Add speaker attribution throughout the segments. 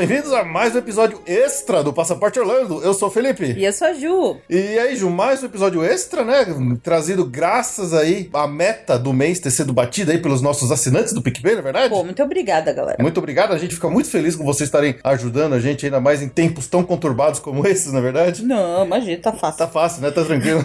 Speaker 1: Bem-vindos a mais um episódio extra do Passaporte Orlando. Eu sou o Felipe.
Speaker 2: E eu sou a Ju.
Speaker 1: E aí, Ju, mais um episódio extra, né? Trazido graças aí à meta do mês ter sido batida aí pelos nossos assinantes do PicPay, não é verdade?
Speaker 2: Pô, muito obrigada, galera.
Speaker 1: Muito obrigado. A gente fica muito feliz com vocês estarem ajudando a gente, ainda mais em tempos tão conturbados como esses, na é verdade?
Speaker 2: Não, imagina, tá fácil.
Speaker 1: Tá fácil, né? Tá tranquilo.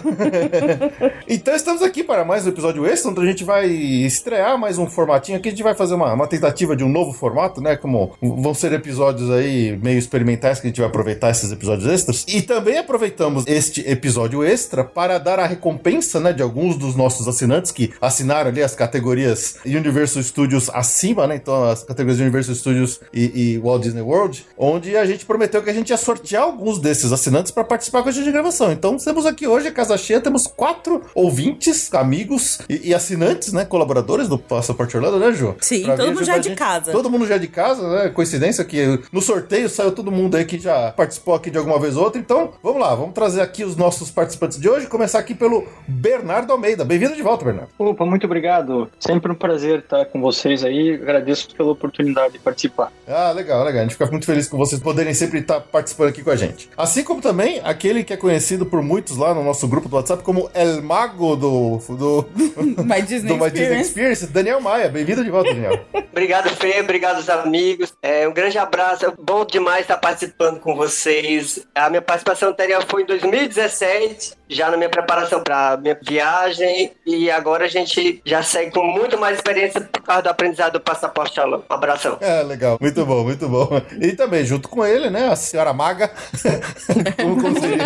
Speaker 1: então estamos aqui para mais um episódio extra, onde a gente vai estrear mais um formatinho aqui. A gente vai fazer uma, uma tentativa de um novo formato, né? Como vão ser episódios aí meio experimentais que a gente vai aproveitar esses episódios extras. E também aproveitamos este episódio extra para dar a recompensa, né, de alguns dos nossos assinantes que assinaram ali as categorias Universal Studios acima, né? Então as categorias Universal Studios e, e Walt Disney World, onde a gente prometeu que a gente ia sortear alguns desses assinantes para participar com a gente de gravação. Então temos aqui hoje a casa cheia, temos quatro ouvintes, amigos e, e assinantes, né, colaboradores do Passaporte Orlando, né, Ju?
Speaker 2: Sim, pra todo mundo já é de casa.
Speaker 1: Todo mundo já é de casa, né? Coincidência que no sorteio saiu todo mundo aí que já participou aqui de alguma vez ou outra. Então, vamos lá, vamos trazer aqui os nossos participantes de hoje. Começar aqui pelo Bernardo Almeida. Bem-vindo de volta, Bernardo.
Speaker 3: Opa, muito obrigado. Sempre um prazer estar com vocês aí. Agradeço pela oportunidade de participar.
Speaker 1: Ah, legal, legal. A gente fica muito feliz com vocês poderem sempre estar participando aqui com a gente. Assim como também aquele que é conhecido por muitos lá no nosso grupo do WhatsApp como El Mago do, do,
Speaker 2: My Disney,
Speaker 1: do My Disney Experience, Daniel Maia. Bem-vindo de volta, Daniel.
Speaker 4: obrigado, Fê. Obrigado aos amigos. É, um grande abraço. Bom demais estar participando com vocês. A minha participação anterior foi em 2017, já na minha preparação para minha viagem, e agora a gente já segue com muito mais experiência por causa do aprendizado do passaporte aula. Um abração.
Speaker 1: É, legal. Muito bom, muito bom. E também, junto com ele, né, a senhora Maga.
Speaker 2: como, seria?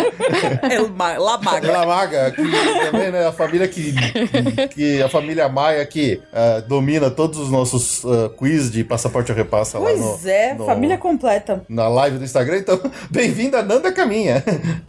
Speaker 2: É, La Maga.
Speaker 1: La Maga, que também, né, a família que, que a família Maia que uh, domina todos os nossos uh, quiz de passaporte a repassa
Speaker 2: pois
Speaker 1: lá
Speaker 2: no... Pois é, no, família completa.
Speaker 1: Na live do Instagram, então, bem-vinda, Nanda Caminha.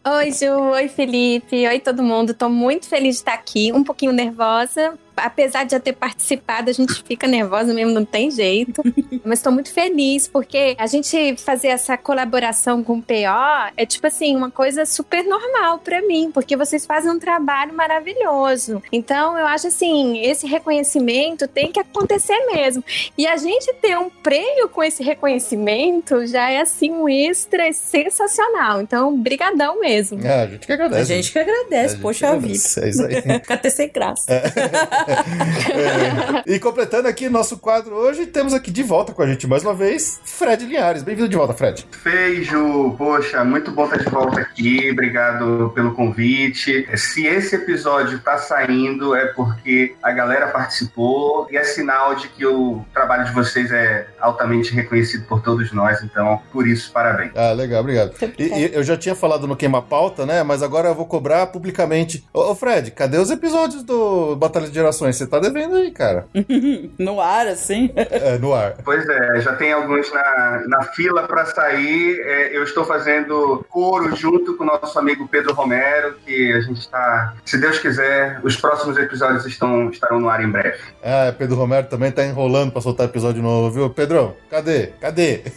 Speaker 5: Oi, Ju, oi, Felipe, oi, todo mundo. Tô muito feliz de estar aqui, um pouquinho nervosa, apesar de já ter participado, a gente fica nervosa mesmo, não tem jeito. Mas estou muito feliz, porque a gente fazer essa colaboração com o PO é tipo assim, uma coisa super normal para mim, porque vocês fazem um trabalho maravilhoso. Então, eu acho assim, esse reconhecimento tem que acontecer mesmo. E a gente ter um prêmio com esse reconhecimento já é assim um extra sensacional. Então, brigadão mesmo.
Speaker 1: É, a gente que agradece.
Speaker 2: A gente que agradece, poxa
Speaker 1: que agradece. vida. É isso aí.
Speaker 2: Fica até sem graça.
Speaker 1: É é. E completando aqui nosso quadro hoje, temos aqui de volta com a gente mais uma vez, Fred Linhares. Bem-vindo de volta, Fred.
Speaker 6: Feijo, poxa, muito bom estar de volta aqui. Obrigado pelo convite. Se esse episódio está saindo, é porque a galera participou e é sinal de que o trabalho de vocês é altamente reconhecido por todos nós. Então, por isso, parabéns.
Speaker 1: Ah, legal, obrigado. E, e eu já tinha falado no Queima Pauta, né? Mas agora eu vou cobrar publicamente. Ô, ô Fred, cadê os episódios do Batalha de Você tá devendo aí, cara.
Speaker 2: no ar, assim?
Speaker 1: É, no ar.
Speaker 6: Pois é, já tem alguns na, na fila para sair. É, eu estou fazendo coro junto com o nosso amigo Pedro Romero, que a gente está, se Deus quiser, os próximos episódios estão, estarão no ar em breve.
Speaker 1: É, Pedro Romero também tá enrolando para soltar episódio novo, viu? Pedrão, cadê? Cadê?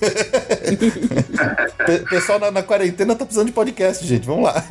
Speaker 1: pessoal na, na, quarentena tá precisando de podcast, gente. Vamos lá.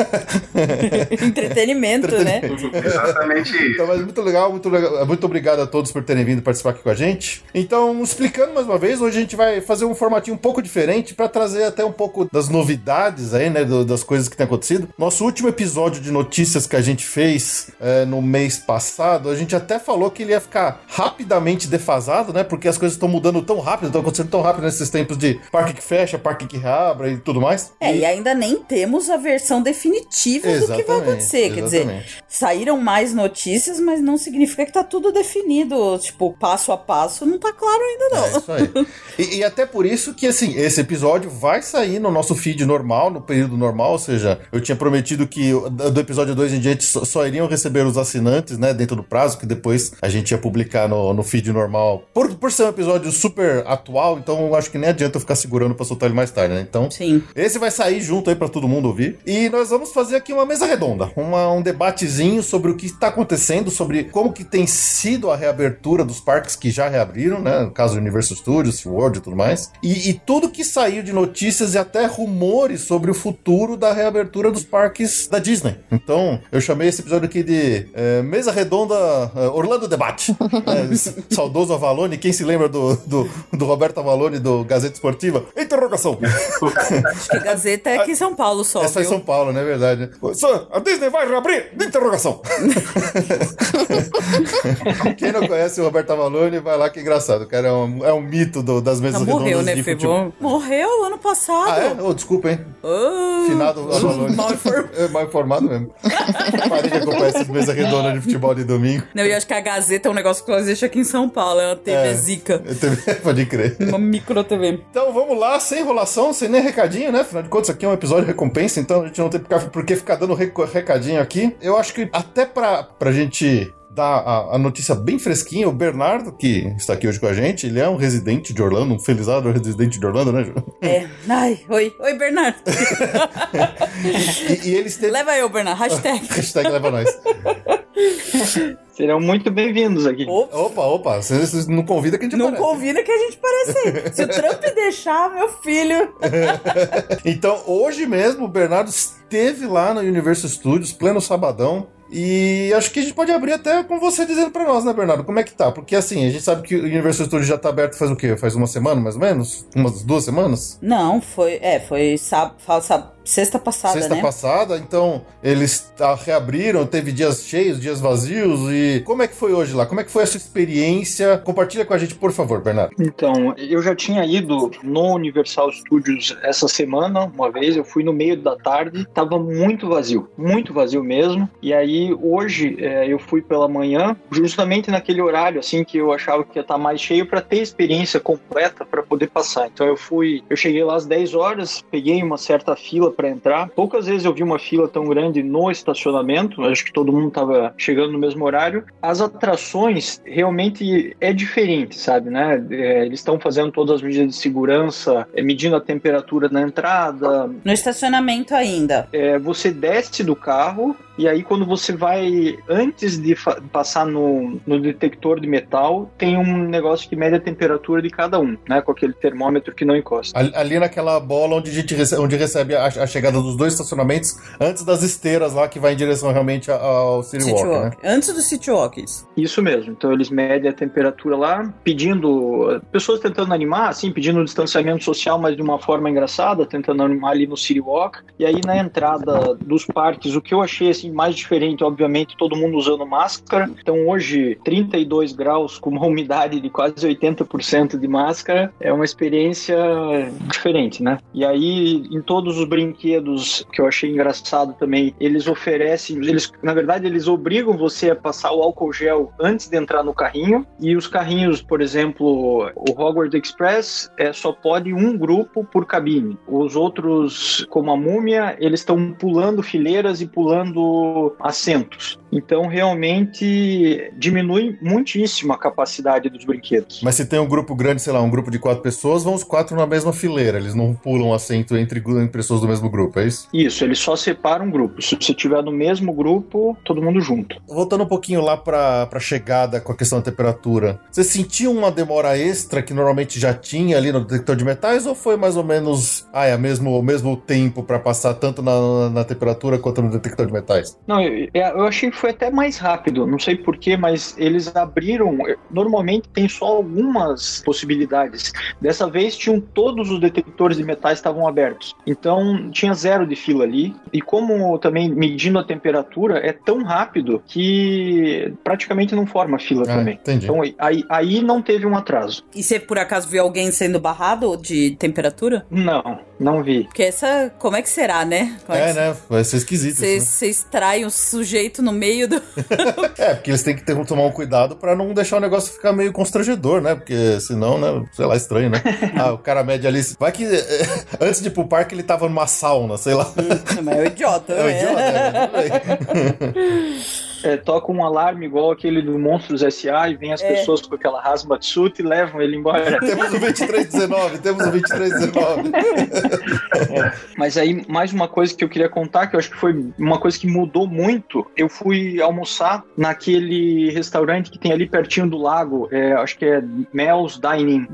Speaker 2: Entretenimento, né?
Speaker 6: Exatamente isso.
Speaker 1: Então, mas muito legal, muito. Muito obrigado a todos por terem vindo participar aqui com a gente. Então, explicando mais uma vez, hoje a gente vai fazer um formatinho um pouco diferente para trazer até um pouco das novidades aí, né? Do, das coisas que tem acontecido. Nosso último episódio de notícias que a gente fez é, no mês passado, a gente até falou que ele ia ficar rapidamente defasado, né? Porque as coisas estão mudando tão rápido, estão acontecendo tão rápido nesses tempos de parque que fecha, parque que reabra e tudo mais.
Speaker 2: É, e ainda nem temos a versão definitiva do que vai
Speaker 1: Exatamente,
Speaker 2: acontecer. Quer dizer,
Speaker 1: exatamente.
Speaker 2: saíram mais notícias, mas não significa que tá tudo definido. Tipo, passo a passo, não tá claro ainda, não.
Speaker 1: É isso aí. E, e até por isso que, assim, esse episódio vai sair no nosso feed normal, no período normal, ou seja, eu tinha prometido que do episódio 2 em diante só, só iriam receber os assinantes, né, dentro do prazo, que depois a gente ia publicar no, no feed normal. Por, por ser um episódio super atual, então eu acho que nem adianta eu ficar segurando pra soltar ele mais tarde, né? Então,
Speaker 2: Sim.
Speaker 1: esse vai sair junto aí pra todo mundo ouvir. E nós vamos fazer aqui uma mesa redonda, uma- um debatezinho sobre o que está acontecendo, sobre como que tem sido a reabertura dos parques que já reabriram, né? No caso Universal Studios, SeaWorld e tudo mais. E, e tudo que saiu de notícias e até rumores sobre o futuro da reabertura dos parques da Disney. Então, eu chamei esse episódio aqui de eh, Mesa Redonda eh, Orlando Debate. É, saudoso Avalone, quem se lembra do, do, do Roberto Avalone do Gazeta Esportiva? Interrogação.
Speaker 2: Acho que Gazeta é aqui em São Paulo só.
Speaker 1: Essa é
Speaker 2: viu?
Speaker 1: São Paulo, não é verdade? Só, a Disney vai reabrir? Interrogação. Quem não conhece o Roberto Avalone, vai lá que é engraçado. O cara é um, é um mito do- das mesas
Speaker 2: morreu,
Speaker 1: redondas
Speaker 2: né,
Speaker 1: de futebol.
Speaker 2: Febon? Morreu ano passado.
Speaker 1: Ah, é? Oh, desculpa, hein?
Speaker 2: Oh,
Speaker 1: Finado Avalone.
Speaker 2: mal informado.
Speaker 1: É mal informado mesmo. Parei de acompanhar essas mesas redondas de futebol de domingo.
Speaker 2: Não, eu acho que a Gazeta é um negócio que nós deixa aqui em São Paulo. É uma TV
Speaker 1: É.
Speaker 2: zica.
Speaker 1: Eu também- Pode crer.
Speaker 2: Uma micro TV.
Speaker 1: Então vamos lá, sem enrolação, sem nem recadinho, né? Afinal de contas, isso aqui é um episódio de recompensa, então a gente não tem por que- ficar dando recadinho aqui. Eu acho que até pra, pra gente dar a, a notícia bem fresquinha, o Bernardo, que está aqui hoje com a gente, ele é um residente de Orlando, um felizado residente de Orlando, né, Ju?
Speaker 2: É. Ai, oi. Oi, Bernardo.
Speaker 1: E, e ele esteve.
Speaker 2: Leva eu, Bernardo. Hashtag.
Speaker 1: Hashtag leva nós.
Speaker 3: Serão muito bem-vindos aqui.
Speaker 2: Opa.
Speaker 1: Opa, opa, vocês não convida que a gente
Speaker 2: Não
Speaker 1: aparece.
Speaker 2: convida que a gente parece. Se o Trump deixar, meu filho.
Speaker 1: Então, hoje mesmo, o Bernardo esteve lá no Universal Studios, pleno sabadão. E acho que a gente pode abrir até com você dizendo pra nós, né, Bernardo? Como é que tá? Porque assim, a gente sabe que o Universal Studios já tá aberto faz o quê? Faz uma semana, mais ou menos? Umas duas semanas?
Speaker 2: Não, foi. É, foi sábado, sexta passada,
Speaker 1: Sexta
Speaker 2: né?
Speaker 1: passada, então eles ah, reabriram, teve dias cheios, dias vazios. E como é que foi hoje lá? Como é que foi essa experiência? Compartilha com a gente, por favor, Bernardo.
Speaker 3: Então, eu já tinha ido no Universal Studios essa semana, uma vez, eu fui no meio da tarde, tava muito vazio, muito vazio mesmo. E aí, hoje, é, eu fui pela manhã, justamente naquele horário, assim, que eu achava que ia estar mais cheio para ter experiência completa para poder passar. Então, eu fui, eu cheguei lá às 10 horas, peguei uma certa fila para entrar. Poucas vezes eu vi uma fila tão grande no estacionamento, acho que todo mundo tava chegando no mesmo horário. As atrações realmente é diferente, sabe, né? É, eles estão fazendo todas as medidas de segurança, é, medindo a temperatura na entrada.
Speaker 2: No estacionamento ainda.
Speaker 3: É, você desce do carro e aí quando você vai antes de passar no, no detector de metal, tem um negócio que mede a temperatura de cada um, né? Com aquele termômetro que não encosta.
Speaker 1: Ali, ali naquela bola onde a gente recebe, onde recebe a, a chegada dos dois estacionamentos, antes das esteiras lá que vai em direção realmente ao City,
Speaker 2: City
Speaker 1: Walk, né?
Speaker 2: Walk. Antes do City Walks.
Speaker 3: Isso mesmo. Então eles medem a temperatura lá, pedindo. Pessoas tentando animar, assim, pedindo um distanciamento social, mas de uma forma engraçada, tentando animar ali no City Walk. E aí na entrada dos parques, o que eu achei assim, mais diferente, obviamente, todo mundo usando máscara. Então hoje, 32 graus com uma umidade de quase 80% de máscara, é uma experiência diferente, né? E aí, em todos os brinquedos que eu achei engraçado também, eles oferecem, eles, na verdade, eles obrigam você a passar o álcool gel antes de entrar no carrinho. E os carrinhos, por exemplo, o Hogwarts Express é, só pode um grupo por cabine. Os outros, como a Múmia, eles estão pulando fileiras e pulando assentos. Então, realmente diminui muitíssimo a capacidade dos brinquedos.
Speaker 1: Mas se tem um grupo grande, sei lá, um grupo de quatro pessoas, vão os quatro na mesma fileira. Eles não pulam assento entre, pessoas do mesmo grupo, é isso?
Speaker 3: Isso, eles só separam grupos. Se você estiver no mesmo grupo, todo mundo junto.
Speaker 1: Voltando um pouquinho lá pra, pra chegada com a questão da temperatura, você sentiu uma demora extra que normalmente já tinha ali no detector de metais ou foi mais ou menos ah, é mesmo, o mesmo tempo pra passar tanto na, na temperatura quanto no detector de metais?
Speaker 3: Não, eu, eu achei que foi até mais rápido. Não sei porquê, mas eles abriram. Normalmente tem só algumas possibilidades. Dessa vez tinham todos os detectores de metais estavam abertos. Então tinha zero de fila ali. E como também medindo a temperatura é tão rápido que praticamente não forma fila
Speaker 1: Ah,
Speaker 3: também.
Speaker 1: entendi.
Speaker 3: Então aí, aí não teve um atraso.
Speaker 2: E você por acaso viu alguém sendo barrado de temperatura?
Speaker 3: Não, Não vi.
Speaker 2: Porque essa, como é que será, né? Como
Speaker 1: É,
Speaker 2: que
Speaker 1: né? Vai ser esquisito
Speaker 2: Você
Speaker 1: isso,
Speaker 2: você extrai um sujeito no meio do.
Speaker 1: né? É, porque eles têm que ter, tomar um cuidado pra não deixar o negócio ficar meio constrangedor, né? Porque senão, né? Sei lá, estranho, né? Ah, o cara mede ali. Vai que eh, antes de ir pro parque ele tava numa sauna, sei lá.
Speaker 2: Mas é o idiota,
Speaker 1: É o
Speaker 2: né?
Speaker 1: idiota, né?
Speaker 3: É, toca um alarme igual aquele do Monstros S.A. e vem as
Speaker 2: É.
Speaker 3: pessoas com aquela hazmat suit e levam ele embora.
Speaker 1: Temos o 2319, temos o 2319.
Speaker 3: Mas aí, mais uma coisa que eu queria contar, que eu acho que foi uma coisa que mudou muito. Eu fui almoçar naquele restaurante que tem ali pertinho do lago, é, acho que é Mel's Dining.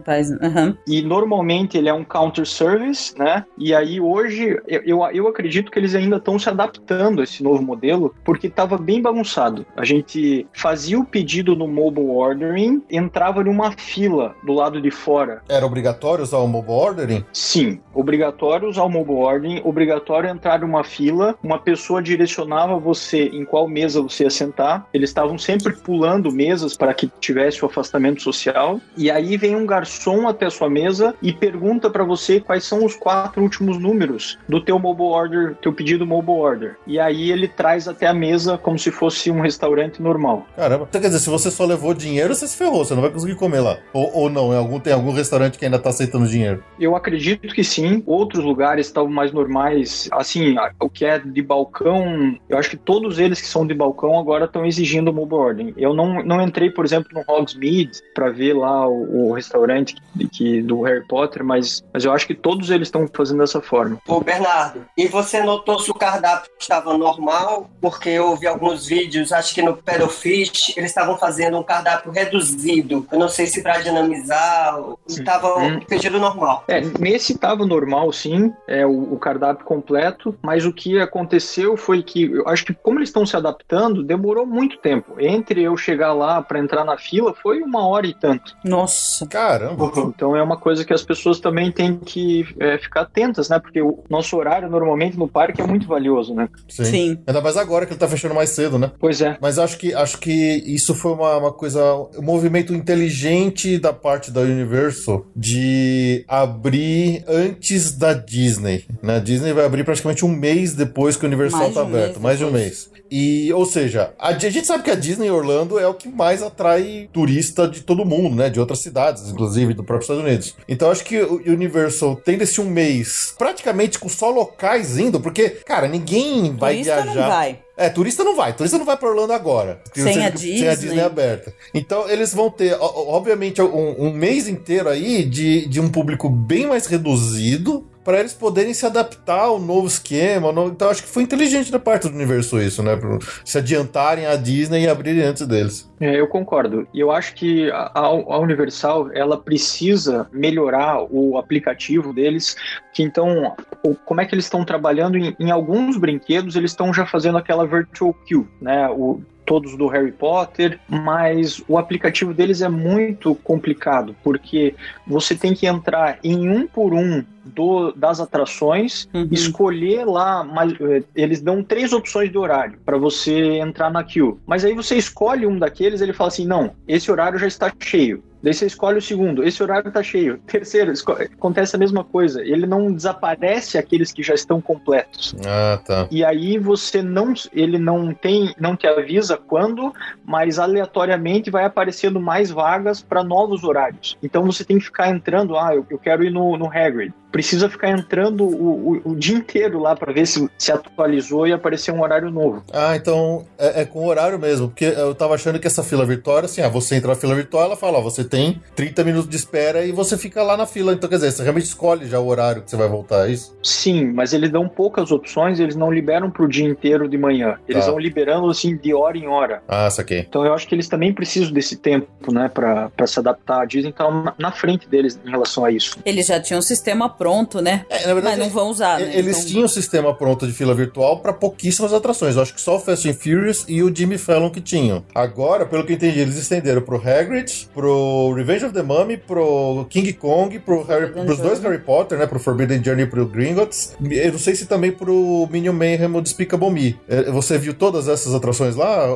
Speaker 3: E normalmente ele é um counter service, né? E aí hoje eu, eu, eu acredito que eles ainda estão se adaptando a esse novo modelo, porque estava bem bagunçado. A gente fazia o pedido no mobile ordering, entrava numa fila do lado de fora.
Speaker 1: Era obrigatório usar o mobile ordering?
Speaker 3: Sim, obrigatório usar o mobile ordering, obrigatório entrar numa fila, uma pessoa direcionava você em qual mesa você ia sentar. Eles estavam sempre pulando mesas para que tivesse o afastamento social. E aí vem um garçom até a sua mesa e pergunta para você quais são os quatro últimos números do teu mobile order, teu pedido mobile order. E aí ele traz até a mesa como se fosse um restaurante normal.
Speaker 1: Caramba. Então, quer dizer, se você só levou dinheiro, você se ferrou, você não vai conseguir comer lá. Ou, ou não, em algum, tem algum restaurante que ainda tá aceitando dinheiro.
Speaker 3: Eu acredito que sim. Outros lugares estavam mais normais. Assim, o que é de balcão, eu acho que todos eles que são de balcão agora estão exigindo mobile ordering. Eu não, não entrei, por exemplo, no Hogsmeade para ver lá o, o restaurante que, que- do Harry Potter, mas, mas eu acho que todos eles estão fazendo dessa forma.
Speaker 4: Ô, Bernardo, e você notou se o cardápio estava normal? Porque eu vi alguns vídeos, acho que no Pedofish, eles estavam fazendo um cardápio reduzido. Eu não sei se para dinamizar, estava
Speaker 3: Hum.
Speaker 4: um pedido normal.
Speaker 3: É, nesse estava normal, sim, é o, o cardápio completo, mas o que aconteceu foi que eu acho que como eles estão se adaptando, demorou muito tempo. Entre eu chegar lá para entrar na fila foi uma hora e tanto.
Speaker 2: Nossa.
Speaker 1: Caramba.
Speaker 3: Então é uma coisa que as pessoas também têm que é, ficar atentas, né? Porque o nosso horário normalmente no parque é muito valioso, né?
Speaker 1: Sim.
Speaker 2: Sim.
Speaker 1: Ainda mais agora que ele tá fechando mais cedo, né?
Speaker 3: Pois é.
Speaker 1: Mas acho que, acho que isso foi uma, uma coisa, um movimento inteligente da parte da Universal de abrir antes da Disney. Né? A Disney vai abrir praticamente um mês depois que o Universal
Speaker 2: Mais de
Speaker 1: tá
Speaker 2: um
Speaker 1: aberto,
Speaker 2: mês
Speaker 1: mais de um mês. E, ou seja, a, a gente sabe que a Disney Orlando é o que mais atrai turista de todo mundo, né? De outras cidades, inclusive do próprio Estados Unidos. Então acho que o Universal tendo esse um mês praticamente com só locais indo, porque, cara, ninguém vai
Speaker 2: Turista
Speaker 1: viajar.
Speaker 2: não vai.
Speaker 1: É, turista não vai. Turista não vai pra Orlando agora.
Speaker 2: Sem
Speaker 1: Sem
Speaker 2: a
Speaker 1: Sem a
Speaker 2: Disney.
Speaker 1: Disney aberta. Então, eles vão ter, obviamente, um, um mês inteiro aí de, de um público bem mais reduzido para eles poderem se adaptar ao novo esquema. ao novo- Então, acho que foi inteligente da parte do universo isso, né? Pra se adiantarem à Disney e abrirem antes deles.
Speaker 3: É, eu concordo. E eu acho que a, a Universal ela precisa melhorar o aplicativo deles. Que então, o- como é que eles estão trabalhando em, em alguns brinquedos? Eles estão já fazendo aquela virtual queue, né? O, todos do Harry Potter, mas o aplicativo deles é muito complicado porque você tem que entrar em um por um do- das atrações
Speaker 2: Uhum.
Speaker 3: escolher lá, mas eh, eles dão três opções de horário para você entrar na queue. Mas aí você escolhe um daqueles, ele fala assim: "Não, esse horário já está cheio". Daí você escolhe o segundo, esse horário está cheio. Terceiro, acontece a mesma coisa. Ele não desaparece aqueles que já estão completos.
Speaker 1: Ah, tá.
Speaker 3: E aí você não, ele não tem, não te avisa quando, mas aleatoriamente vai aparecendo mais vagas para novos horários. Então você tem que ficar entrando, ah, eu, eu quero ir no, no Hagrid. Precisa ficar entrando o, o, o dia inteiro lá para ver se se atualizou e apareceu um horário novo.
Speaker 1: Ah, então é, é com horário mesmo, porque eu tava achando que essa fila virtual assim, ah, você entra na fila virtual, ela fala, ó, você tem 30 minutos de espera e você fica lá na fila. Então, quer dizer, você realmente escolhe já o horário que você vai voltar, é isso?
Speaker 3: Sim, mas eles dão poucas opções, eles não liberam pro dia inteiro de manhã. Eles
Speaker 1: Tá.
Speaker 3: vão liberando assim de hora em hora.
Speaker 1: Ah, saquei.
Speaker 3: Então eu acho que eles também precisam desse tempo, né, para se adaptar. A Disney tá na- na frente deles em relação a isso.
Speaker 2: Eles já tinham um sistema pronto, né?
Speaker 1: É, na verdade,
Speaker 2: Mas não vão usar, né?
Speaker 1: Eles
Speaker 2: Então-
Speaker 1: tinham o sistema pronto de fila virtual para pouquíssimas atrações. Eu acho que só o Fast and Furious e o Jimmy Fallon que tinham. Agora, pelo que eu entendi, eles estenderam pro Hagrid, pro Revenge of the Mummy, pro King Kong, pro Harry,
Speaker 2: Forbidden
Speaker 1: pros dois. Harry Potter, né? Pro Forbidden Journey e pro Gringotts. Eu não sei se também pro Minion Mayhem ou Despicable Me. É, Você viu todas essas atrações lá,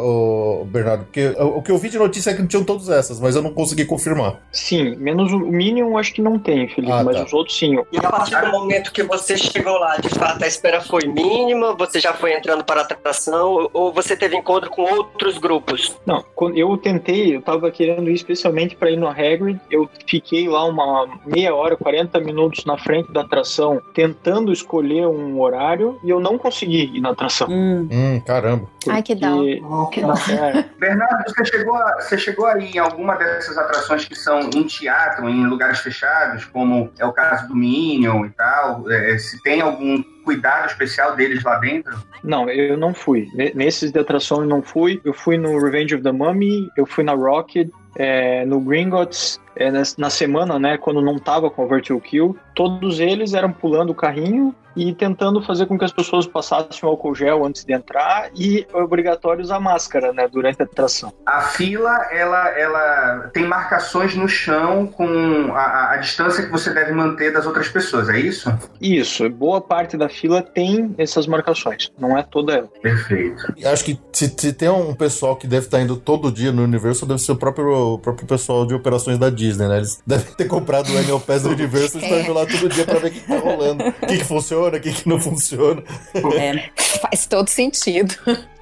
Speaker 1: Bernardo? Porque o que eu vi de notícia é que não tinham todas essas, mas eu não consegui confirmar.
Speaker 3: Sim, menos o Minion acho que não tem, Felipe,
Speaker 1: Ah,
Speaker 3: mas
Speaker 1: tá.
Speaker 3: os outros sim.
Speaker 4: E a partir do momento que você chegou lá, de fato, a espera foi mínima? Você já foi entrando para a atração? Ou você teve encontro com outros grupos?
Speaker 3: Não, eu tentei, eu tava querendo ir especialmente para ir no Hagrid, eu fiquei lá uma meia hora, 40 minutos na frente da atração, tentando escolher um horário, e eu não consegui ir na atração.
Speaker 2: Hum.
Speaker 1: Hum, caramba.
Speaker 5: Ai, que.
Speaker 3: Porque- É,
Speaker 6: Bernardo, você chegou, a, você chegou aí em alguma dessas atrações que são em teatro, em lugares fechados, como é o caso do Minion e tal? É, se tem algum cuidado especial deles lá dentro?
Speaker 3: Não, eu não fui. Ne- Nesses de atração eu não fui. Eu fui no Revenge of the Mummy, eu fui na Rocket, é, no Gringotts, é, na semana, né, quando não tava com a Virtual Kill. Todos eles eram pulando o carrinho e tentando fazer com que as pessoas passassem o álcool gel antes de entrar e é obrigatório usar máscara, né, durante a atração.
Speaker 6: A fila, ela, ela tem marcações no chão com a, a- a distância que você deve manter das outras pessoas, é isso?
Speaker 3: Isso, boa parte da fila tem essas marcações, não é toda ela.
Speaker 6: Perfeito.
Speaker 1: Acho que se, se tem um pessoal que deve estar indo todo dia no Universo, deve ser o próprio, o próprio pessoal de operações da Disney, né? Eles devem ter comprado o Annual Pass do Universo e estão indo lá todo dia pra ver o que tá rolando. O que, que funciona, o que, que não funciona.
Speaker 2: É.
Speaker 5: Faz todo sentido.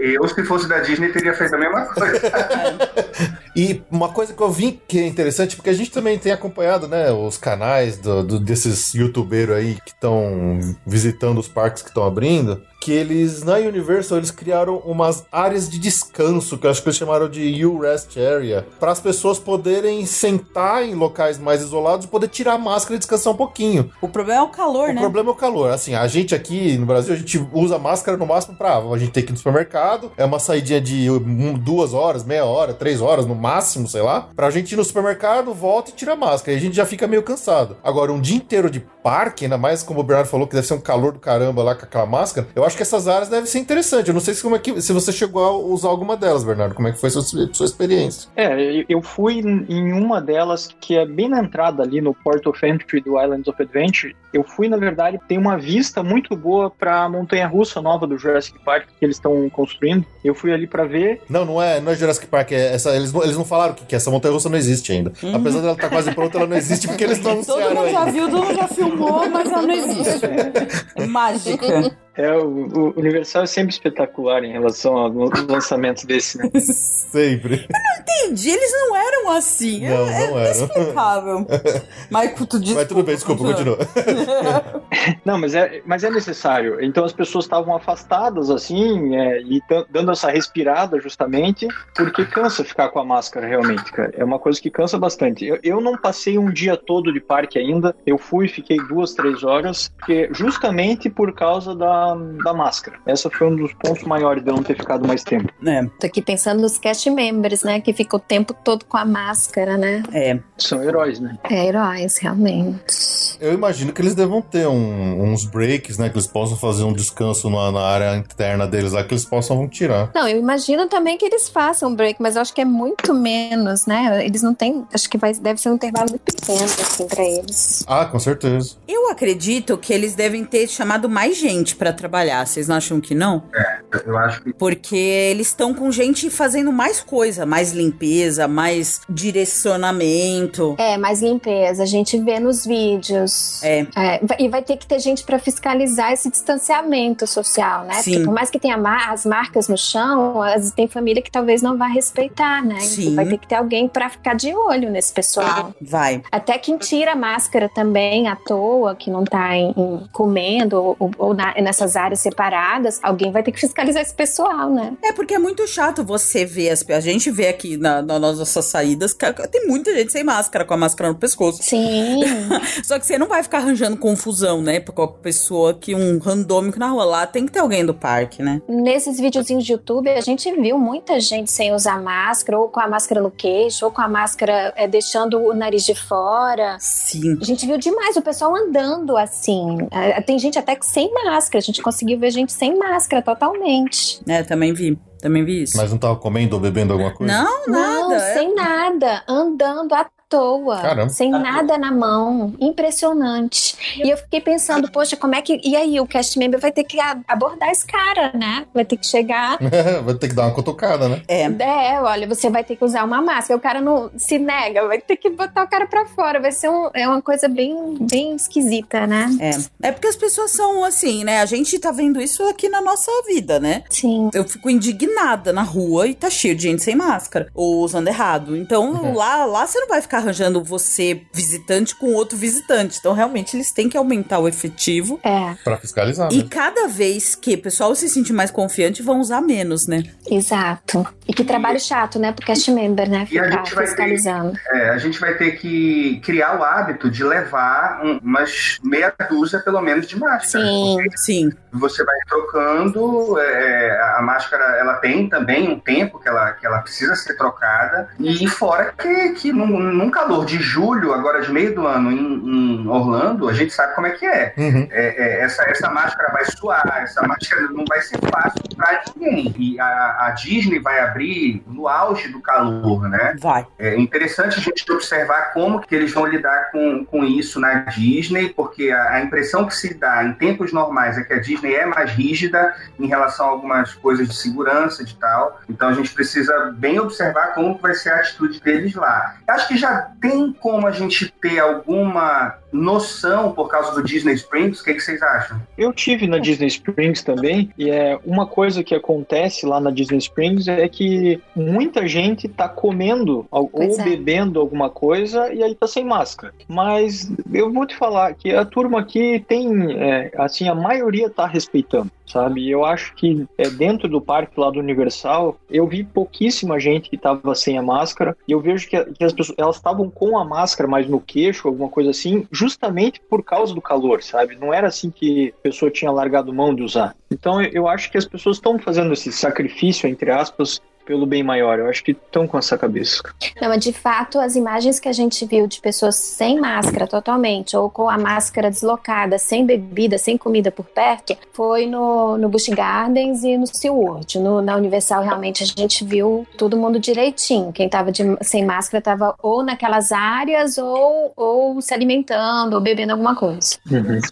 Speaker 6: Eu, se fosse da Disney, teria feito a mesma coisa.
Speaker 1: E uma coisa que eu vi que é interessante, porque a gente também tem acompanhado, né, os canais do, do- desses youtubeiros aí que estão visitando os parques que estão abrindo, que eles, na Universal, eles criaram umas áreas de descanso, que eu acho que eles chamaram de U-Rest Area, para as pessoas poderem sentar em locais mais isolados e poder tirar a máscara e descansar um pouquinho.
Speaker 2: O problema é o calor,
Speaker 1: O
Speaker 2: né?
Speaker 1: problema é o calor. Assim, a gente aqui no Brasil, a gente usa máscara no máximo pra. A gente tem que supermercado. É uma saidinha de duas horas, meia hora, três horas no máximo, sei lá. Pra gente ir no supermercado, volta e tira a máscara. E a gente já fica meio cansado. Agora, um dia inteiro de parque, ainda mais como o Bernardo falou, que deve ser um calor do caramba lá com aquela máscara. Eu acho que essas áreas devem ser interessantes. Eu não sei se, como é que, se você chegou a usar alguma delas, Bernardo. Como é que foi a sua, sua experiência?
Speaker 3: É, eu fui em uma delas que é bem na entrada ali no Port of Entry do Islands of Adventure. Eu fui, na verdade, tem uma vista muito boa pra montanha russa nova do Jurassic Park que eles estão construindo. Eu fui ali pra ver.
Speaker 1: Não, não é, não é Jurassic Park. É essa, eles, não- eles não falaram o que, que é. Essa montanha russa não existe ainda. Apesar dela estar quase pronta, ela não existe porque eles não
Speaker 2: Uhum. Todo mundo já viu, todo mundo já filmou, mas ela não existe. É mágica.
Speaker 3: É, o, o Universal é sempre espetacular em relação aos lançamentos desse, né?
Speaker 1: Sempre.
Speaker 2: Entendi, eles não eram assim.
Speaker 1: Não,
Speaker 2: é,
Speaker 1: não
Speaker 2: é
Speaker 1: eram.
Speaker 2: inexplicável. Mas tu diz.
Speaker 1: Mas tudo bem, desculpa, continua.
Speaker 3: Não, mas é, mas é necessário. Então as pessoas estavam afastadas assim é, e dando essa respirada justamente porque cansa ficar com a máscara realmente, cara. É uma coisa que cansa bastante. Eu, eu não passei um dia todo de parque ainda. Eu fui, fiquei duas, três horas, porque justamente por causa da, da máscara. Essa foi um dos pontos maiores de eu não ter ficado mais tempo.
Speaker 2: É,
Speaker 5: Tô aqui pensando nos cast members, né? Que ficam o tempo todo com a máscara, né?
Speaker 2: é.
Speaker 3: São heróis, né?
Speaker 5: É heróis, realmente.
Speaker 1: Eu imagino que eles devam ter um- uns breaks, né? Que eles possam fazer um descanso na, na área interna deles lá, que eles possam tirar.
Speaker 5: Não, eu imagino também que eles façam break, mas eu acho que é muito menos, né? Eles não têm. Acho que vai, deve ser um intervalo muito pequeno, assim, pra eles.
Speaker 1: Ah, com certeza.
Speaker 2: Eu acredito que eles devem ter chamado mais gente pra trabalhar. Vocês não acham que não?
Speaker 6: Eu acho que
Speaker 2: Porque eles estão com gente fazendo mais coisa, mais limpeza, mais direcionamento.
Speaker 5: É, mais limpeza, a gente vê nos vídeos.
Speaker 2: É.
Speaker 5: É, e vai ter que ter gente pra fiscalizar esse distanciamento social, né?
Speaker 2: Sim.
Speaker 5: Porque por mais que tenha as marcas no chão, as- tem família que talvez não vá respeitar, né?
Speaker 2: Sim.
Speaker 5: Então vai ter que ter alguém pra ficar de olho nesse pessoal.
Speaker 2: Vai.
Speaker 5: Até quem tira a máscara também à toa, que não tá em- em- comendo ou, ou- na- nessas áreas separadas, alguém vai ter que fiscalizar esse pessoal, né?
Speaker 2: É porque é muito chato você ver as a gente vê aqui na, na- nas nossas saídas que tem muita gente sem máscara, com a máscara no pescoço.
Speaker 5: Sim.
Speaker 2: Só que você não vai ficar arranjando confusão, né? Com a pessoa que um randômico na rua lá tem que ter alguém do parque, né?
Speaker 5: Nesses videozinhos de YouTube, a gente viu muita gente sem usar máscara, ou com a máscara no queixo, ou com a máscara é, deixando o nariz de fora.
Speaker 2: Sim.
Speaker 5: A gente viu demais o pessoal andando assim. É, Tem gente até que sem máscara. A gente gente conseguiu ver gente sem máscara totalmente.
Speaker 2: É, também vi. Também vi isso.
Speaker 1: Mas não tava comendo ou bebendo alguma coisa?
Speaker 2: Não,
Speaker 5: Não,
Speaker 2: nada. é-
Speaker 5: sem nada, andando à toa,
Speaker 1: Caramba.
Speaker 5: sem nada na mão, impressionante. E eu fiquei pensando, poxa, como é que. E aí, o cast member vai ter que abordar esse cara, né? Vai ter que chegar.
Speaker 1: Vai ter que dar uma cutucada, né?
Speaker 2: É.
Speaker 5: É, olha, você vai ter que usar uma máscara. O cara não se nega, vai ter que botar o cara pra fora. Vai ser um, é uma coisa bem, bem esquisita, né?
Speaker 2: É. É porque as pessoas são assim, né? A gente tá vendo isso aqui na nossa vida, né?
Speaker 5: Sim.
Speaker 2: Eu fico indignada na rua e tá cheio de gente sem máscara ou usando errado. Então lá, lá você não vai ficar arranjando você visitante com outro visitante. Então realmente eles têm que aumentar o efetivo.
Speaker 5: É,
Speaker 1: Pra fiscalizar,
Speaker 2: E
Speaker 1: né?
Speaker 2: cada vez que o pessoal se sentir mais confiante, vão usar menos, né?
Speaker 5: exato. E que trabalho chato, né? Pro cast member, né?
Speaker 6: E a
Speaker 5: Ficar
Speaker 6: gente vai ter-
Speaker 5: fiscalizando.
Speaker 6: É, a gente vai ter que criar o hábito de levar um- umas meia dúzia, pelo menos, de máscara.
Speaker 5: Sim.
Speaker 2: Sim.
Speaker 6: Você vai trocando, é, a máscara ela tem também um tempo que ela, que ela precisa ser trocada. E fora que, que num, num calor de julho, agora de meio do ano, em, em Orlando, a gente sabe como é que é.
Speaker 1: Uhum.
Speaker 6: É, é, essa, essa máscara vai suar, essa máscara não vai ser fácil para ninguém. E a, a Disney vai abrir no auge do calor, né?
Speaker 2: Vai.
Speaker 6: É interessante a gente observar como que eles vão lidar com, com isso na Disney, porque a, a impressão que se dá em tempos normais é que a Disney é mais rígida em relação a algumas coisas de segurança e tal. Então a gente precisa bem observar como vai ser a atitude deles lá. Acho que já tem como a gente ter alguma noção por causa do Disney Springs. O que, que vocês acham?
Speaker 3: Eu tive na Disney Springs também, e é uma coisa que acontece lá na Disney Springs é que muita gente tá comendo ou
Speaker 5: Pois é.
Speaker 3: bebendo alguma coisa e aí tá sem máscara. Mas eu vou te falar que a turma aqui tem, é, assim, a maioria tá respeitando, sabe? Eu acho que é, dentro do parque lá do Universal, eu vi pouquíssima gente que tava sem a máscara, e eu vejo que, que as pessoas, elas estavam com a máscara, mas no queixo, alguma coisa assim, justamente por causa do calor, sabe? Não era assim que a pessoa tinha largado mão de usar. Então eu acho que as pessoas estão fazendo esse sacrifício, entre aspas, pelo bem maior. Eu acho que estão com essa cabeça.
Speaker 5: Não, mas de fato, as imagens que a gente viu de pessoas sem máscara totalmente, ou com a máscara deslocada, sem bebida, sem comida por perto, foi no, no Busch Gardens e no SeaWorld. No, na Universal, realmente, a gente viu todo mundo direitinho. Quem tava de- sem máscara tava ou naquelas áreas, ou, ou se alimentando, ou bebendo alguma coisa.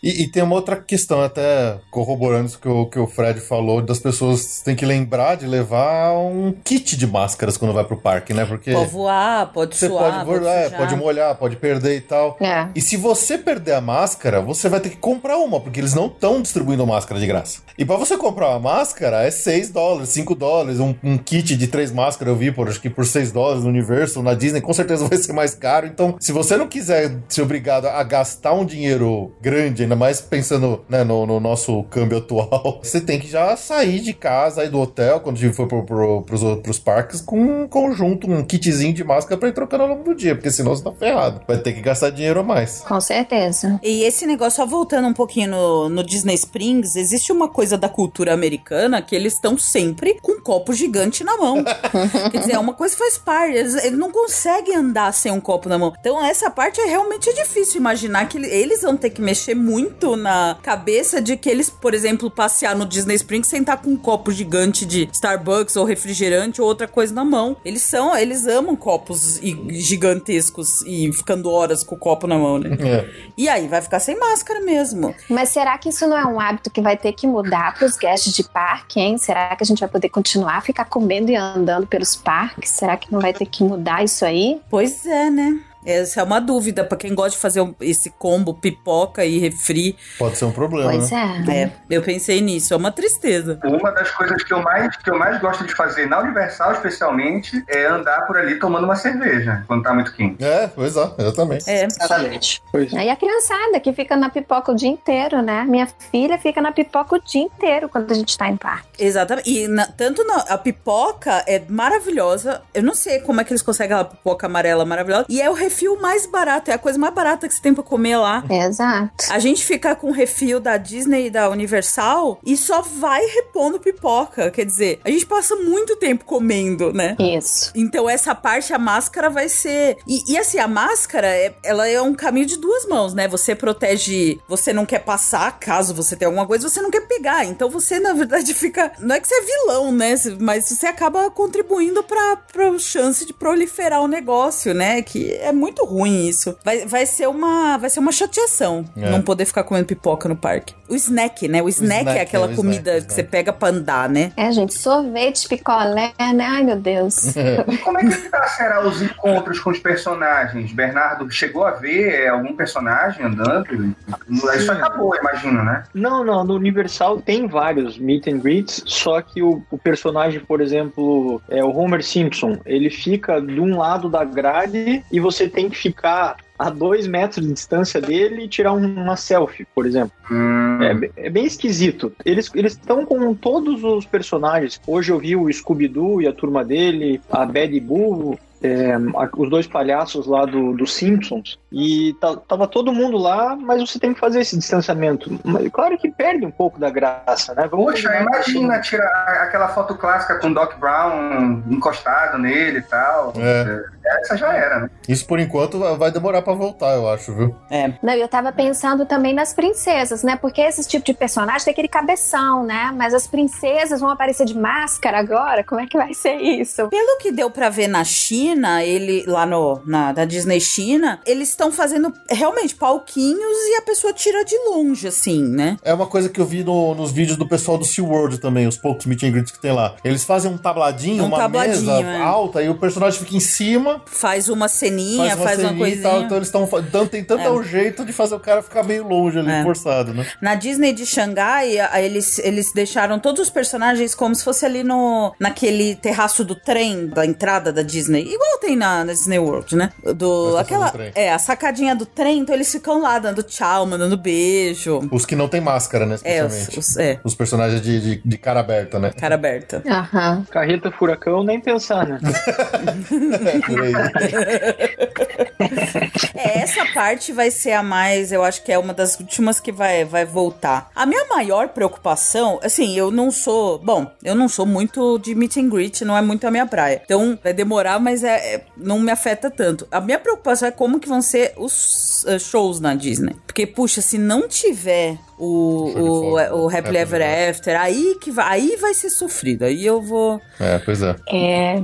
Speaker 1: E, e tem uma outra questão, até corroborando isso que o, que o Fred falou, das pessoas têm que lembrar de levar um kit de máscaras quando vai pro parque, né? Porque
Speaker 2: Pode voar, pode
Speaker 1: você
Speaker 2: suar,
Speaker 1: pode, voar, é,
Speaker 2: sujar.
Speaker 1: pode molhar, pode perder e tal.
Speaker 5: É.
Speaker 1: E se você perder a máscara, você vai ter que comprar uma, porque eles não estão distribuindo máscara de graça. E pra você comprar uma máscara é 6 dólares, 5 dólares, um, um kit de três máscaras eu vi por acho que por 6 dólares no Universo, na Disney, com certeza vai ser mais caro. Então, se você não quiser ser obrigado a gastar um dinheiro grande, ainda mais pensando né, no, no nosso câmbio atual, você tem que já sair de casa, aí do hotel, quando a gente for pro, pro, pros, pros parques, com um conjunto, um kitzinho de máscara pra ir trocando ao longo do dia, porque senão você tá ferrado. Vai ter que gastar dinheiro a mais.
Speaker 5: Com certeza.
Speaker 2: E esse negócio, só voltando um pouquinho no, no Disney Springs, existe uma coisa da cultura americana que eles estão sempre com um copo gigante na mão. Quer dizer, é uma coisa que faz parte. Eles, eles não conseguem andar sem um copo na mão. Então, essa parte é realmente difícil imaginar que ele- eles vão ter que mexer muito na cabeça de que eles, por exemplo, passear no Disney Springs sem estar com um copo gigante de Starbucks ou refrigerante ou outra coisa na mão. Eles são, eles amam copos e- gigantescos e ficando horas com o copo na mão, né?
Speaker 1: É.
Speaker 2: E aí vai ficar sem máscara mesmo.
Speaker 5: Mas será que isso não é um hábito que vai ter que mudar para os guests de parque, hein? Será que a gente vai poder continuar a ficar comendo e andando pelos parques? Será que não vai ter que mudar isso aí?
Speaker 2: Pois é, né? Essa é uma dúvida pra quem gosta de fazer esse combo pipoca e refri.
Speaker 1: Pode ser um problema,
Speaker 5: Pois
Speaker 1: né?
Speaker 5: é.
Speaker 2: É, eu pensei nisso, é uma tristeza.
Speaker 6: Uma das coisas que eu mais, que eu mais gosto de fazer na Universal, especialmente, é andar por ali tomando uma cerveja, quando tá muito quente.
Speaker 1: É, pois é, exatamente.
Speaker 2: É.
Speaker 3: Exatamente. Pois é.
Speaker 5: Aí a criançada que fica na pipoca o dia inteiro, né? Minha filha fica na pipoca o dia inteiro quando a gente tá em parque.
Speaker 2: Exatamente. E na- tanto na, a pipoca é maravilhosa. Eu não sei como é que eles conseguem aquela pipoca amarela maravilhosa. E é o refri refil mais barato, é a coisa mais barata que você tem pra comer lá.
Speaker 5: Exato.
Speaker 2: A gente fica com refil da Disney e da Universal e só vai repondo pipoca. Quer dizer, a gente passa muito tempo comendo, né?
Speaker 5: Isso.
Speaker 2: Então essa parte, a máscara vai ser... E, e assim, a máscara, é- ela é um caminho de duas mãos, né? Você protege... Você não quer passar, caso você tenha alguma coisa, você não quer pegar. Então você, na verdade, fica... Não é que você é vilão, né? Mas você acaba contribuindo pra, pra chance de proliferar o negócio, né? Que é muito ruim isso. Vai, vai ser uma... Vai ser uma chateação
Speaker 1: É.
Speaker 2: não poder ficar comendo pipoca no parque. O snack, né? O snack,
Speaker 1: snack,
Speaker 2: é aquela
Speaker 1: é, o
Speaker 2: comida
Speaker 1: snack,
Speaker 2: que você pega pra andar, né?
Speaker 5: É, gente, sorvete, picolé, né? Ai, meu Deus.
Speaker 6: E como é que tá, será os encontros com os personagens? Bernardo chegou a ver é, algum personagem andando? Isso acabou, imagino, né?
Speaker 3: Não, não, no Universal tem vários meet and greets, só que o, o personagem, por exemplo, é o Homer Simpson, ele fica de um lado da grade e você tem que ficar a dois metros de distância dele e tirar um- uma selfie, por exemplo.
Speaker 6: Hum,
Speaker 3: É, é bem esquisito. Eles estão com todos os personagens. Hoje eu vi o Scooby-Doo e a turma dele, a Betty Boo, é, a- os dois palhaços lá do, do Simpsons. E ta- tava todo mundo lá, mas você tem que fazer esse distanciamento. Claro que perde um pouco da graça, né? Vamos
Speaker 6: Poxa, imagina tirar aquela foto clássica com o Doc Brown encostado nele e tal.
Speaker 1: É.
Speaker 6: Essa já era, né?
Speaker 1: Isso por enquanto vai- demorar pra voltar, eu acho, viu?
Speaker 2: É.
Speaker 5: Não, eu tava pensando também nas princesas, né? Porque esse tipo de personagem tem aquele cabeção, né? Mas as princesas vão aparecer de máscara agora? Como é que vai ser isso?
Speaker 2: Pelo que deu pra ver na China, ele lá no na da Disney China, eles estão fazendo realmente palquinhos e a pessoa tira de longe assim, né?
Speaker 1: É uma coisa que eu vi no- nos vídeos do pessoal do SeaWorld também, os poucos meet and greets que tem lá. Eles fazem um tabladinho,
Speaker 2: Um
Speaker 1: uma
Speaker 2: tabladinho,
Speaker 1: mesa
Speaker 2: é.
Speaker 1: alta, e o personagem fica em cima,
Speaker 2: Faz uma ceninha,
Speaker 1: faz uma,
Speaker 2: faz uma
Speaker 1: ceninha e
Speaker 2: coisinha.
Speaker 1: tal. Então eles estão tentando
Speaker 2: É.
Speaker 1: dar um jeito de fazer o cara ficar meio longe ali,
Speaker 2: É.
Speaker 1: forçado, né?
Speaker 2: Na Disney de Xangai, eles, eles deixaram todos os personagens como se fosse ali no naquele terraço do trem da entrada da Disney. Igual tem na, na Disney World, né? Do, aquela,
Speaker 1: do
Speaker 2: é, a sacadinha do trem, então eles ficam lá dando tchau, mandando beijo.
Speaker 1: Os que não tem máscara, né?
Speaker 2: É, os,
Speaker 1: Especialmente.
Speaker 2: os- é,
Speaker 1: Os personagens de, de, de cara aberta, né?
Speaker 2: cara aberta.
Speaker 5: Aham.
Speaker 3: Carreta furacão, nem pensar, né?
Speaker 1: Por aí.
Speaker 2: É, essa parte vai ser a mais, eu acho que é uma das últimas que vai, vai voltar. A minha maior preocupação, assim, eu não sou, bom, eu não sou muito de meet and greet, não é muito a minha praia. Então, vai demorar, mas é, é- não me afeta tanto. A minha preocupação é como que vão ser os eh, shows na Disney. Porque, puxa, se não tiver o, o, o Happily
Speaker 1: Happily
Speaker 2: Ever
Speaker 1: Ever
Speaker 2: After, aí que vai, aí vai ser sofrido. Aí eu vou.
Speaker 1: É, pois é.
Speaker 5: É.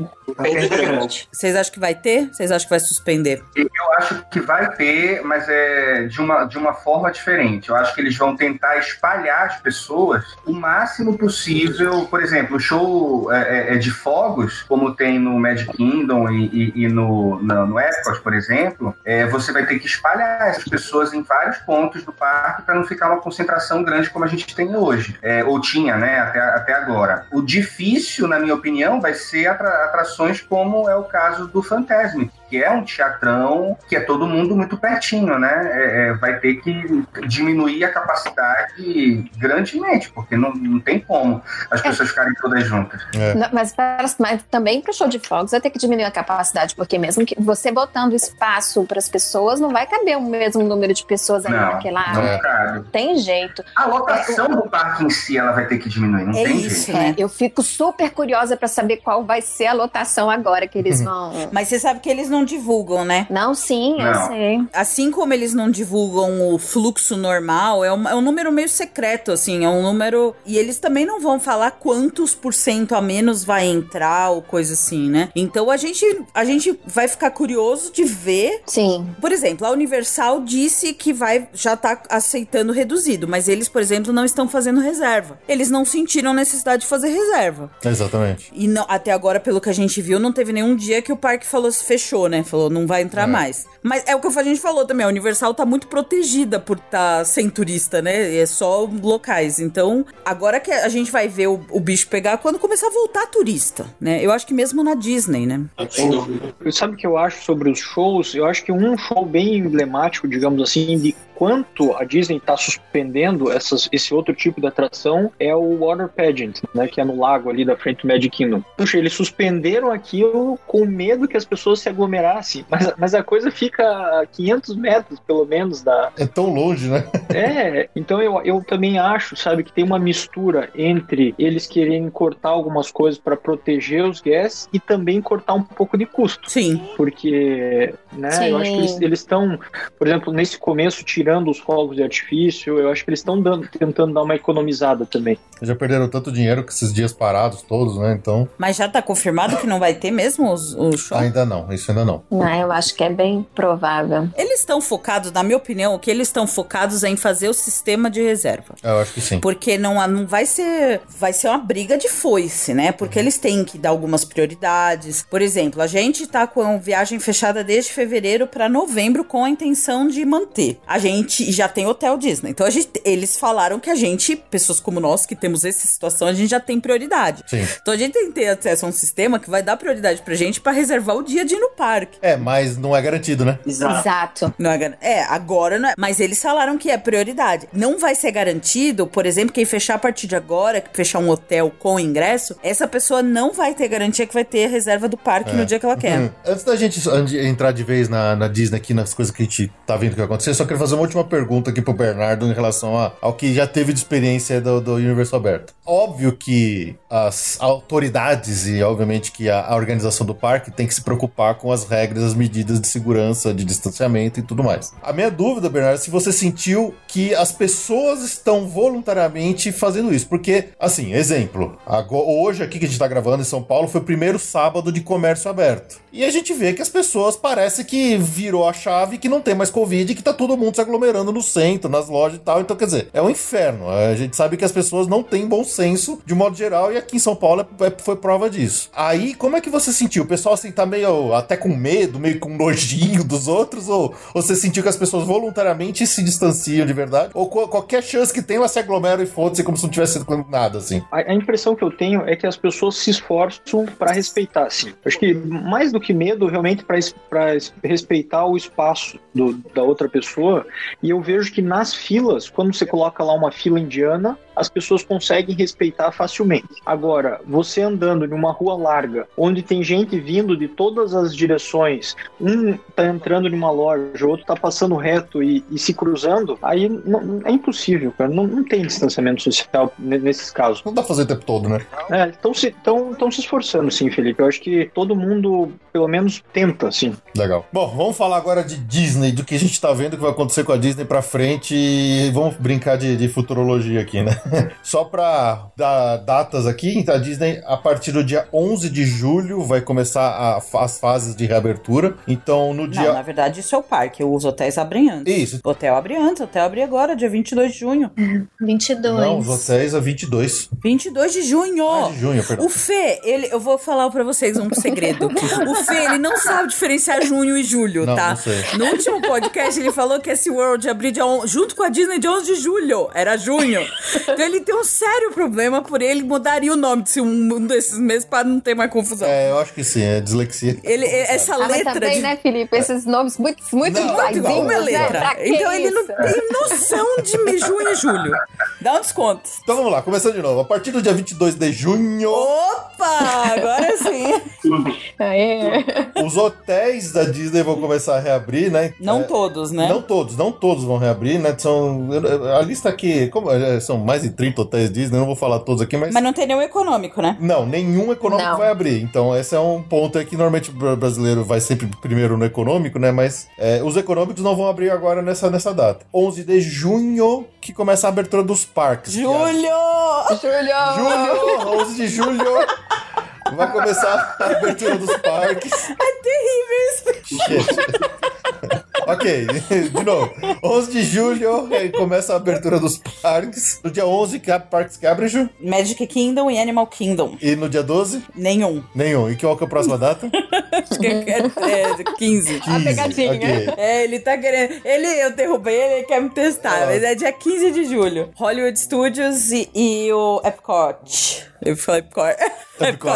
Speaker 2: Vocês acham que vai ter? Vocês acham que vai suspender?
Speaker 6: Eu acho que vai ter, mas é de uma, de uma forma diferente. Eu acho que eles vão tentar espalhar as pessoas o máximo possível. Por exemplo, o show é, é- é de fogos, como tem no Magic Kingdom e, e- e no, no Epcot, por exemplo, é, você vai ter que espalhar essas pessoas em vários pontos do parque para não ficar uma concentração grande como a gente tem hoje. É, ou tinha, né, até, até agora. O difícil, na minha opinião, vai ser atra- atrações como é o caso do Fantasmic, que é um teatrão que é todo mundo muito pertinho, né? É, é, vai ter que diminuir a capacidade grandemente, porque não, não tem como as pessoas ficarem todas juntas.
Speaker 5: Não, Mas, para- mas também pro show de fogos vai ter que diminuir a capacidade, porque mesmo que você botando espaço para as pessoas, não vai caber o mesmo número de pessoas ali
Speaker 6: Não,
Speaker 5: naquela
Speaker 6: não
Speaker 5: área.
Speaker 6: cabe.
Speaker 5: Tem jeito.
Speaker 6: A lotação do parque em si ela vai ter que diminuir, não
Speaker 2: É
Speaker 6: tem
Speaker 2: isso,
Speaker 6: jeito.
Speaker 2: né?
Speaker 5: Eu fico super curiosa para saber qual vai ser a lotação agora que eles vão.
Speaker 2: Mas você sabe que eles não divulgam, né?
Speaker 5: Não, sim, eu
Speaker 6: Não.
Speaker 5: sei.
Speaker 2: Assim como eles não divulgam o fluxo normal, é um, é um número meio secreto, assim, é um número. E eles também não vão falar quantos por cento a menos vai entrar ou coisa assim, né? Então a gente, a gente vai ficar curioso de ver.
Speaker 5: Sim.
Speaker 2: Por exemplo, a Universal disse que vai já tá aceitando reduzido, mas eles, por exemplo, não estão fazendo reserva. Eles não sentiram necessidade de fazer reserva.
Speaker 1: Exatamente.
Speaker 2: E não- até agora, pelo que a gente viu, não teve nenhum dia que o parque falou se fechou, né? Falou, não vai entrar
Speaker 1: É.
Speaker 2: mais. Mas é o que a gente falou também, a Universal tá muito protegida por estar sem turista, né? É só locais. Então, agora que a gente vai ver o, o bicho pegar quando começar a voltar turista, né? Eu acho que mesmo na Disney, né?
Speaker 4: Sem dúvida.
Speaker 3: Sabe o que eu acho sobre os shows? Eu acho que um show bem emblemático, digamos assim, de enquanto a Disney está suspendendo essas, esse outro tipo de atração, é o Water Pageant, né? Que é no lago ali da frente do Magic Kingdom. Puxa, eles suspenderam aquilo com medo que as pessoas se aglomerassem, mas, mas a coisa fica a 500 metros, pelo menos, da...
Speaker 1: É tão longe, né?
Speaker 3: É, então eu, eu também acho, sabe, que tem uma mistura entre eles quererem cortar algumas coisas para proteger os guests e também cortar um pouco de custo.
Speaker 2: Sim.
Speaker 3: Porque, né,
Speaker 5: Sim.
Speaker 3: eu acho que eles eles estão, por exemplo, nesse começo, tirando os fogos de artifício, eu acho que eles estão dando- tentando dar uma economizada também.
Speaker 1: Já perderam tanto dinheiro com esses dias parados todos, né? Então,
Speaker 2: Mas já tá confirmado que não vai ter mesmo os- o show?
Speaker 1: ainda não. Isso ainda não.
Speaker 5: Não, eu acho que é bem provável.
Speaker 2: Eles estão focados, na minha opinião, o que eles estão focados é em fazer o sistema de reserva.
Speaker 1: Eu acho que sim.
Speaker 2: Porque não, não vai ser. Vai ser uma briga de foice, né? Porque eles têm que dar algumas prioridades. Por exemplo, a gente tá com viagem fechada desde fevereiro pra novembro com a intenção de manter. A gente já tem hotel Disney. Então a gente, eles falaram que a gente, pessoas como nós que temos essa situação, a gente já tem prioridade.
Speaker 1: Sim.
Speaker 2: Então a gente tem que ter acesso a um sistema que vai dar prioridade pra gente pra reservar o dia de ir no parque.
Speaker 1: É, mas não é garantido, né?
Speaker 5: Exato.
Speaker 2: Não é, gar- é, agora não é. Mas eles falaram que é prioridade. Não vai ser garantido, por exemplo, quem fechar a partir de agora, que fechar um hotel com ingresso, essa pessoa não vai ter garantia que vai ter a reserva do parque no dia que ela quer.
Speaker 1: Hum. Antes da gente entrar de vez na, na Disney aqui, nas coisas que a gente tá vendo que vai acontecer, só queria fazer uma última pergunta aqui pro Bernardo em relação a- ao que já teve de experiência do, do Universo Aberto. Óbvio que as autoridades e, obviamente, que a, a organização do parque tem que se preocupar com as regras, as medidas de segurança, de distanciamento e tudo mais. A minha dúvida, Bernardo, é se você sentiu que as pessoas estão voluntariamente fazendo isso. Porque, assim, exemplo, ago- hoje aqui que a gente tá gravando em São Paulo foi o primeiro sábado de comércio aberto. E a gente vê que as pessoas parece que virou a chave, que não tem mais Covid, que tá todo mundo se aglomerando no centro, nas lojas e tal. Então, quer dizer, é um inferno. A gente sabe que as pessoas não têm bom senso de modo geral, e aqui em São Paulo é- é- foi prova disso. Aí, como é que você sentiu? O pessoal assim tá meio até com medo, meio com nojinho dos outros? Ou, ou você sentiu que as pessoas voluntariamente se distanciam de verdade? Ou qualquer chance que tem, elas se aglomeram e foda-se como se não tivesse sido nada, assim?
Speaker 3: A, a impressão que eu tenho é que as pessoas se esforçam para respeitar, assim. Acho que mais do que medo, realmente para respeitar o espaço do- da outra pessoa. E eu vejo que nas filas, quando você coloca lá uma fila indiana, as pessoas conseguem respeitar facilmente. Agora, você andando numa rua larga, onde tem gente vindo de todas as direções, um tá entrando numa loja, o outro tá passando reto e, e se cruzando, aí não- é impossível, cara. Não, não tem distanciamento social ne- nesses casos.
Speaker 1: Não dá pra fazer o tempo todo, né?
Speaker 3: Estão se, tão, tão se esforçando, sim, Felipe. Eu acho que todo mundo, pelo menos, tenta, sim.
Speaker 1: Legal. Bom, vamos falar agora de Disney, do que a gente tá vendo que vai acontecer com a Disney pra frente e vamos brincar de, de futurologia aqui, né? Só pra dar datas aqui, a Disney, a partir do dia 11 de julho, vai começar a as fases de reabertura. Então, no
Speaker 2: Não,
Speaker 1: dia.
Speaker 2: na verdade, isso é o parque. Os hotéis abrem antes.
Speaker 1: Isso.
Speaker 2: O hotel abre antes, o hotel abre agora, dia 22 de junho.
Speaker 5: 22.
Speaker 1: Não, os hotéis a 22
Speaker 2: 22 de junho!
Speaker 1: Ah, de junho, perdão.
Speaker 2: O Fê, ele, eu vou falar pra vocês um segredo. o Fê, ele não sabe diferenciar junho e julho,
Speaker 1: Não,
Speaker 2: tá?
Speaker 1: não sei.
Speaker 2: No último podcast, ele falou que esse World abria on- junto com a Disney de 11 de julho. Era junho. Então ele tem um sério problema por ele mudaria o nome de um desses meses pra não ter mais confusão.
Speaker 1: É, eu acho que sim, é dislexia.
Speaker 2: Ele, essa
Speaker 5: Ah, mas
Speaker 2: letra
Speaker 5: também,
Speaker 2: de
Speaker 5: né, Felipe? Esses nomes muito, muito
Speaker 1: Não,
Speaker 2: Muito igual, uma
Speaker 5: né?
Speaker 2: letra. Então ele não tem noção de junho e julho. Dá um desconto.
Speaker 1: Então vamos lá, começando de novo. A partir do dia 22 de junho,
Speaker 2: Opa! Agora sim.
Speaker 5: Aê.
Speaker 1: os hotéis da Disney vão começar a reabrir, né?
Speaker 2: Não
Speaker 1: É,
Speaker 2: todos, né?
Speaker 1: Não todos, não todos vão reabrir, né? São. A lista aqui, como é, são mais de 30 hotéis Disney, não vou falar todos aqui, mas.
Speaker 2: Mas não tem nenhum econômico, né?
Speaker 1: Não, nenhum econômico
Speaker 5: Não.
Speaker 1: vai abrir. Então, esse é um ponto aí que normalmente o bra- brasileiro vai sempre primeiro no econômico, né? Mas é, os econômicos não vão abrir agora nessa, nessa data. 11 de junho, que começa a abertura dos parques. que é-
Speaker 2: Julho!
Speaker 5: Júlio!
Speaker 1: Julho! 11 de julho! Vai começar a abertura dos parques.
Speaker 2: É terrível isso.
Speaker 1: Gente. Ok, de novo. 11 de julho começa a abertura dos parques. No dia 11, que abre parques que abrem, Ju.
Speaker 2: Magic Kingdom e Animal Kingdom.
Speaker 1: E no dia 12,
Speaker 2: Nenhum.
Speaker 1: nenhum. E qual que é a próxima data?
Speaker 2: Acho que é, é 15.
Speaker 1: 15.
Speaker 5: pegadinha.
Speaker 1: ok.
Speaker 2: É, ele tá querendo. Ele, eu derrubei ele, ele quer me testar.
Speaker 1: Ah.
Speaker 2: Mas é dia 15 de julho. Hollywood Studios e, e o Epcot. Eu falei Epcot.
Speaker 1: Epcot.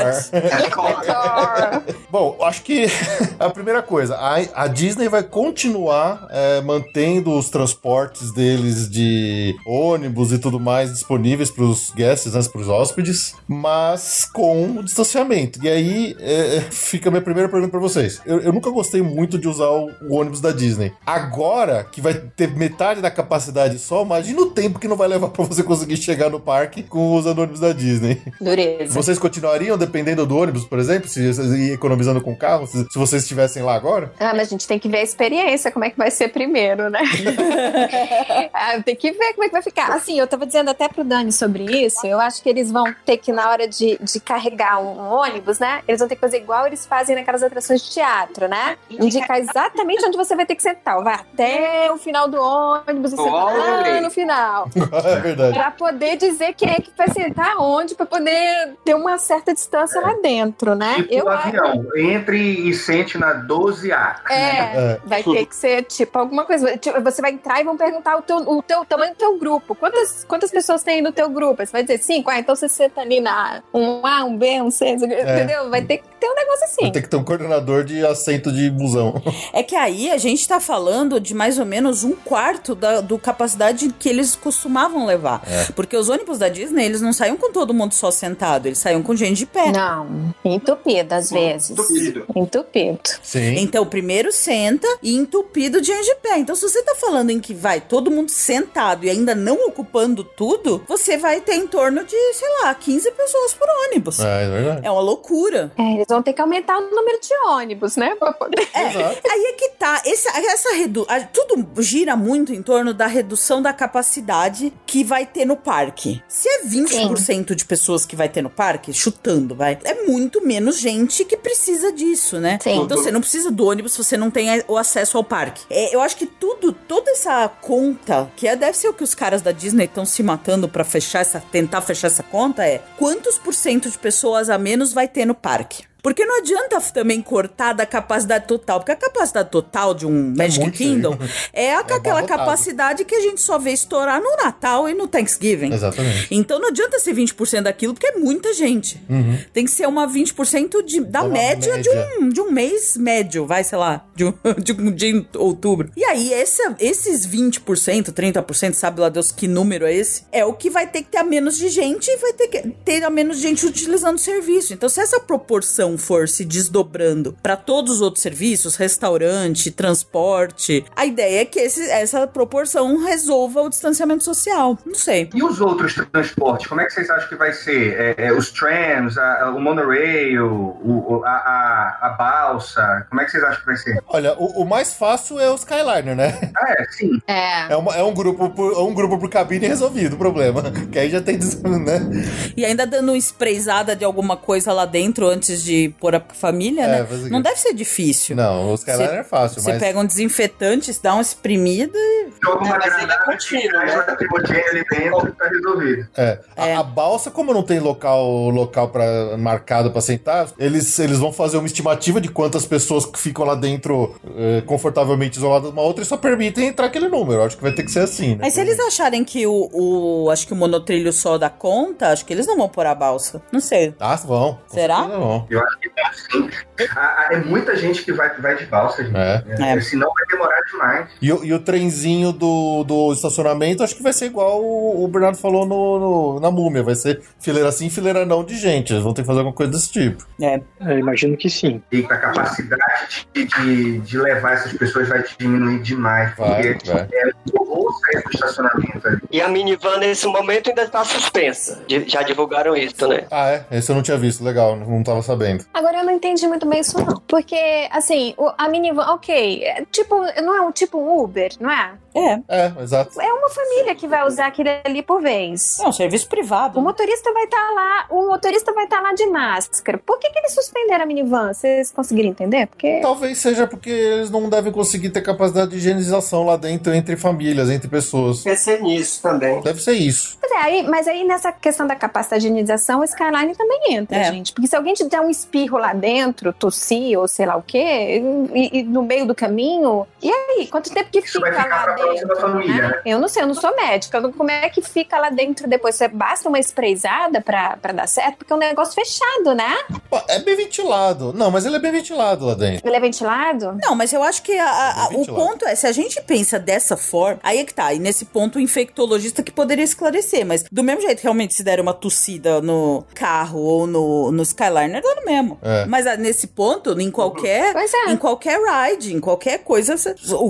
Speaker 1: Bom, acho que a primeira coisa, a, a Disney vai continuar é, mantendo os transportes deles de ônibus e tudo mais disponíveis para os guests, né, para os hóspedes, mas com o distanciamento. E aí é, fica a minha primeira pergunta para vocês. Eu, eu, nunca gostei muito de usar o, o, ônibus da Disney. Agora que vai ter metade da capacidade só, imagina o tempo que não vai levar para você conseguir chegar no parque com usando o ônibus da Disney.
Speaker 5: Dureza.
Speaker 1: Vocês continuariam dependendo do ônibus, por exemplo, se economizando com o carro, se, se vocês estivessem lá agora?
Speaker 5: Ah, mas a gente tem que ver a experiência, como é que vai ser primeiro, né? ah, tem que ver como é que vai ficar. Assim, eu tava dizendo até pro Dani sobre isso, eu acho que eles vão ter que, na hora de, de carregar um, um ônibus, né? Eles vão ter que fazer igual eles fazem naquelas atrações de teatro, né? Indicar exatamente onde você vai ter que sentar. Vai até o final do ônibus e sentar lá no final.
Speaker 1: é verdade.
Speaker 5: Pra poder dizer quem é que vai sentar onde, pra poder ter uma certa distância é. lá dentro, né?
Speaker 6: Tipo eu avião. Entre e sente na 12A.
Speaker 5: É, é, vai ter que ser tipo alguma coisa. Tipo, você vai entrar e vão perguntar o, teu, o teu, tamanho do teu grupo. Quantas, quantas pessoas tem no teu grupo? Você vai dizer cinco? Ah, então você senta ali na um A, um B, um C, é. entendeu? Vai ter que ter um negócio assim.
Speaker 1: Vai ter que ter um coordenador de assento de busão.
Speaker 2: É que aí a gente tá falando de mais ou menos um quarto da do capacidade que eles costumavam levar. É. Porque os ônibus da Disney, eles não saíam com todo mundo só sentado, eles saíam com gente de pé.
Speaker 5: Não, entupido às vezes.
Speaker 6: Entupido.
Speaker 5: Entupido.
Speaker 1: Sim.
Speaker 2: Então, primeiro senta e entupido de gente de pé. Então, se você tá falando em que vai todo mundo sentado e ainda não ocupando tudo, você vai ter em torno de, sei lá, 15 pessoas por ônibus.
Speaker 1: É, é verdade.
Speaker 2: É uma loucura.
Speaker 5: É, eles vão ter que aumentar o número de ônibus, né? Pra poder...
Speaker 2: É, aí é que tá. Esse, essa redu... Tudo gira muito em torno da redução da capacidade que vai ter no parque. Se é 20% Sim. de pessoas que vai ter no parque, chutando, vai, é muito menos gente que precisa disso, né?
Speaker 5: Sim.
Speaker 2: Então você não precisa do ônibus se você não tem o acesso ao parque. É, eu acho que tudo, toda essa conta, que é, deve ser o que os caras da Disney estão se matando para fechar essa, tentar fechar essa conta, é quantos por cento de pessoas a menos vai ter no parque? Porque não adianta também cortar da capacidade total, porque a capacidade total de um é Magic Kingdom é, é aquela capacidade que a gente só vê estourar no Natal e no Thanksgiving.
Speaker 1: Exatamente.
Speaker 2: Então não adianta ser 20% daquilo, porque é muita gente.
Speaker 1: Uhum.
Speaker 2: Tem que ser uma 20% de, da média, média, De, um, de um mês médio, vai, sei lá, de um, de, um, de outubro. E aí, esse, esses 20%, 30%, sabe lá Deus que número é esse, é o que vai ter que ter a menos de gente e vai ter que ter a menos gente utilizando o serviço. Então, se essa proporção for se desdobrando para todos os outros serviços, restaurante, transporte, a ideia é que esse, essa proporção resolva o distanciamento social. Não sei.
Speaker 6: E os outros transportes? Como é que vocês acham que vai ser? É, é, os trams, a, a, o monorail, o, a, a, a, balsa? Como é que vocês acham que vai ser?
Speaker 1: Olha, o, o mais fácil é o Skyliner, né?
Speaker 6: Ah, é, sim.
Speaker 5: É.
Speaker 1: É, uma, é um grupo por, um grupo por cabine resolvido o problema. Que aí já tem, né?
Speaker 2: E ainda dando uma sprayzada de alguma coisa lá dentro antes de pôr a família, é, né? Não deve ser difícil.
Speaker 1: Não, os caras é fácil,
Speaker 2: Você
Speaker 1: mas...
Speaker 2: pega um desinfetante, dá uma espremida e...
Speaker 6: Joga uma granada, contínuo, né? ali dentro tá resolvido.
Speaker 1: É. é. A, a, balsa, como não tem local local pra, marcado pra sentar, eles, eles vão fazer uma estimativa de quantas pessoas que ficam lá dentro eh, confortavelmente isoladas uma outra e só permitem entrar aquele número. Acho que vai ter que ser assim, né?
Speaker 2: Mas se eles acharem que o, o acho que o monotrilho só dá conta, acho que eles não vão pôr a balsa. Não sei.
Speaker 1: Ah, vão.
Speaker 2: Será?
Speaker 1: Vão.
Speaker 6: Eu acho que é muita gente que vai, vai de balsa, gente. É. É. Senão vai demorar demais.
Speaker 1: E, e o trenzinho do, do estacionamento, acho que vai ser igual o, o Bernardo falou no, no, na múmia. Vai ser fileira sim, fileira não de gente. Eles vão ter que fazer alguma coisa desse tipo.
Speaker 3: É, eu imagino que sim.
Speaker 6: E a capacidade de, de, de levar essas pessoas vai diminuir demais.
Speaker 1: Vai, porque vai. é
Speaker 6: sair do estacionamento.
Speaker 4: E a minivan nesse momento ainda está suspensa. Já divulgaram isso, né?
Speaker 1: Ah, é? Esse eu não tinha visto. Legal, não, não tava sabendo.
Speaker 5: Agora eu não entendi muito bem isso, não. Porque, assim, a minivan, ok, é, tipo, não é um tipo um Uber, não é?
Speaker 2: É.
Speaker 1: É, exato.
Speaker 5: É uma família que vai usar aquele ali por vez.
Speaker 2: É um serviço privado.
Speaker 5: O motorista vai estar tá lá, o motorista vai estar tá lá de máscara. Por que, que eles suspenderam a minivan? Vocês conseguiram entender? Porque...
Speaker 1: Talvez seja porque eles não devem conseguir ter capacidade de higienização lá dentro entre famílias, entre entre pessoas.
Speaker 4: Pensei nisso também.
Speaker 1: Deve ser isso.
Speaker 5: Pois é, aí, mas aí nessa questão da capacidade de higienização, o Skyline também entra,
Speaker 2: É.
Speaker 5: gente. Porque se alguém te der um espirro lá dentro, tossir ou sei lá o quê, e, e no meio do caminho, e aí? Quanto tempo que
Speaker 6: Isso
Speaker 5: fica lá dentro? né?
Speaker 6: né?
Speaker 5: Eu não sei, eu não sou médica. não- Como é que fica lá dentro depois? Você basta uma sprayzada pra, pra dar certo? Porque é um negócio fechado, né?
Speaker 1: É bem ventilado. Não, mas ele é bem ventilado lá dentro.
Speaker 5: Ele é ventilado?
Speaker 2: Não, mas eu acho que a- a-
Speaker 1: Bem
Speaker 2: o ponto é, se a gente pensa dessa forma, aí é que tá. E nesse ponto, o infectologista que poderia esclarecer. Mas do mesmo jeito, realmente, se der uma tossida no carro ou no, no Skyliner, dá no mesmo.
Speaker 1: É.
Speaker 2: Mas ah, nesse ponto, em qualquer.
Speaker 5: Pois é.
Speaker 2: Em qualquer ride, em qualquer coisa,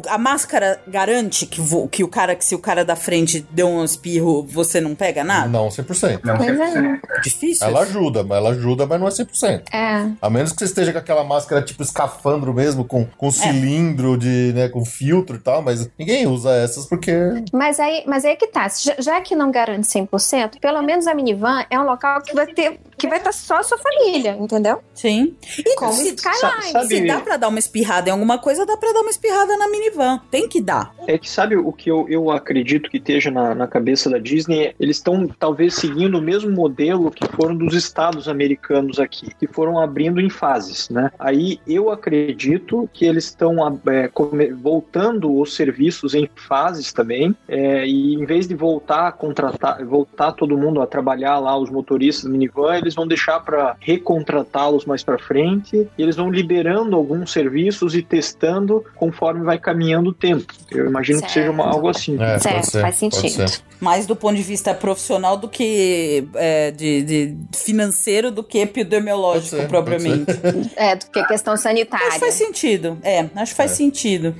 Speaker 2: a máscara garante que, vo- que o cara, que se o cara da frente deu um espirro, você não pega nada?
Speaker 1: Não 100%.
Speaker 6: Não,
Speaker 5: Pois é.
Speaker 6: 100%.
Speaker 2: Difícil.
Speaker 1: Ela ajuda, mas ela ajuda, mas não é 100%.
Speaker 5: É.
Speaker 1: A menos que você esteja com aquela máscara tipo escafandro mesmo, com,
Speaker 2: É.
Speaker 1: com cilindro de, né, com filtro e tal, mas ninguém usa essas porque
Speaker 5: Mas aí, mas aí que tá. Já, já que não garante 100%, pelo menos a minivan é um local que vai ter que vai estar só a sua família, entendeu?
Speaker 2: Sim. E
Speaker 5: Como
Speaker 2: se.
Speaker 3: Sabe-
Speaker 2: se dá pra dar uma espirrada em alguma coisa, dá pra dar uma espirrada na minivan. Tem que dar.
Speaker 3: É que sabe o que eu, eu acredito que esteja na, na cabeça da Disney? Eles estão talvez seguindo o mesmo modelo que foram dos estados americanos aqui, que foram abrindo em fases, né? Aí eu acredito que eles estão é, voltando os serviços em fases também, é, e em vez de voltar a contratar, voltar todo mundo a trabalhar lá os motoristas do minivan, eles vão deixar para recontratá-los mais para frente, e eles vão liberando alguns serviços e testando conforme vai caminhando o tempo. Eu imagino que seja uma- algo assim.
Speaker 1: É,
Speaker 5: Certo,
Speaker 1: pode ser,
Speaker 5: faz
Speaker 1: pode
Speaker 5: sentido.
Speaker 1: ser.
Speaker 2: Mais do ponto de vista profissional do que é, de, de financeiro do que epidemiológico,
Speaker 1: Pode ser,
Speaker 2: propriamente.
Speaker 5: É, do que questão sanitária.
Speaker 2: Acho que faz sentido. É, acho que faz sentido.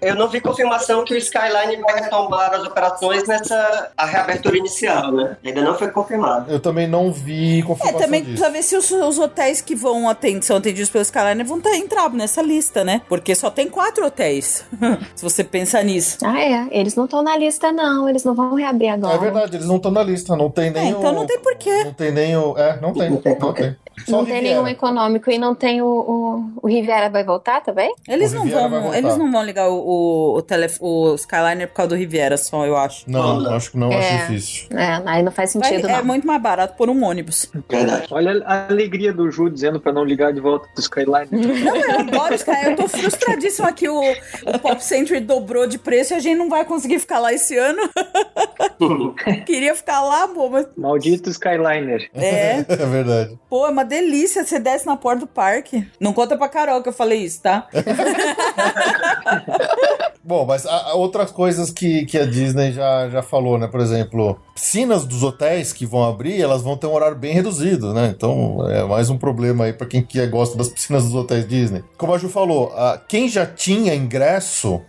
Speaker 4: Eu não vi confirmação que o Skyline vai retomar as operações nessa a reabertura inicial, né? Ainda não foi confirmado.
Speaker 1: Eu também não vi
Speaker 2: É, também
Speaker 1: disso.
Speaker 2: precisa ver se os, os hotéis que vão atend, são atendidos pelo Skyliner vão tá, entrar nessa lista, né? Porque só tem quatro hotéis. se você pensar nisso.
Speaker 5: Ah, é. Eles não estão na lista, não. Eles não vão reabrir agora.
Speaker 1: É verdade, eles não estão na lista, não tem nem
Speaker 2: É, então
Speaker 1: o...
Speaker 2: não tem porquê.
Speaker 1: Não tem nem o... É, não tem, não tem. Só
Speaker 5: Não tem nenhum econômico e não tem o, o, o Riviera vai voltar também?
Speaker 2: Eles
Speaker 1: O
Speaker 2: não
Speaker 1: Riviera vai
Speaker 2: vão, eles não vão ligar o, o, o, tele, o Skyliner por causa do Riviera só, eu acho.
Speaker 1: Não, acho que não,
Speaker 5: É.
Speaker 1: acho difícil.
Speaker 5: É, aí não faz
Speaker 2: Vai-
Speaker 5: sentido,
Speaker 2: é
Speaker 5: não.
Speaker 2: muito mais barato por um ônibus.
Speaker 4: Verdade.
Speaker 3: Olha a alegria do Ju dizendo para não ligar de volta do Skyline.
Speaker 2: Não, eu adoro Sky. Eu tô frustradíssima que o, o Pop Century dobrou de preço e a gente não vai conseguir ficar lá esse ano. Queria ficar lá, pô, mas.
Speaker 3: Maldito Skyliner.
Speaker 2: É,
Speaker 1: É verdade.
Speaker 2: pô, é uma delícia. Você desce na porta do parque. Não conta pra Carol que eu falei isso, tá?
Speaker 1: Bom, mas há outras coisas que, que a Disney já, já falou, né? Por exemplo, piscinas dos hotéis que vão abrir, elas vão ter um horário bem reduzido, né? Então é mais um problema aí pra quem que gosta das piscinas dos hotéis Disney. Como a Ju falou, quem já tinha ingresso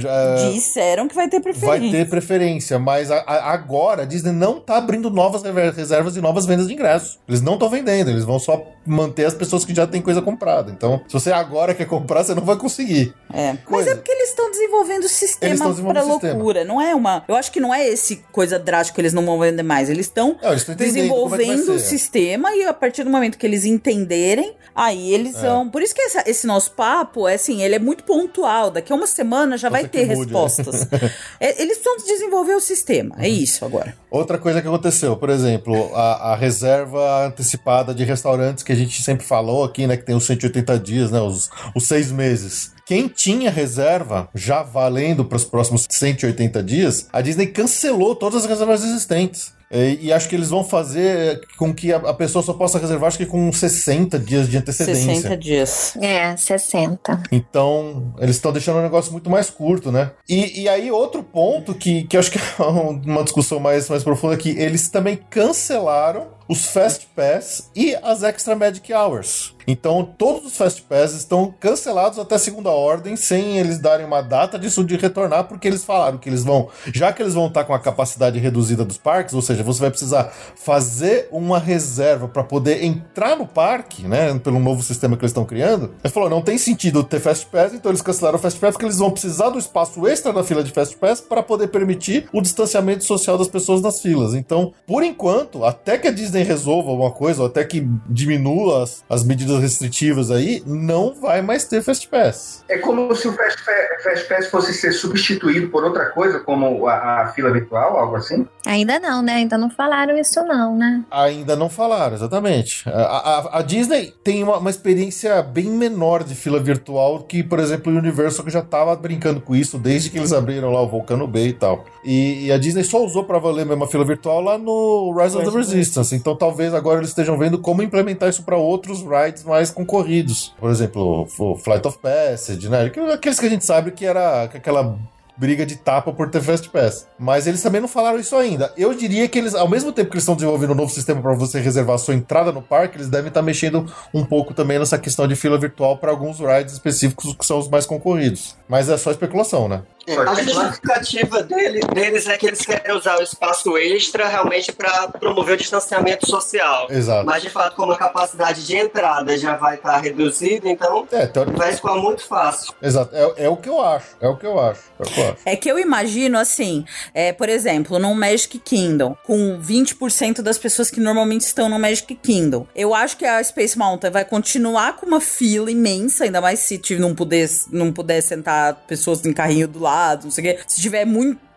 Speaker 1: já-
Speaker 2: Disseram que vai ter preferência.
Speaker 1: vai ter preferência, mas a- a- agora a Disney não tá abrindo novas reservas e novas vendas de ingressos. Eles não estão vendendo, eles vão só manter as pessoas que já têm coisa comprada. Então, se você agora quer comprar, você não vai conseguir.
Speaker 2: É. Mas
Speaker 1: Coisa.
Speaker 2: é porque eles estão desenvolvendo o sistema
Speaker 1: o sistema.
Speaker 2: loucura. Não é uma. Eu acho que não é esse coisa drástica que eles não vão vender mais. Eles estão
Speaker 1: é vai
Speaker 2: desenvolvendo o
Speaker 1: ser.
Speaker 2: sistema e a partir do momento que eles entenderem, aí eles
Speaker 1: É.
Speaker 2: vão. Por isso que essa- esse nosso papo é assim, ele é muito pontual. Daqui a uma semana já vai ter
Speaker 1: mude,
Speaker 2: respostas. É, eles precisam desenvolver o sistema.
Speaker 1: Uhum.
Speaker 2: É isso agora.
Speaker 1: Outra coisa que aconteceu, por exemplo, a, a reserva antecipada de restaurantes que a gente sempre falou aqui, né? Que tem os 180 dias, né? Os, os seis meses. Quem tinha reserva já valendo para os próximos 180 dias, a Disney cancelou todas as reservas existentes. E, e acho que eles vão fazer com que a, a pessoa só possa reservar, acho que com 60 dias de antecedência.
Speaker 2: 60 dias.
Speaker 5: É, 60.
Speaker 1: Então, eles estão deixando o negócio muito mais curto, né? E, e aí, outro ponto que, que eu acho que é uma discussão mais, mais profunda aqui, eles também cancelaram os Fast Pass e as Extra Magic Hours. Então, todos os Fast Pass estão cancelados até segunda ordem, sem eles darem uma data disso de retornar, porque eles falaram que eles vão, já que eles vão estar com a capacidade reduzida dos parques, ou seja, você vai precisar fazer uma reserva para poder entrar no parque, né? Pelo novo sistema que eles estão criando. Ele falou: não tem sentido ter Fast Pass, então eles cancelaram o Fast Pass porque eles vão precisar do espaço extra na fila de Fast Pass para poder permitir o distanciamento social das pessoas nas filas. Então, por enquanto, até que a Disney resolva alguma coisa, ou até que diminua as, as medidas restritivas aí, não vai mais ter Fast Pass.
Speaker 6: É como se o Fast Pass, Fast Pass fosse ser substituído por outra coisa, como a, a fila virtual, algo assim?
Speaker 5: Ainda não, né? Ainda não falaram isso não, né?
Speaker 1: Ainda não falaram, exatamente. A, a, a Disney tem uma, uma, experiência bem menor de fila virtual que, por exemplo, o Universal que já estava brincando com isso desde que eles abriram lá o Volcano Bay e tal. E, e a Disney só usou para valer mesmo a fila virtual lá no Rise of the Resistance. Então talvez agora eles estejam vendo como implementar isso para outros rides mais concorridos. Por exemplo, o Flight of Passage, né? Aqueles que a gente sabe que era aquela briga de tapa por ter Fast Pass. Mas eles também não falaram isso ainda. Eu diria que eles, ao mesmo tempo que eles estão desenvolvendo um novo sistema para você reservar sua entrada no parque, eles devem estar mexendo um pouco também nessa questão de fila virtual para alguns rides específicos que são os mais concorridos. Mas é só especulação, né?
Speaker 4: É, a justificativa dele, deles é que eles querem usar o espaço extra realmente para promover o distanciamento social.
Speaker 1: Exato.
Speaker 4: Mas, de fato, como a capacidade de entrada já vai estar reduzida, então
Speaker 1: é, teórico...
Speaker 4: vai ficar muito fácil.
Speaker 1: Exato. É, é, o que eu acho. É o que eu acho. É, que eu, acho.
Speaker 2: é que eu imagino assim, é, por exemplo, no Magic Kingdom, com 20% das pessoas que normalmente estão no Magic Kingdom. Eu acho que a Space Mountain vai continuar com uma fila imensa, ainda mais se não puder, não puder sentar pessoas em carrinho do lado não sei o quê. Se tiver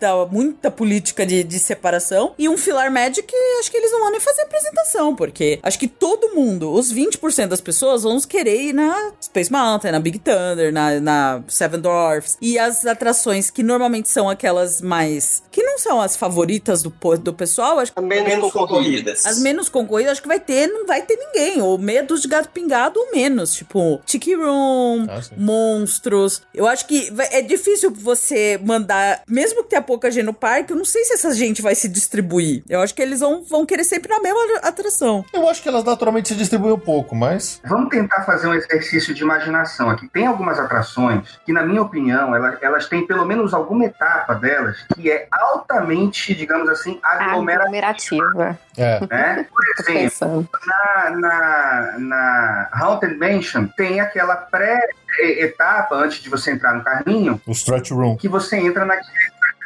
Speaker 2: muita, muita política de, de separação. E um Filar Magic, acho que eles não vão nem fazer apresentação, porque acho que todo mundo, os 20% das pessoas, vão querer ir na Space Mountain, na Big Thunder, na, na Seven Dwarfs. E as atrações que normalmente são aquelas mais. que não são as favoritas do, do pessoal, acho que.
Speaker 4: Menos, menos concorridas.
Speaker 2: As menos concorridas, acho que vai ter, não vai ter ninguém. Ou medos de gato pingado ou menos. Tipo, Tiki Room, ah, monstros. Eu acho que é difícil você você mandar, mesmo que tenha pouca gente no parque, eu não sei se essa gente vai se distribuir. Eu acho que eles vão, vão querer sempre na mesma atração.
Speaker 1: Eu acho que elas naturalmente se distribuem um pouco, mas.
Speaker 6: Vamos tentar fazer um exercício de imaginação aqui. Tem algumas atrações que, na minha opinião, elas, elas têm pelo menos alguma etapa delas que é altamente, digamos assim, aglomerativa.
Speaker 5: É.
Speaker 6: Né? Por exemplo, na, na, na Haunted Mansion tem aquela pré etapa antes de você entrar no carrinho.
Speaker 1: O stretch room.
Speaker 6: Que você entra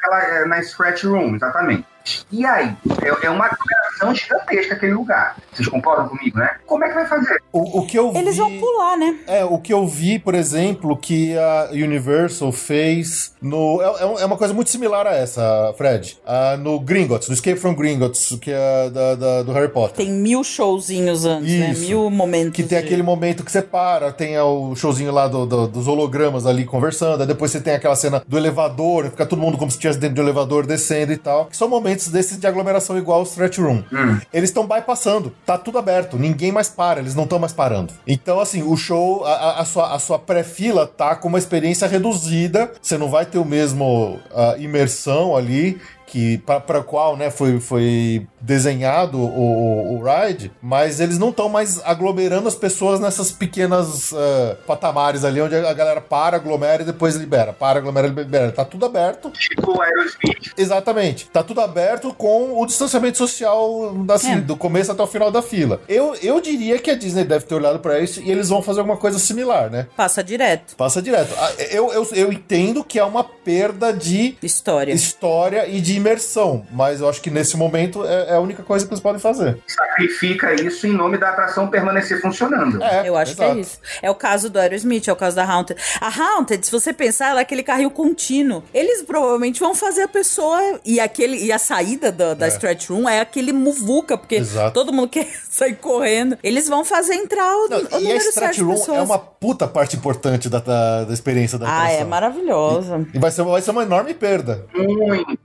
Speaker 6: naquela, é, na stretch room, exatamente. E aí? É, é uma aglomeração gigantesca aquele lugar. Vocês concordam comigo, né? Como é que vai fazer?
Speaker 1: O, o que eu
Speaker 2: Eles
Speaker 1: vi,
Speaker 2: vão pular, né?
Speaker 1: É, o que eu vi, por exemplo, que a Universal fez no. É, é uma coisa muito similar a essa, Fred. Uh, no Gringotts, no Escape from Gringotts, que é da, da, do Harry Potter.
Speaker 2: Tem mil showzinhos antes, né? Isso. né? Mil momentos.
Speaker 1: Que tem
Speaker 2: de...
Speaker 1: aquele momento que você para, tem o showzinho lá do, do, dos hologramas ali conversando, aí depois você tem aquela cena do elevador, fica todo mundo como se estivesse dentro do elevador descendo e tal. Que são momentos desses de aglomeração igual o stretch room. Hum. Eles estão bypassando, tá tudo aberto, ninguém mais para, eles não estão mais parando. Então, assim, o show, a, a sua, a sua pré-fila tá com uma experiência reduzida, você não vai ter o mesmo uh, imersão ali, que para qual né, foi, foi desenhado o, o ride, mas eles não estão mais aglomerando as pessoas nessas pequenas uh, patamares ali, onde a galera para, aglomera e depois libera. Para, aglomera e libera. Tá tudo aberto.
Speaker 6: Tipo Aerosmith.
Speaker 1: Exatamente. Tá tudo aberto com o distanciamento social assim, é. do começo até o final da fila. Eu, eu diria que a Disney deve ter olhado para isso e eles vão fazer alguma coisa similar, né?
Speaker 2: Passa direto.
Speaker 1: Passa direto. Ah, eu, eu, eu entendo que é uma perda de
Speaker 2: história,
Speaker 1: história e de imersão, mas eu acho que nesse momento é, é a única coisa que eles podem fazer.
Speaker 6: Sacrifica isso em nome da atração permanecer funcionando.
Speaker 2: É, eu acho exato. que é isso. É o caso do Aerosmith, é o caso da Haunted. A Haunted, se você pensar, ela é aquele carril contínuo. Eles provavelmente vão fazer a pessoa e aquele e a saída da, da é. stretch room é aquele muvuca, porque exato. todo mundo quer sair correndo. Eles vão fazer entrar o, Não, o
Speaker 1: e
Speaker 2: número
Speaker 1: a stretch room é uma puta parte importante da, da, da experiência da
Speaker 2: atração. Ah, é maravilhosa.
Speaker 1: E, e vai, ser, vai ser uma enorme perda.
Speaker 6: Muito.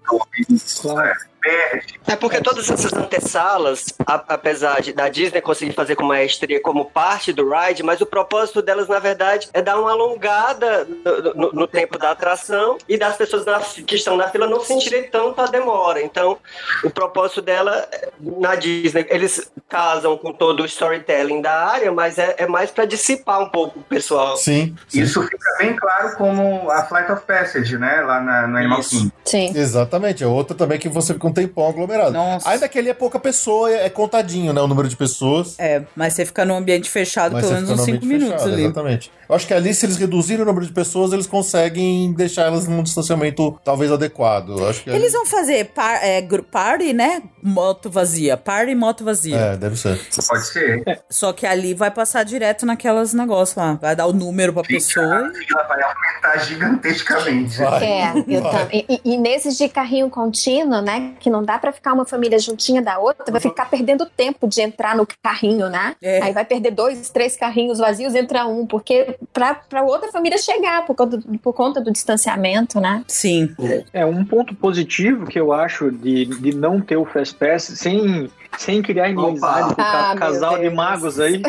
Speaker 6: Claro
Speaker 4: perde. É porque todas essas antessalas, apesar de, da Disney conseguir fazer com maestria como parte do ride, mas o propósito delas, na verdade, é dar uma alongada no, no, no tempo da atração e das pessoas na, que estão na fila não sentirem tanto a demora. Então, o propósito dela, na Disney, eles casam com todo o storytelling da área, mas é, é mais para dissipar um pouco o pessoal.
Speaker 1: Sim, sim.
Speaker 6: Isso fica bem claro como a Flight of Passage, né? Lá na, no Animal. Kingdom.
Speaker 5: Sim.
Speaker 1: Exatamente, é outra também que você fica um tempão aglomerado.
Speaker 2: Nossa.
Speaker 1: Ainda que ali é pouca pessoa, é é contadinho, né? O número de pessoas.
Speaker 2: É, mas você fica num ambiente fechado
Speaker 1: Mas
Speaker 2: pelo menos
Speaker 1: fica
Speaker 2: uns
Speaker 1: no
Speaker 2: 5
Speaker 1: ambiente
Speaker 2: minutos
Speaker 1: fechado,
Speaker 2: ali.
Speaker 1: Exatamente. Eu acho que ali, se eles reduzirem o número de pessoas, eles conseguem deixar elas num distanciamento talvez adequado. Eu acho que
Speaker 2: Eles vão fazer par, é, party, né? Moto vazia. Party, moto vazia.
Speaker 1: É, deve ser.
Speaker 6: Pode ser.
Speaker 2: Só que ali vai passar direto naquelas negócios lá. Vai dar o número pra pessoa.
Speaker 6: A fila vai aumentar gigantescamente.
Speaker 1: Vai.
Speaker 5: É, eu e, e- e nesses de carrinho contínuo, né? Que não dá pra ficar uma família juntinha da outra, vai ficar perdendo tempo de entrar no carrinho, né?
Speaker 2: É.
Speaker 5: Aí vai perder dois, três carrinhos vazios, entra um, porque pra, pra outra família chegar, por conta, do- por conta do distanciamento, né?
Speaker 2: Sim.
Speaker 3: É um ponto positivo que eu acho de, de não ter o Fast Pass sem, sem criar inimizade com
Speaker 5: Ah,
Speaker 3: casal de magos aí.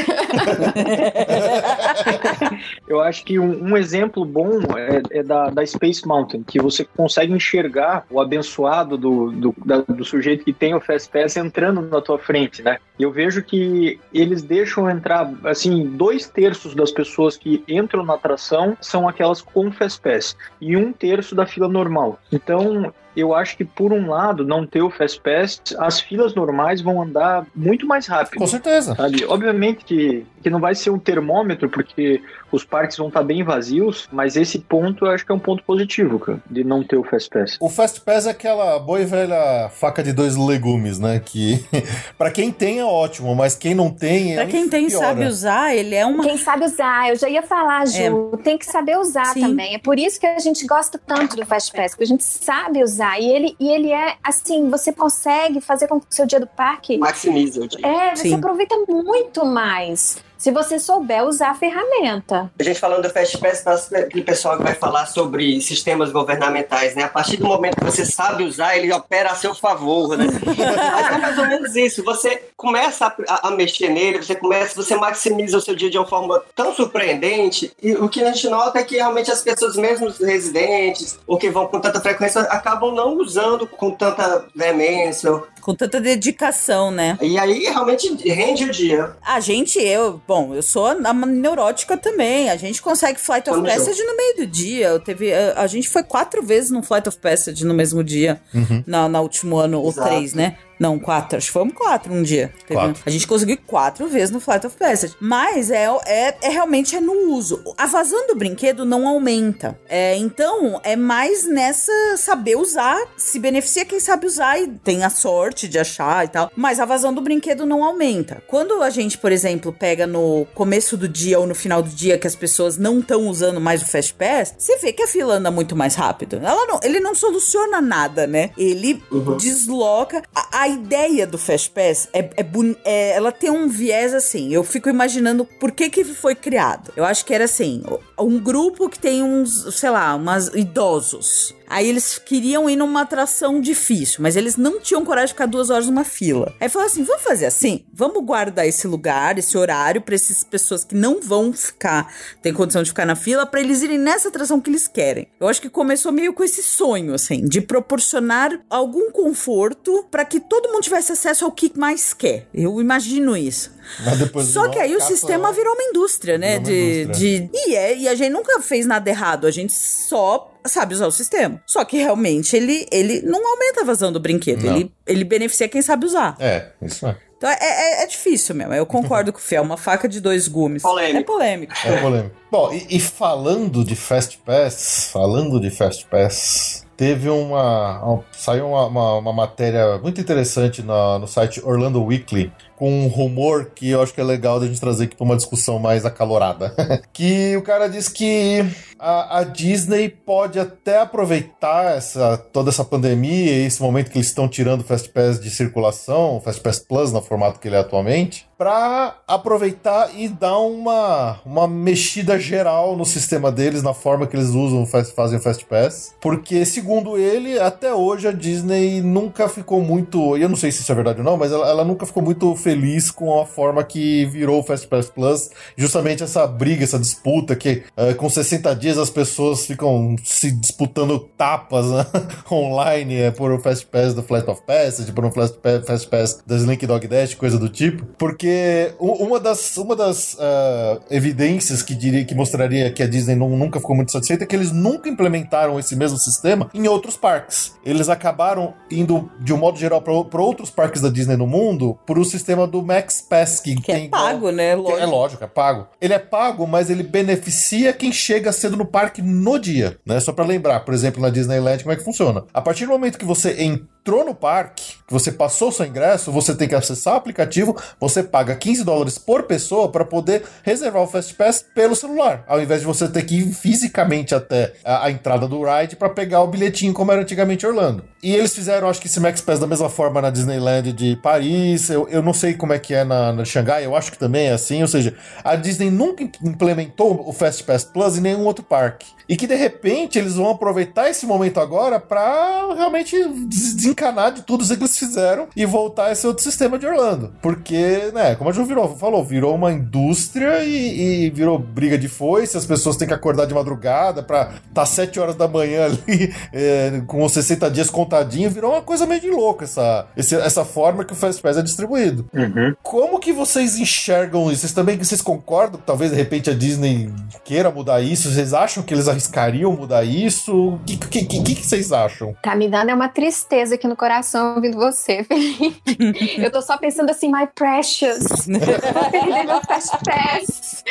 Speaker 3: eu acho que um, um exemplo bom é, é da, da Space Mountain, que você consegue enxergar o abençoado do, do, da- do sujeito que tem o Fast Pass entrando na tua frente, né? Eu vejo que eles deixam entrar, assim, dois terços das pessoas que entram na atração são aquelas com Fast Pass e um terço da fila normal. Então, eu acho que por um lado, não ter o Fast Pass, as filas normais vão andar muito mais rápido.
Speaker 1: Com certeza.
Speaker 3: Sabe? Obviamente que, que não vai ser um termômetro, porque os parques vão estar bem vazios, mas esse ponto eu acho que é um ponto positivo, cara, de não ter o Fast Pass.
Speaker 1: O Fast Pass é aquela boa e velha faca de dois legumes, né? Que pra quem tem é ótimo, mas quem não tem é
Speaker 2: Pra quem tem e
Speaker 1: piora.
Speaker 2: sabe usar, ele é uma.
Speaker 5: Quem sabe usar, eu já ia falar, Ju, tem que saber usar
Speaker 2: Sim.
Speaker 5: também. É por isso que a gente gosta tanto do Fast Pass, porque a gente sabe usar. E ele, e ele é assim, você consegue fazer com que o seu dia do parque.
Speaker 4: Maximiza o dia.
Speaker 5: É, você
Speaker 2: Sim.
Speaker 5: aproveita muito mais se você souber usar a ferramenta.
Speaker 4: A gente falando do Fast Pass, parece aquele pessoal que vai falar sobre sistemas governamentais, né? A partir do momento que você sabe usar, ele opera a seu favor, né? Mas é mais ou menos isso. Você começa a, a- a mexer nele, você começa, você maximiza o seu dia de uma forma tão surpreendente. E o que a gente nota é que realmente as pessoas, mesmo os residentes, ou que vão com tanta frequência, acabam não usando com tanta veemência.
Speaker 2: Com tanta dedicação, né?
Speaker 4: E aí realmente rende o dia.
Speaker 2: A gente, eu, bom, eu sou a a neurótica também. A gente consegue Flight of
Speaker 4: junto.
Speaker 2: Passage no meio do dia. Eu teve, a, a gente foi quatro vezes no Flight of Passage no mesmo dia, na, na último ano, ou
Speaker 4: Exato.
Speaker 2: três, né? Não, quatro. Acho que fomos quatro um dia.
Speaker 1: Quatro.
Speaker 2: A gente conseguiu quatro vezes no Flight of Passage. Mas é, é, é realmente é no uso. A vazão do brinquedo não aumenta. É, então, é mais nessa saber usar. Se beneficia quem sabe usar e tem a sorte de achar e tal. Mas a vazão do brinquedo não aumenta. Quando a gente, por exemplo, pega no começo do dia ou no final do dia que as pessoas não estão usando mais o Fast Pass, você vê que a fila anda muito mais rápido. Ela não, ele não soluciona nada, né? Ele desloca. A, a ideia do Fast Pass é, é, é- ela tem um viés assim. Eu fico imaginando por que que foi criado. Eu acho que era assim, um grupo que tem uns, sei lá, umas idosos. Aí eles queriam ir numa atração difícil, mas eles não tinham coragem de ficar duas horas numa fila. Aí falou assim: vamos fazer assim? Vamos guardar esse lugar, esse horário, pra essas pessoas que não vão ficar, tem condição de ficar na fila, pra eles irem nessa atração que eles querem. Eu acho que começou meio com esse sonho, assim, de proporcionar algum conforto pra que todo mundo tivesse acesso ao que mais quer. Eu imagino isso.
Speaker 1: Mas depois
Speaker 2: Só que aí o sistema virou uma indústria, né?
Speaker 1: Uma
Speaker 2: De,
Speaker 1: indústria.
Speaker 2: de, e, é, e a gente nunca fez nada errado, a gente só sabe usar o sistema. Só que realmente ele, ele não aumenta a vazão do brinquedo,
Speaker 1: Não.
Speaker 2: ele, ele beneficia quem sabe usar.
Speaker 1: É, isso é.
Speaker 2: Então é, é, é difícil mesmo, eu concordo com o Fê, é uma faca de dois gumes.
Speaker 4: Polêmico.
Speaker 2: É polêmico.
Speaker 1: É polêmico. Bom, e, e falando de Fast Pass, falando de Fast Pass, teve uma. uma- saiu uma, uma, uma matéria muito interessante na- no site Orlando Weekly. Com um rumor que eu acho que é legal da gente trazer aqui para uma discussão mais acalorada. que o cara diz que a, a Disney pode até aproveitar essa, toda essa pandemia e esse momento que eles estão tirando o Fast Pass de circulação, o Fast Pass Plus no formato que ele é atualmente, para aproveitar e dar uma, uma mexida geral no sistema deles, na forma que eles usam, faz- fazem o Fast Pass. Porque, segundo ele, até hoje a Disney nunca ficou muito. e Eu não sei se isso é verdade ou não, mas ela, ela nunca ficou muito feliz feliz com a forma que virou o Fast Pass Plus. Justamente essa briga, essa disputa que uh, com 60 dias as pessoas ficam se disputando tapas né? online é, por um Fast Pass do Flight of Passage, por um Fast Pass, Fast Pass da Slink Dog Dash, coisa do tipo. Porque uma das, uma das uh, evidências que diria que mostraria que a Disney não, nunca ficou muito satisfeita é que eles nunca implementaram esse mesmo sistema em outros parques. Eles acabaram indo, de um modo geral, para outros parques da Disney no mundo por o sistema do Max Pass, que,
Speaker 2: é pago, né?
Speaker 1: Lógico. É lógico, é pago. Ele é pago, mas ele beneficia quem chega cedo no parque no dia, né? Só para lembrar, por exemplo, na Disneyland, como é que funciona. A partir do momento que você entrou no parque, que você passou seu ingresso, você tem que acessar o aplicativo, você paga 15 dólares por pessoa para poder reservar o Fast Pass pelo celular, ao invés de você ter que ir fisicamente até a, a entrada do ride para pegar o bilhetinho como era antigamente Orlando. E eles fizeram, acho que esse Max Pass da mesma forma na Disneyland de Paris, eu, eu não sei como é que é na, na Xangai, eu acho que também é assim, ou seja, a Disney nunca implementou o Fast Pass Plus em nenhum outro parque. E que de repente eles vão aproveitar esse momento agora para realmente desencanar de tudo isso que eles fizeram e voltar a esse outro sistema de Orlando. Porque, né, como a Ju virou, falou, virou uma indústria e, e virou briga de foice, as pessoas têm que acordar de madrugada pra estar tá 7 horas da manhã ali é, com os 60 dias contadinho, virou uma coisa meio de louco essa, essa forma que o Fast Pass é distribuído.
Speaker 3: Uhum.
Speaker 1: Como que vocês enxergam isso? Vocês também vocês concordam que talvez de repente a Disney queira mudar isso? Vocês acham que eles arriscariam mudar isso? O que, que, que, que, vocês acham?
Speaker 5: Tá me dando uma tristeza aqui no coração ouvindo você, Felipe. eu tô só pensando assim, my precious. Vou perder meu fast pass.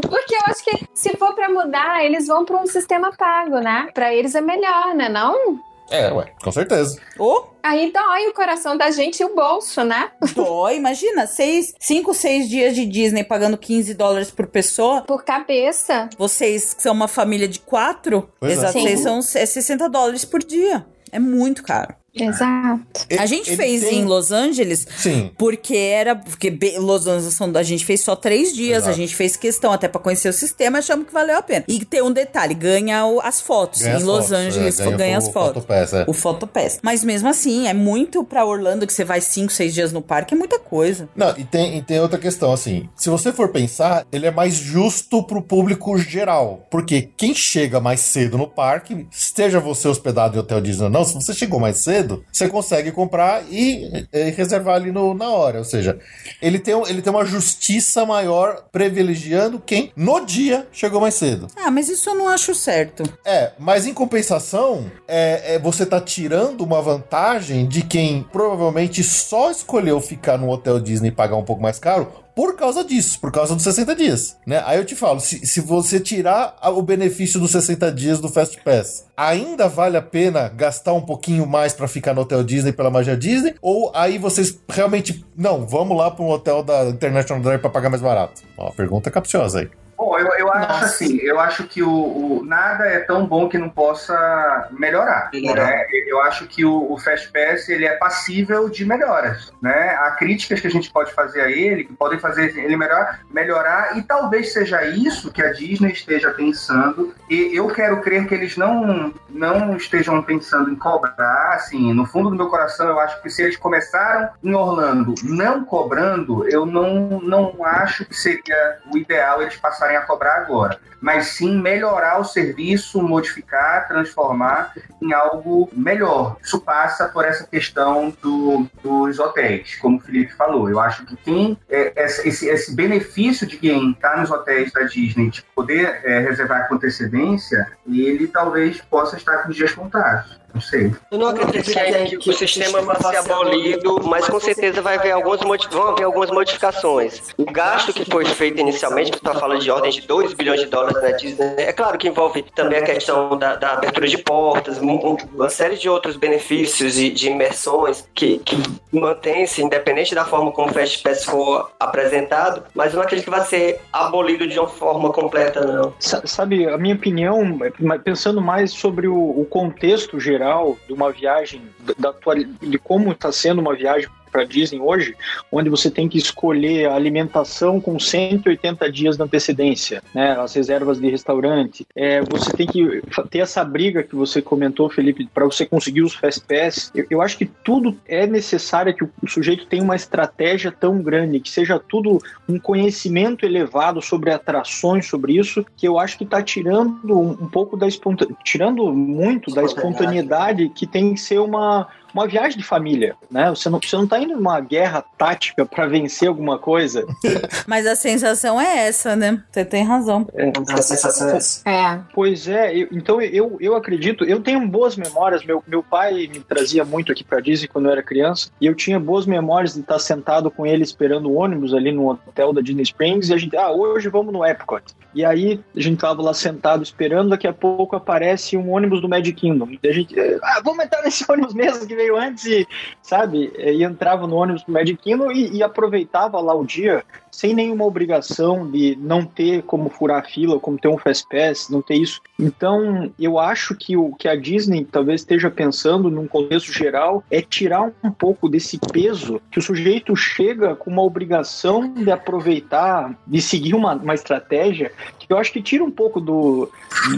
Speaker 5: Porque eu acho que se for pra mudar, eles vão pra um sistema pago, né? Pra eles é melhor, né? Não?
Speaker 1: É, ué, com certeza.
Speaker 2: Oh.
Speaker 5: Aí dói o coração da gente e o bolso, né?
Speaker 2: Dói, imagina, seis, cinco, seis dias de Disney pagando 15 dólares por pessoa.
Speaker 5: Por cabeça.
Speaker 2: Vocês que são uma família de quatro,
Speaker 1: Pois é.
Speaker 2: exato,
Speaker 5: Sim.
Speaker 2: vocês são é 60 dólares por dia. É muito caro.
Speaker 5: Exato.
Speaker 2: a gente fez
Speaker 1: tem-
Speaker 2: em Los Angeles
Speaker 1: Sim.
Speaker 2: porque era. Porque be- Los Angeles são, a gente fez só três dias,
Speaker 1: Exato.
Speaker 2: a gente fez questão até pra conhecer o sistema, achamos que valeu a pena. E tem um detalhe: ganha o- as fotos.
Speaker 1: Ganha
Speaker 2: em
Speaker 1: as
Speaker 2: Los
Speaker 1: fotos,
Speaker 2: Angeles
Speaker 1: é,
Speaker 2: ganha,
Speaker 1: o
Speaker 2: as fotos.
Speaker 1: Photopass, é.
Speaker 2: O Photopass. Mas mesmo assim, é muito pra Orlando que você vai cinco, seis dias no parque, é muita coisa.
Speaker 1: Não, e tem, e tem outra questão, assim. Se você for pensar, ele é mais justo pro público geral. Porque quem chega mais cedo no parque, esteja você hospedado em hotel Disney ou não, se você chegou mais cedo, você consegue comprar e, e reservar ali no- na hora. Ou seja, ele tem, ele tem uma justiça maior privilegiando quem no dia chegou mais cedo.
Speaker 2: Ah, mas isso eu não acho certo.
Speaker 1: É, mas em compensação, é, é, você tá tirando uma vantagem de quem provavelmente só escolheu ficar no hotel Disney e pagar um pouco mais caro por causa disso, por causa dos 60 dias, né? Aí eu te falo, se, se você tirar o benefício dos 60 dias do Fast Pass, ainda vale a pena gastar um pouquinho mais pra ficar no hotel Disney pela magia Disney? Ou aí vocês realmente, não, vamos lá para um hotel da International Drive pra pagar mais barato? Ó, pergunta capciosa aí.
Speaker 6: Bom, eu, eu acho
Speaker 2: Nossa.
Speaker 6: assim, eu acho que o, o- nada é tão bom que não possa melhorar.
Speaker 4: Melhorar.
Speaker 6: né? Eu acho que o, o Fast Pass ele é passível de melhoras. Né? Há críticas que a gente pode fazer a ele, que podem fazer ele melhorar, melhorar, e talvez seja isso que a Disney esteja pensando. E eu quero crer que eles não, não estejam pensando em cobrar. Assim, no fundo do meu coração, eu acho que se eles começaram em Orlando não cobrando, eu não, não acho que seria o ideal eles passarem a cobrar agora. Mas sim melhorar o serviço, modificar, transformar em algo melhor. Isso passa por essa questão do- dos hotéis, como o Felipe falou. Eu acho que quem é, esse, esse- esse benefício de quem está nos hotéis da Disney de poder é, reservar com antecedência, ele talvez possa estar com os dias contados. Não sei.
Speaker 4: Eu não acredito que, que o sistema vai ser abolido, mas com certeza vai haver algumas, vão haver algumas modificações. O gasto que foi feito inicialmente, você está falando de ordem de 2 bilhões de dólares na Disney, é claro que envolve também a questão da, da abertura de portas, um- um- uma série de outros benefícios e de imersões que, que mantém-se, independente da forma como o Fast Pass for apresentado, mas eu não acredito que vai ser abolido de uma forma completa, não.
Speaker 3: Sa- Sabe, a minha opinião, é, pensando mais sobre o, o contexto geral de uma viagem, da atual, de como está sendo uma viagem para Disney hoje, onde você tem que escolher a alimentação com 180 dias de antecedência, né? As reservas de restaurante. É, você tem que ter essa briga que você comentou, Felipe, para você conseguir os Fast Pass. Eu, eu, acho que tudo é necessário que o, o sujeito tenha uma estratégia tão grande, que seja tudo um conhecimento elevado sobre atrações, sobre isso, que eu acho que está tirando um, um pouco da espontaneidade, tirando muito da espontaneidade que tem que ser uma uma viagem de família, né? Você não, você não tá indo numa guerra tática para vencer alguma coisa.
Speaker 2: Mas a sensação é essa, né? Você tem razão.
Speaker 4: É, a sensação é essa.
Speaker 5: É.
Speaker 3: Pois é, eu, então eu, eu acredito, eu tenho boas memórias. Meu, meu pai me trazia muito aqui para Disney quando eu era criança, e eu tinha boas memórias de estar sentado com ele esperando o ônibus ali no hotel da Disney Springs, e a gente, ah, hoje vamos no Epcot. E aí a gente tava lá sentado esperando, daqui a pouco aparece um ônibus do Magic Kingdom. E a gente, ah, vamos entrar nesse ônibus mesmo que veio antes e, sabe, e entrava no ônibus do Magic Kingdom e, e aproveitava lá o dia sem nenhuma obrigação de não ter como furar a fila, como ter um Fast Pass, não ter isso. Então, eu acho que o que a Disney talvez esteja pensando num contexto geral é tirar um pouco desse peso que o sujeito chega com uma obrigação de aproveitar, de seguir uma, uma estratégia que eu acho que tira um pouco do,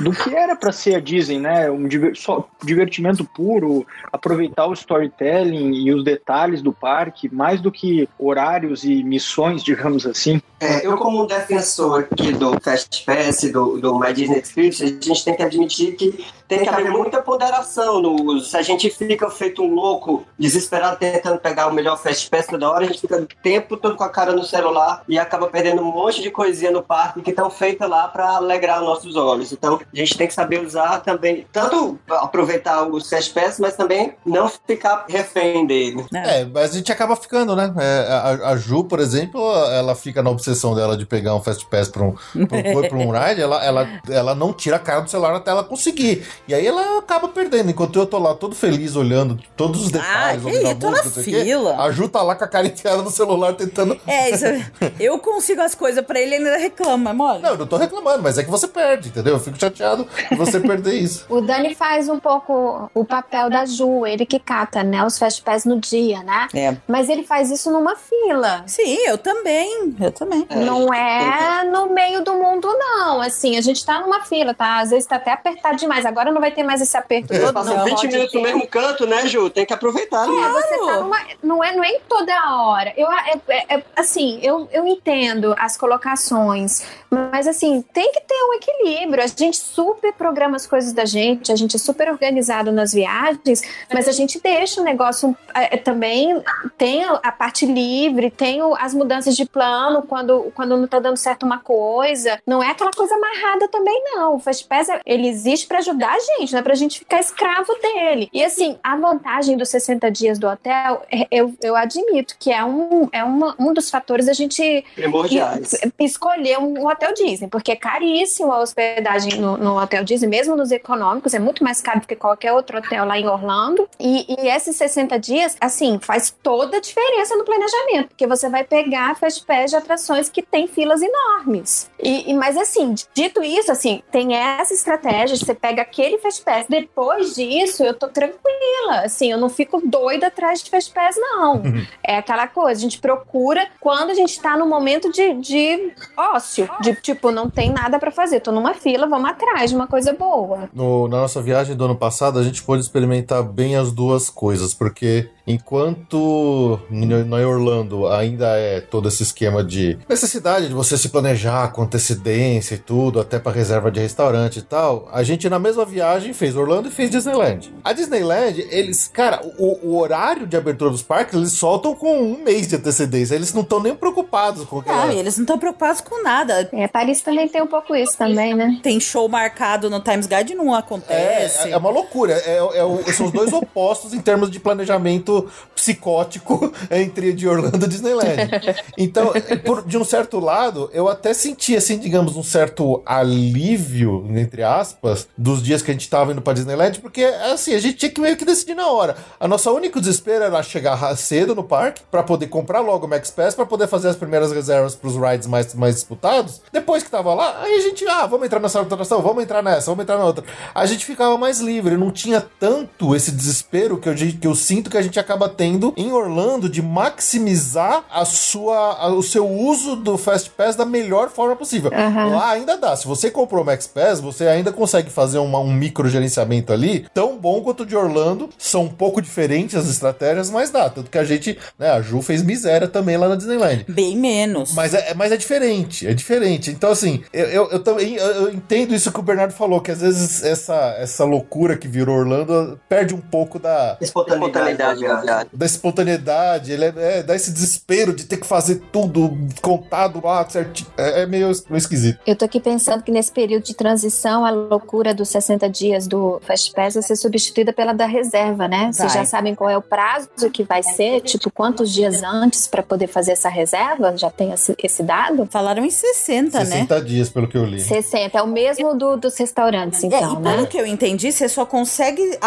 Speaker 3: do que era para ser a Disney, né? Um diver, só, divertimento puro, aproveitar o storytelling e os detalhes do parque, mais do que horários e missões, digamos assim.
Speaker 4: É, eu, como um defensor aqui do Fast Pass, do, do My Disney Experience, a gente tem que admitir que tem que haver muita ponderação no uso. Se a gente fica feito um louco, desesperado, tentando pegar o melhor Fast Pass toda hora, a gente fica o tempo todo com a cara no celular e acaba perdendo um monte de coisinha no parque que estão feitas lá para alegrar nossos olhos. Então, a gente tem que saber usar também, tanto aproveitar os Fast Pass, mas também não ficar refém dele.
Speaker 1: É, mas a gente acaba ficando, né? É, a, a Ju, por exemplo, ela fica na obsessão dela de pegar um Fast Pass pra um, pra um, pra um ride, ela, ela, ela não tira a cara do celular até ela conseguir. E aí ela acaba perdendo. Enquanto eu tô lá todo feliz olhando todos os detalhes.
Speaker 2: Ah, que aí, tô na fila.
Speaker 1: A Ju tá lá com a cara enfiada no celular tentando.
Speaker 2: É, isso. eu consigo as coisas pra ele e ele ainda reclama, mole.
Speaker 1: Não, eu não tô reclamando, mas é que você perde, entendeu? Eu fico chateado de você perder isso.
Speaker 5: O Dani faz um pouco o papel da Ju, ele que cata, né? Os Fast Pass no dia, né?
Speaker 2: É.
Speaker 5: Mas ele faz isso numa fila.
Speaker 2: Sim, eu também. Eu também.
Speaker 5: É, não é no meio do mundo, não. Assim, a gente tá numa fila, tá? Às vezes tá até apertado demais. Agora não vai ter mais esse aperto todo.
Speaker 4: Passam
Speaker 5: não.
Speaker 4: 20 minutos no mesmo canto, né, Ju? Tem que aproveitar.
Speaker 5: É,
Speaker 4: né?
Speaker 5: você tá numa, não, é, não é em toda hora. Eu, é, é, é, assim, eu, eu entendo as colocações, mas assim, tem que ter um equilíbrio. A gente super programa as coisas da gente, a gente é super organizado nas viagens, mas a gente deixa o negócio é, também tem a parte livre, tem as mudanças de plano quando, quando não tá dando certo uma coisa. Não é aquela coisa amarrada também, não. O Fast Pass, ele existe para ajudar a gente, não é pra gente ficar escravo dele. E assim, a vantagem dos 60 dias do hotel, eu, eu admito que é um, é uma, um dos fatores a gente
Speaker 4: Primordiais.
Speaker 5: escolher um hotel Disney, porque é caríssimo a hospedagem no, no hotel Disney, mesmo nos econômicos, é muito mais caro do que qualquer outro hotel lá em Orlando. E, e esses 60 dias, assim, faz toda a diferença no planejamento, porque você vai pegar Fast Pass de atrações que tem filas enormes. E, e, mas assim, dito isso, assim, tem essa estratégia, você pega aquele Fast Pass, depois disso eu tô tranquila, assim, eu não fico doida atrás de Fast Pass, não. é aquela coisa, a gente procura quando a gente tá no momento de, de ócio, de tipo, não tem nada para fazer, tô numa fila, vamos atrás de uma coisa boa.
Speaker 1: No, na nossa viagem do ano passado, a gente pôde experimentar bem as duas coisas, porque enquanto em Orlando ainda é todo esse esquema de necessidade de você se planejar com antecedência e tudo, até para reserva de restaurante e tal, a gente na mesma viagem fez Orlando e fez Disneyland. A Disneyland, eles, cara, o, o horário de abertura dos parques, eles soltam com um mês de antecedência, eles não estão nem preocupados com aquela...
Speaker 2: Ah, eles não estão preocupados com nada.
Speaker 5: É, Paris também tem um pouco isso também, né?
Speaker 2: Tem show marcado no Times Guide não acontece.
Speaker 1: É, é uma loucura, é, é, são os dois opostos em termos de planejamento psicótico entre de Orlando e Disneyland. Então, por, de um certo lado, eu até senti, assim, digamos, um certo alívio, entre aspas, dos dias que a gente tava indo pra Disneyland, porque, assim, a gente tinha que meio que decidir na hora. A nossa única desespero era chegar cedo no parque, pra poder comprar logo o Max Pass, pra poder fazer as primeiras reservas pros rides mais, mais disputados. Depois que tava lá, aí a gente, ah, vamos entrar nessa atração, vamos entrar nessa, vamos entrar na outra. A gente ficava mais livre, não tinha tanto esse desespero que eu, que eu sinto que a gente acaba tendo em Orlando de maximizar a sua, a- o seu uso do Fast Pass da melhor forma possível. Lá ainda dá. Se você comprou o Max Pass, você ainda consegue fazer uma- um micro gerenciamento ali tão bom quanto o de Orlando. São um pouco diferentes as estratégias, mas dá. Tanto que a gente, né, a Ju fez miséria também lá na Disneyland.
Speaker 2: Bem menos.
Speaker 1: Mas é, mas é diferente, é diferente. Então, assim, eu, eu, eu também eu, eu entendo isso que o Bernardo falou, que às vezes essa, essa loucura que virou Orlando perde um pouco da,
Speaker 4: Espontaneidade, verdade.
Speaker 1: da espontaneidade, ele é, é, dá esse desespero de ter que fazer tudo contado lá certinho. É, é meio, meio esquisito.
Speaker 7: Eu tô aqui pensando que nesse período de transição, a loucura dos 60 dias do Fast Pass vai ser substituída pela da reserva, né? Vocês já sabem qual é o prazo que vai ser? Tipo, quantos dias antes para poder fazer essa reserva? Já tem esse, esse dado?
Speaker 2: Falaram em 60, né?
Speaker 1: 60 dias, pelo que eu li.
Speaker 7: 60, é o mesmo do, dos restaurantes,
Speaker 2: É,
Speaker 7: então,
Speaker 2: e pelo
Speaker 7: né?
Speaker 2: que eu entendi, você só consegue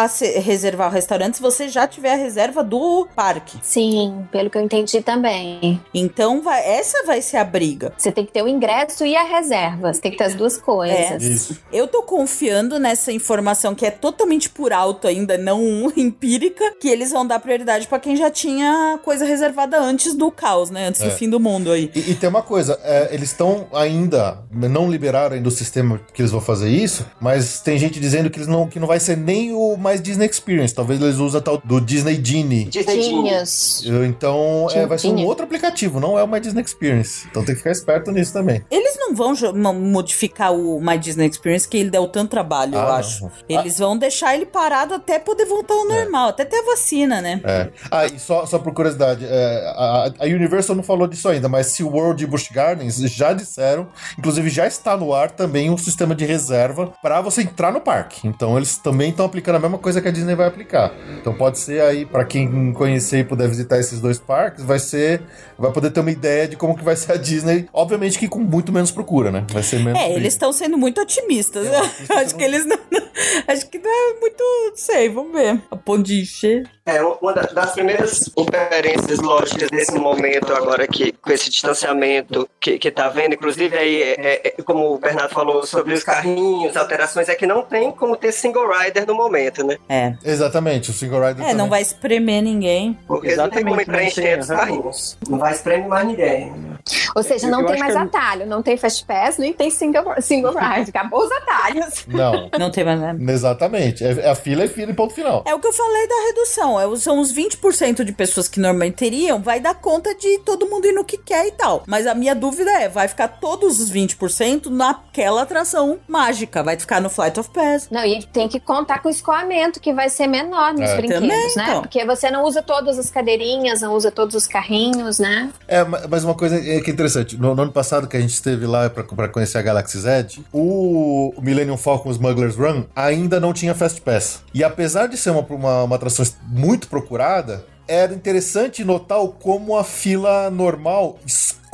Speaker 2: reservar o restaurante se você já tiver a reserva do parque.
Speaker 7: Sim, pelo que eu entendi também.
Speaker 2: Então, vai- essa vai ser a briga.
Speaker 7: Você tem que ter o ingresso e a reserva. Você tem que ter as duas coisas.
Speaker 1: Isso.
Speaker 2: Eu tô confiando nessa informação que é totalmente por alto ainda, não empírica, que eles vão dar prioridade pra quem já tinha coisa reservada antes do caos, né? Antes
Speaker 1: É.
Speaker 2: do fim do mundo aí.
Speaker 1: E, e tem uma coisa, é, eles estão ainda, não liberaram ainda o sistema que eles vão fazer isso, mas tem gente dizendo que, eles não, que não vai ser nem o mais Disney Experience, talvez eles usem tal do Disney Genie.
Speaker 4: Disney.
Speaker 7: Genius.
Speaker 1: Então é, vai ser um outro aplicativo, não é o My Disney Experience. Então tem que ficar esperto nisso também.
Speaker 2: Eles não vão modificar o My Disney Experience, que ele deu tanto trabalho, eu
Speaker 1: Ah,
Speaker 2: acho.
Speaker 1: não.
Speaker 2: Eles vão deixar ele parado até poder voltar ao normal, até ter a vacina, né?
Speaker 1: É. Ah, e só, só por curiosidade, é, a, a Universal não falou disso ainda, mas SeaWorld e Busch Gardens já disseram, inclusive já está no ar também um sistema de reserva para você entrar no parque. Então eles também estão aplicando a mesma coisa que a Disney vai aplicar. Então pode ser aí, para quem conhecer e puder visitar esses dois parques, vai ser, vai poder ter uma ideia de como que vai ser a Disney, obviamente que com muito menos procura, né? Vai ser menos
Speaker 2: É, eles estão sendo muito otimistas.
Speaker 1: Eu acho que
Speaker 2: acho
Speaker 1: isso
Speaker 2: que eles não. Acho que não é muito. Não sei, vamos ver. A ponto de encher.
Speaker 4: É, uma da- das primeiras inferências lógicas desse momento agora que com esse distanciamento que, que tá vendo, inclusive aí, é, é, como o Bernardo falou sobre os carrinhos, alterações, é que não tem como ter single rider no momento, né?
Speaker 2: É.
Speaker 1: Exatamente, o Single Rider
Speaker 2: É, não
Speaker 1: também.
Speaker 2: vai espremer ninguém.
Speaker 4: Porque não tem como
Speaker 3: Exatamente, não
Speaker 4: preencher
Speaker 3: tem,
Speaker 4: os
Speaker 3: aham.
Speaker 4: carrinhos. Não vai espremer mais ninguém.
Speaker 7: Ou seja,
Speaker 3: Eu-
Speaker 7: não
Speaker 3: eu
Speaker 7: tem mais
Speaker 3: é-
Speaker 7: atalho, não tem Fast Pass, nem tem single, single ride. Acabou os atalhos.
Speaker 1: Não,
Speaker 2: Não tem mais nada.
Speaker 1: exatamente. É, a fila é fila e ponto final.
Speaker 2: É o que eu falei da redução. É, são os 20% de pessoas que normalmente teriam, vai dar conta de todo mundo ir no que quer e tal. Mas a minha dúvida é, vai ficar todos os 20% naquela atração mágica. Vai ficar no Flight of Pass.
Speaker 7: Não, e tem que contar com o escoamento, que vai ser menor nos
Speaker 1: É.
Speaker 7: brinquedos,
Speaker 2: Também,
Speaker 7: né?
Speaker 2: então.
Speaker 7: Porque você não usa todas as cadeirinhas, não usa todos os carrinhos, né?
Speaker 1: É, ma- mas uma coisa é que é interessante. No, no ano passado que a gente esteve lá pra conhecer a Galaxy Z, o Millennium Falcon Smuggler's Run ainda não tinha Fast Pass. E apesar de ser uma, uma, uma atração muito procurada, era interessante notar como a fila normal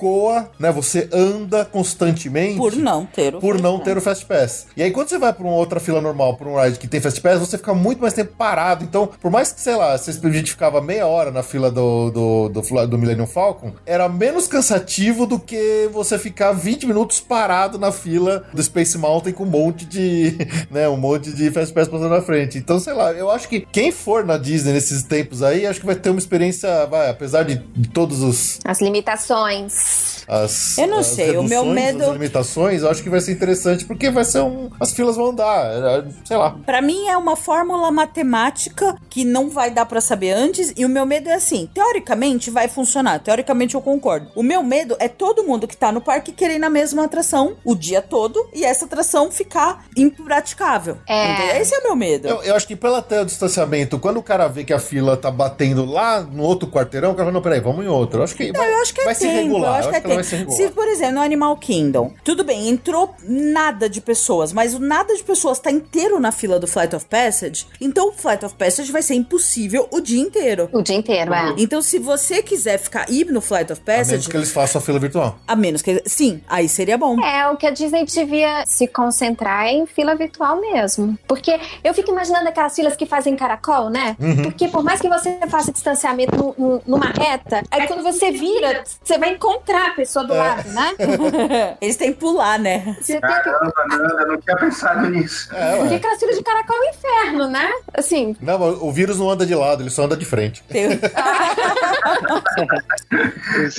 Speaker 1: escoa, né? Você anda constantemente.
Speaker 2: Por não ter o
Speaker 1: Por
Speaker 2: Fast
Speaker 1: não
Speaker 2: Pass.
Speaker 1: ter o Fast Pass. E aí, quando você vai pra uma outra fila normal, pra um ride que tem Fast Pass, você fica muito mais tempo parado. Então, por mais que, sei lá, você, a gente ficava meia hora na fila do, do, do, do Millennium Falcon, era menos cansativo do que você ficar 20 minutos parado na fila do Space Mountain com um monte de, né, um monte de Fast Pass passando na frente. Então, sei lá, eu acho que quem for na Disney nesses tempos aí, acho que vai ter uma experiência, vai, apesar de, de todos os
Speaker 7: As limitações.
Speaker 1: As,
Speaker 2: Eu não
Speaker 1: as
Speaker 2: sei, o meu medo-
Speaker 1: as limitações, eu acho que vai ser interessante porque vai ser um. As filas vão dar, é, sei lá.
Speaker 2: Pra mim é uma fórmula matemática que não vai dar pra saber antes e o meu medo é assim, teoricamente vai funcionar, teoricamente eu concordo. O meu medo é todo mundo que tá no parque querer ir na mesma atração o dia todo e essa atração ficar impraticável.
Speaker 7: É.
Speaker 2: Entendeu? Esse é o meu medo.
Speaker 1: Eu, eu acho que pela até o distanciamento, quando o cara vê que a fila tá batendo lá no outro quarteirão, o cara fala, não, peraí, vamos em outro. Eu acho que vai,
Speaker 2: eu acho que é
Speaker 1: vai se
Speaker 2: tempo,
Speaker 1: regular.
Speaker 2: Tem.
Speaker 1: ser
Speaker 2: Se, por exemplo, no Animal Kingdom, tudo bem, entrou nada de pessoas, mas o nada de pessoas tá inteiro na fila do Flight of Passage, então o Flight of Passage vai ser impossível o dia inteiro.
Speaker 7: O dia inteiro, é.
Speaker 2: Então, se você quiser ficar ir no Flight of
Speaker 1: A menos
Speaker 2: Passage,
Speaker 1: que eles façam a fila virtual.
Speaker 2: a menos que. Sim, aí seria bom.
Speaker 7: É, o que a Disney devia se concentrar é em fila virtual mesmo. Porque eu fico imaginando aquelas filas que fazem caracol, né? Porque por mais que você faça distanciamento nu- nu- numa reta, aí quando você vira, você vai encontrar a pessoa do lado, né?
Speaker 2: Eles têm que pular, né?
Speaker 7: Você tem que.
Speaker 6: Caramba, Nanda, não tinha pensado nisso.
Speaker 1: É,
Speaker 7: Porque filas de caracol é um inferno, né? Assim,
Speaker 1: Não, mas o vírus não anda de lado, ele só anda de frente.
Speaker 2: Tem-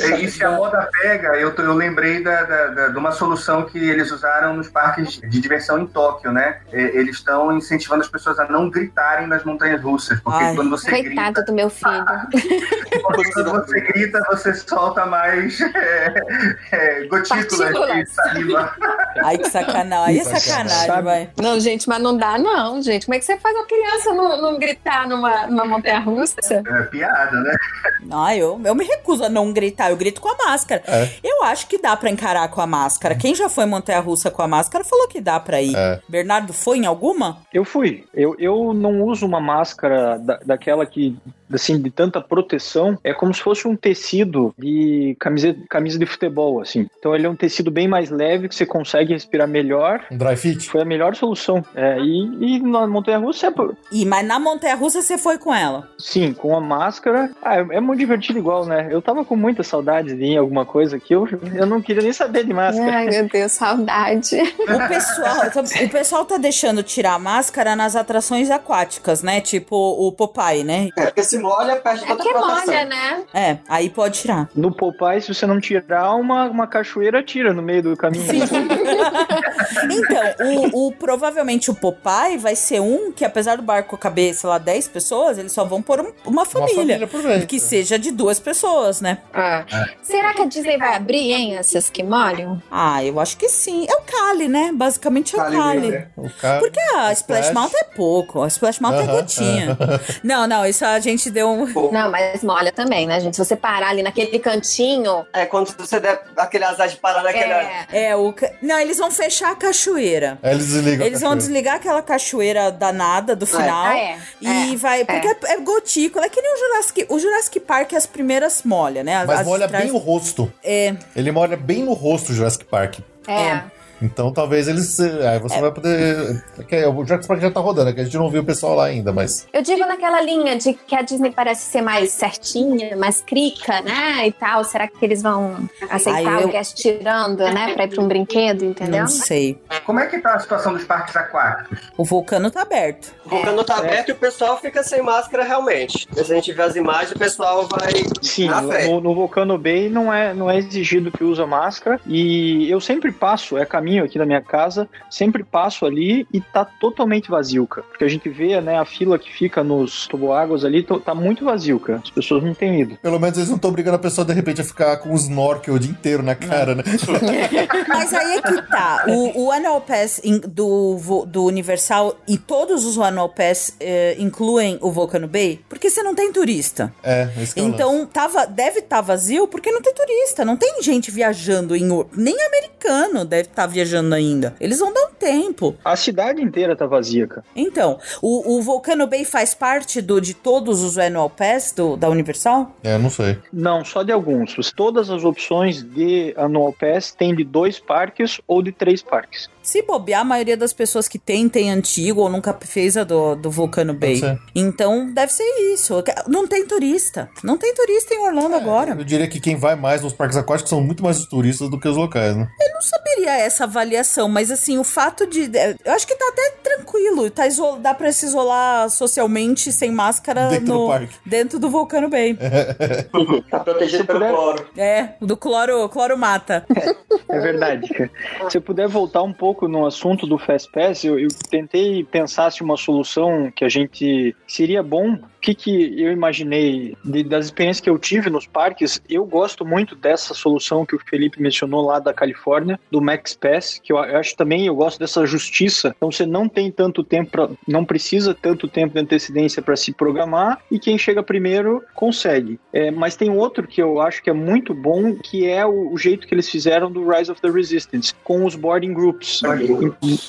Speaker 6: É, E se a moda pega, eu, tô- eu lembrei da, da- da- de uma solução que eles usaram nos parques de diversão em Tóquio, né? É, Eles estão incentivando as pessoas a não gritarem nas montanhas russas, porque
Speaker 2: Ai,
Speaker 6: quando você
Speaker 7: coitado
Speaker 6: grita,
Speaker 7: do meu filho.
Speaker 6: quando você grita, você solta mais é, é, gotículas de
Speaker 7: Partículas.
Speaker 6: saliva.
Speaker 2: Ai, que sacanagem. Aí é sacanagem, vai.
Speaker 7: Não, gente, mas não dá, não, gente. Como é que você faz uma criança não, não gritar numa, numa montanha russa?
Speaker 6: É piada, né?
Speaker 2: Ah, eu, eu me recuso a não gritar, eu grito com a máscara.
Speaker 1: É.
Speaker 2: Eu acho que dá pra encarar com a máscara. Quem já foi montanha russa com a máscara falou que dá pra ir.
Speaker 1: É.
Speaker 2: Bernardo foi em alguma?
Speaker 3: Eu fui. Eu, eu não uso uma máscara da, daquela que, assim, de tanta proteção. É como se fosse um tecido de camisa, camisa de futebol, assim. Então ele é um tecido bem mais leve, que você consegue respirar melhor.
Speaker 1: Um dry fit?
Speaker 3: Foi a melhor solução. É, e, e na montanha-russa, é,
Speaker 2: E, mas na montanha russa você foi com ela.
Speaker 3: sim, com a máscara. Ah, é, é muito divertido igual, né? Eu tava com muita saudade de ir em alguma coisa que eu, eu não queria nem saber de máscara.
Speaker 7: Ai, meu Deus, saudade.
Speaker 2: O pessoal, o pessoal tá deixando tirar a máscara nas atrações aquáticas, né? Tipo o Popeye, né?
Speaker 4: É, porque se molha, perde
Speaker 7: É
Speaker 4: toda a
Speaker 7: porque
Speaker 4: proteção.
Speaker 7: molha, né?
Speaker 2: É, aí pode tirar.
Speaker 3: No Popeye, se você não tirar uma, uma cachoeira, tira no meio do caminho.
Speaker 2: Então, o, o- provavelmente o Popeye vai ser um que, apesar do barco caber, sei lá, 10 pessoas, eles só vão pôr um- uma
Speaker 1: Uma
Speaker 2: família.
Speaker 1: família por vez.
Speaker 2: Que seja de duas pessoas, né?
Speaker 7: Ah. Será que a Disney vai abrir, hein, essas que molham?
Speaker 2: Ah, eu acho que sim. É o Cali, né? Basicamente é o
Speaker 4: Cali
Speaker 2: Cali.
Speaker 1: O cara...
Speaker 2: Porque a Splash
Speaker 1: Splash.
Speaker 2: Mountain é pouco. A Splash Mountain é
Speaker 1: Aham,
Speaker 2: gotinha. Não, não, isso a gente deu um.
Speaker 7: Não, mas molha também, né, gente? Se você parar ali naquele cantinho.
Speaker 4: É quando você der aquele azar de parar naquela.
Speaker 7: É,
Speaker 2: É, o. ca- Não, eles vão fechar a cachoeira.
Speaker 1: Aí eles desligam.
Speaker 2: Eles
Speaker 1: a
Speaker 2: vão desligar aquela cachoeira danada do final.
Speaker 7: Ah, é.
Speaker 2: E
Speaker 7: É,
Speaker 2: vai. Porque é, é gotícula. É que nem o Jurassic. O Jurassic Park, as primeiras molha, né? As,
Speaker 1: Mas
Speaker 2: as
Speaker 1: molha
Speaker 2: trás-
Speaker 1: bem o rosto.
Speaker 2: É.
Speaker 1: Ele molha bem no rosto o Jurassic Park.
Speaker 7: É.
Speaker 1: Então talvez eles. Aí você vai poder. que é, O Jurassic Park já tá rodando, é que a gente não viu o pessoal lá ainda, mas.
Speaker 7: Eu digo naquela linha de que a Disney parece ser mais certinha, mais crica, né? E tal. Será que eles vão aceitar
Speaker 2: Ai, eu-
Speaker 7: o guest tirando, né? Pra ir pra um brinquedo, entendeu?
Speaker 2: Não sei.
Speaker 6: Como é que tá a situação dos parques aquáticos?
Speaker 2: O vulcano tá aberto.
Speaker 4: O vulcano tá aberto e o pessoal fica sem máscara realmente. Se a gente vê as imagens, o pessoal vai
Speaker 3: Sim,
Speaker 4: na fé.
Speaker 3: no, no Volcano Bay não é, não é exigido que usa máscara. E eu sempre passo, é caminho aqui da minha casa, sempre passo ali e tá totalmente vazio, cara. Porque a gente vê, né, a fila que fica nos toboáguas ali, to- tá muito vazio, cara. As pessoas não têm ido.
Speaker 1: Pelo menos eles não estão obrigando a pessoa de repente a ficar com um snorkel o dia inteiro na cara, né?
Speaker 2: Mas aí é que tá. O, o Annual Pass in- do, do Universal e todos os Annual Pass eh, incluem o Volcano Bay, porque você não tem turista.
Speaker 1: É, esse é o.
Speaker 2: Então, tava, deve estar vazio porque não tem turista. Não tem gente viajando em. Nem americano deve estar viajando ainda. Eles vão dar um tempo.
Speaker 3: A cidade inteira tá vazia, cara.
Speaker 2: Então, o, o Volcano Bay faz parte do, de todos os Annual Pass do, da Universal?
Speaker 1: É, não sei.
Speaker 3: Não, só de alguns. Todas as opções de Annual Pass tem de dois parques ou de três parques.
Speaker 2: Se bobear, a maioria das pessoas que tem, tem antigo ou nunca fez a do, do Vulcano Bay. Então, deve ser isso. Não tem turista. Não tem turista em Orlando agora.
Speaker 1: Eu diria que quem vai mais nos parques aquáticos são muito mais os turistas do que os locais, né?
Speaker 2: Eu não saberia essa avaliação, mas assim, o fato de. é, Eu acho que tá até tranquilo. Tá iso- Dá pra se isolar socialmente sem máscara
Speaker 1: Dentro do
Speaker 2: no,
Speaker 1: parque.
Speaker 2: dentro do Vulcano Bay.
Speaker 4: Tá protegido pelo
Speaker 3: puder-
Speaker 4: cloro.
Speaker 2: É, o do cloro, cloro mata.
Speaker 3: É verdade, cara. Se eu puder voltar um pouco no assunto do Fast Pass, eu, eu tentei pensar se uma solução que a gente seria bom que, que eu imaginei de, das experiências que eu tive nos parques? Eu gosto muito dessa solução que o Felipe mencionou lá da Califórnia, do Max Pass, que eu, eu acho também, eu gosto dessa justiça. Então você não tem tanto tempo, pra, não precisa tanto tempo de antecedência para se programar e quem chega primeiro consegue. É, mas tem outro que eu acho que é muito bom, que é o, o, jeito que eles fizeram do Rise of the Resistance, com os boarding groups,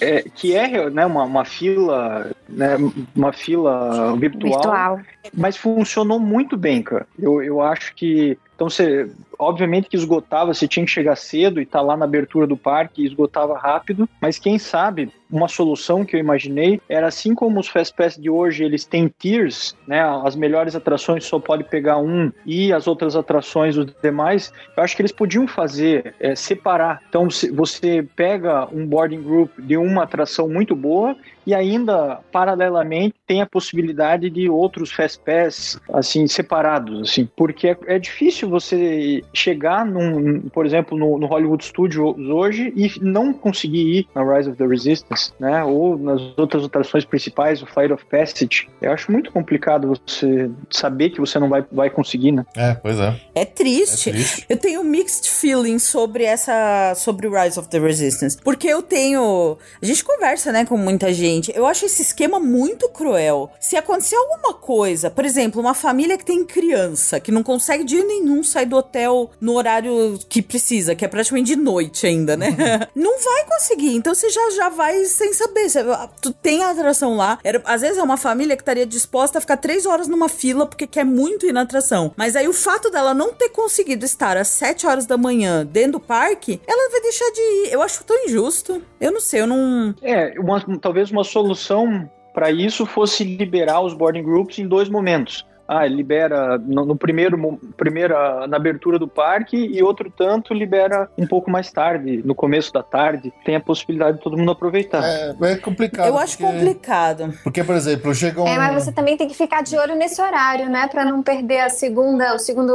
Speaker 3: é, que é né, uma, uma fila, né, uma fila virtual, virtual, mas funcionou muito bem, cara. Eu, eu acho que então você, obviamente que esgotava, você tinha que chegar cedo e estar tá lá na abertura do parque, esgotava rápido, mas quem sabe uma solução que eu imaginei era assim como os Fast Pass de hoje, eles têm tiers, né? As melhores atrações só pode pegar um e as outras atrações os demais. Eu acho que eles podiam fazer é, separar. Então você pega um boarding group de uma atração muito boa e ainda paralelamente tem a possibilidade de outros Fast Pass assim separados, assim, porque é, é difícil você chegar num, por exemplo, no, no, Hollywood Studios hoje e não conseguir ir na Rise of the Resistance, né? Ou nas outras atrações principais, o Flight of Passage. Eu acho muito complicado você saber que você não vai, vai conseguir, né?
Speaker 1: É, pois é.
Speaker 2: É triste. é triste. Eu tenho mixed feelings sobre essa, sobre o Rise of the Resistance, porque eu tenho, a gente conversa, né, com muita gente. Eu acho esse esquema muito cruel. Se acontecer alguma coisa, por exemplo, uma família que tem criança que não consegue dia nenhum sair do hotel no horário que precisa, que é praticamente de noite ainda, né? Uhum. não vai conseguir. Então você já, já vai sem saber. Você, tu tem a atração lá. Era, às vezes é uma família que estaria disposta a ficar três horas numa fila porque quer muito ir na atração. Mas aí o fato dela não ter conseguido estar às sete horas da manhã dentro do parque, ela vai deixar de ir. Eu acho tão injusto. Eu não sei, eu não.
Speaker 3: É, uma, talvez uma solução para isso fosse liberar os boarding groups em dois momentos ah, libera no, no, primeiro primeira na abertura do parque e outro tanto libera um pouco mais tarde, no começo da tarde, tem a possibilidade de todo mundo aproveitar.
Speaker 1: É, é complicado.
Speaker 2: Eu acho porque, complicado.
Speaker 1: Porque, por exemplo, chega um...
Speaker 5: É, mas você também tem que ficar de olho nesse horário, né, para não perder a segunda, o segundo,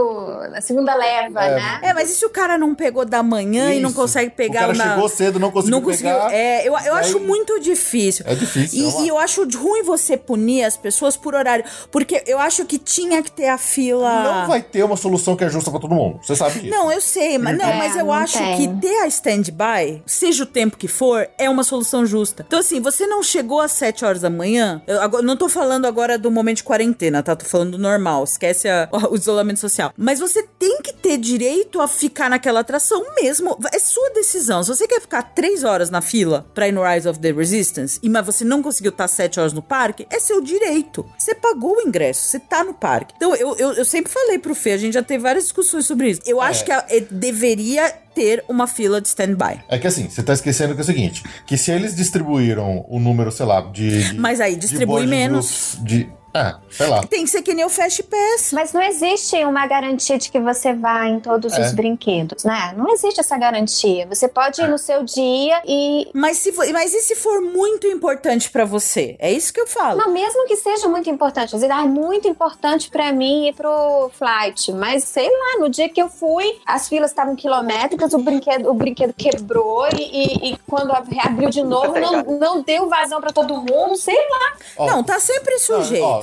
Speaker 5: a segunda leva,
Speaker 2: é,
Speaker 5: né?
Speaker 2: É, mas e se o cara não pegou da manhã Isso. e não consegue pegar
Speaker 1: o cara
Speaker 2: na...
Speaker 1: chegou cedo, não conseguiu
Speaker 2: não conseguiu,
Speaker 1: pegar.
Speaker 2: É, eu, eu acho muito difícil.
Speaker 1: É difícil.
Speaker 2: E,
Speaker 1: é uma...
Speaker 2: e eu acho ruim você punir as pessoas por horário, porque eu acho que tinha que ter a fila.
Speaker 1: Não vai ter uma solução que é justa para todo mundo. Você sabe disso.
Speaker 2: Não, eu sei, mas não, é, mas eu acho tem. que ter a stand-by, seja o tempo que for, é uma solução justa. Então, assim, você não chegou às 7 horas da manhã. Eu agora, não tô falando agora do momento de quarentena, tá? Tô falando do normal. Esquece a, o isolamento social. Mas você tem que ter direito a ficar naquela atração mesmo. É sua decisão. Se você quer ficar 3 horas na fila pra ir no Rise of the Resistance, e mas você não conseguiu estar 7 horas no parque, é seu direito. Você pagou o ingresso, você tá no parque. Então, eu, eu, eu sempre falei pro Fê, a gente já teve várias discussões sobre isso. Eu é. acho que a, deveria ter uma fila de stand-by.
Speaker 1: É que assim, você tá esquecendo que é o seguinte: que se eles distribuíram o número, sei lá, de.
Speaker 2: de Mas aí distribui de menos.
Speaker 1: De, é, sei lá.
Speaker 2: Tem que ser que nem o Fast Pass.
Speaker 5: Mas não existe uma garantia de que você vá em todos é. os brinquedos, né? Não existe essa garantia. Você pode ir é. no seu dia e.
Speaker 2: Mas, se, mas e se for muito importante para você? É isso que eu falo.
Speaker 5: Não, mesmo que seja muito importante. Às vezes, ah, é muito importante para mim ir pro flight. Mas sei lá, no dia que eu fui, as filas estavam quilométricas, o brinquedo, o brinquedo quebrou e, e, e quando reabriu de novo, não, não deu vazão para todo mundo, sei lá.
Speaker 2: Oh. Não, tá sempre sujeito. Oh,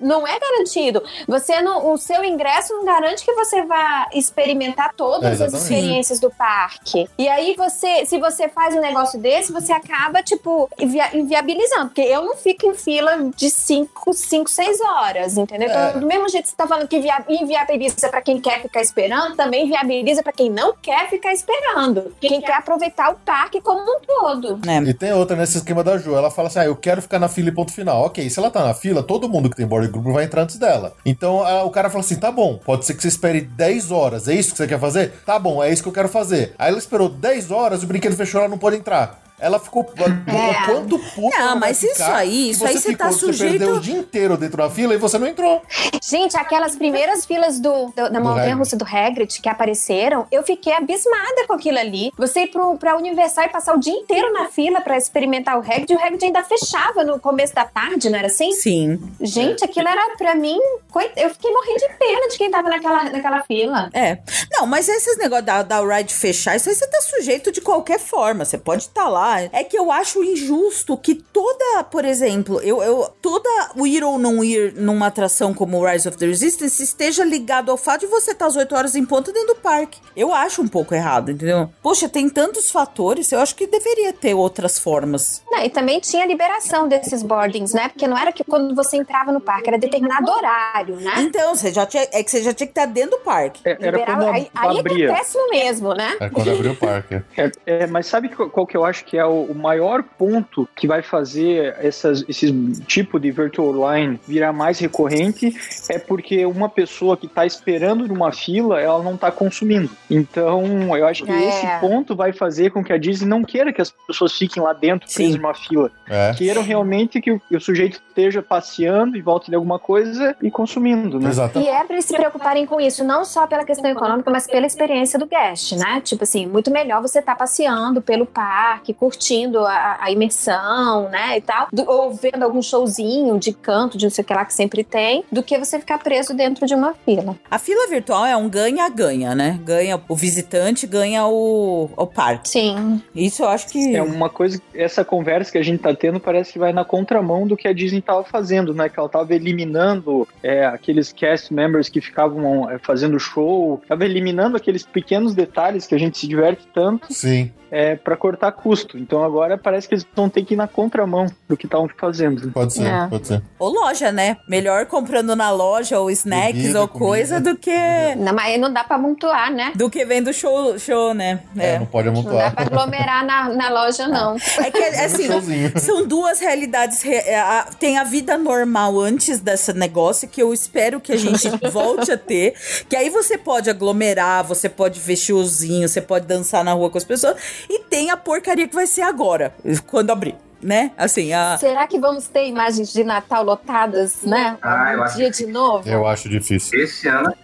Speaker 5: não é garantido. Você não, o seu ingresso não garante que você vá experimentar todas é, as experiências do parque. E aí você, se você faz um negócio desse, você acaba tipo inviabilizando, porque eu não fico em fila de 5, 5, 6 horas, entendeu? Então, é. Então, do mesmo jeito que você tá falando que inviabiliza para quem quer ficar esperando, também viabiliza para quem não quer ficar esperando. Quem, quem quer aproveitar o parque como um todo.
Speaker 1: É. E tem outra nesse esquema da Ju, ela fala assim: "Ah, eu quero ficar na fila e ponto final". OK, se ela tá na fila, todo mundo que tem board group vai entrar antes dela. Então a, o cara fala assim: tá bom, pode ser que você espere 10 horas, é isso que você quer fazer? Tá bom, é isso que eu quero fazer. Aí ela esperou 10 horas, o brinquedo fechou, ela não pode entrar. Ela ficou. É. Quanto puto
Speaker 2: Não, mas isso aí, isso aí você tá sujeito. Você
Speaker 1: perdeu o dia inteiro dentro da fila e você não entrou.
Speaker 5: Gente, aquelas primeiras filas do, do da montanha russa do Hagrid que apareceram, eu fiquei abismada com aquilo ali. Você ir pro, pra Universal e passar o dia inteiro na fila pra experimentar o Hagrid, e o Hagrid ainda fechava no começo da tarde, não era assim?
Speaker 2: Sim.
Speaker 5: Gente, aquilo era pra mim. Eu fiquei morrendo de pena de quem tava naquela, naquela fila.
Speaker 2: É. Não, mas esses negócios da, da ride fechar, isso aí você tá sujeito de qualquer forma. Você pode estar tá lá falar é que eu acho injusto que toda, por exemplo, eu, eu toda o ir ou não ir numa atração como Rise of the Resistance esteja ligado ao fato de você estar às 8 horas em ponto dentro do parque. Eu acho um pouco errado, entendeu? Poxa, tem tantos fatores, eu acho que deveria ter outras formas.
Speaker 5: Não, e também tinha liberação desses boardings, né? Porque não era que quando você entrava no parque, era determinado horário, né?
Speaker 2: Então, você já tinha, é que você já tinha que estar dentro do parque.
Speaker 3: É, era
Speaker 5: Liberava-
Speaker 3: quando
Speaker 5: aí, aí é
Speaker 3: abria.
Speaker 5: péssimo mesmo, né?
Speaker 1: É quando abriu o parque.
Speaker 3: É, é, mas sabe qual, qual que eu acho que é o, o maior ponto que vai fazer essas, esse tipo de virtual line virar mais recorrente? É porque uma pessoa que está esperando numa fila, ela não está consumindo. Então, eu acho que
Speaker 5: É.
Speaker 3: esse ponto vai fazer com que a Disney não queira que as pessoas fiquem lá dentro, presas numa fila.
Speaker 1: É.
Speaker 3: Queiram realmente que o, que o sujeito esteja passeando em volta de alguma coisa e consumindo, né?
Speaker 1: Exato.
Speaker 5: E é pra eles se preocuparem com isso, não só pela questão econômica, mas pela experiência do guest, né? Tipo assim, muito melhor você estar passeando pelo parque, curtindo a, a imersão, né? E tal, do- ou vendo algum showzinho de canto, de não sei o que lá que sempre tem, do que você ficar preso dentro de uma fila.
Speaker 2: A fila virtual é um ganha-ganha, né? Ganha o visitante, ganha o, o parque.
Speaker 5: Sim.
Speaker 2: Isso eu acho que.
Speaker 3: É uma coisa, essa conversa que a gente tá tendo parece que vai na contramão do que a Disney tava fazendo, né? Que ela tava eliminando é, aqueles cast members que ficavam é, fazendo show, tava eliminando aqueles pequenos detalhes que a gente se diverte tanto
Speaker 1: Sim.
Speaker 3: É, para cortar custo. Então agora parece que eles vão ter que ir na contramão do que estavam fazendo.
Speaker 1: Pode ser,
Speaker 5: É.
Speaker 1: pode ser.
Speaker 2: Ou loja, né? Melhor comprando na loja ou snacks
Speaker 1: Bebida,
Speaker 2: ou coisa
Speaker 1: comida.
Speaker 2: do que.
Speaker 5: Não, mas aí não dá pra amontoar, né?
Speaker 2: Do que vem do show, show né?
Speaker 1: É,
Speaker 2: É.
Speaker 1: não pode
Speaker 5: Não dá
Speaker 1: amontoar.
Speaker 5: pra aglomerar na, na loja, não.
Speaker 2: É que, assim,
Speaker 1: Showzinho.
Speaker 2: são duas realidades. re- é, Tem a vida normal antes desse negócio, que eu espero que a gente volte a ter. Que aí você pode aglomerar, você pode ver showzinho, você pode dançar na rua com as pessoas. E tem a porcaria que vai ser agora, quando abrir, né? Assim, a.
Speaker 5: Será que vamos ter imagens de Natal lotadas, né?
Speaker 6: Ah, eu
Speaker 5: Um dia de novo?
Speaker 1: Eu acho difícil.
Speaker 6: Esse ano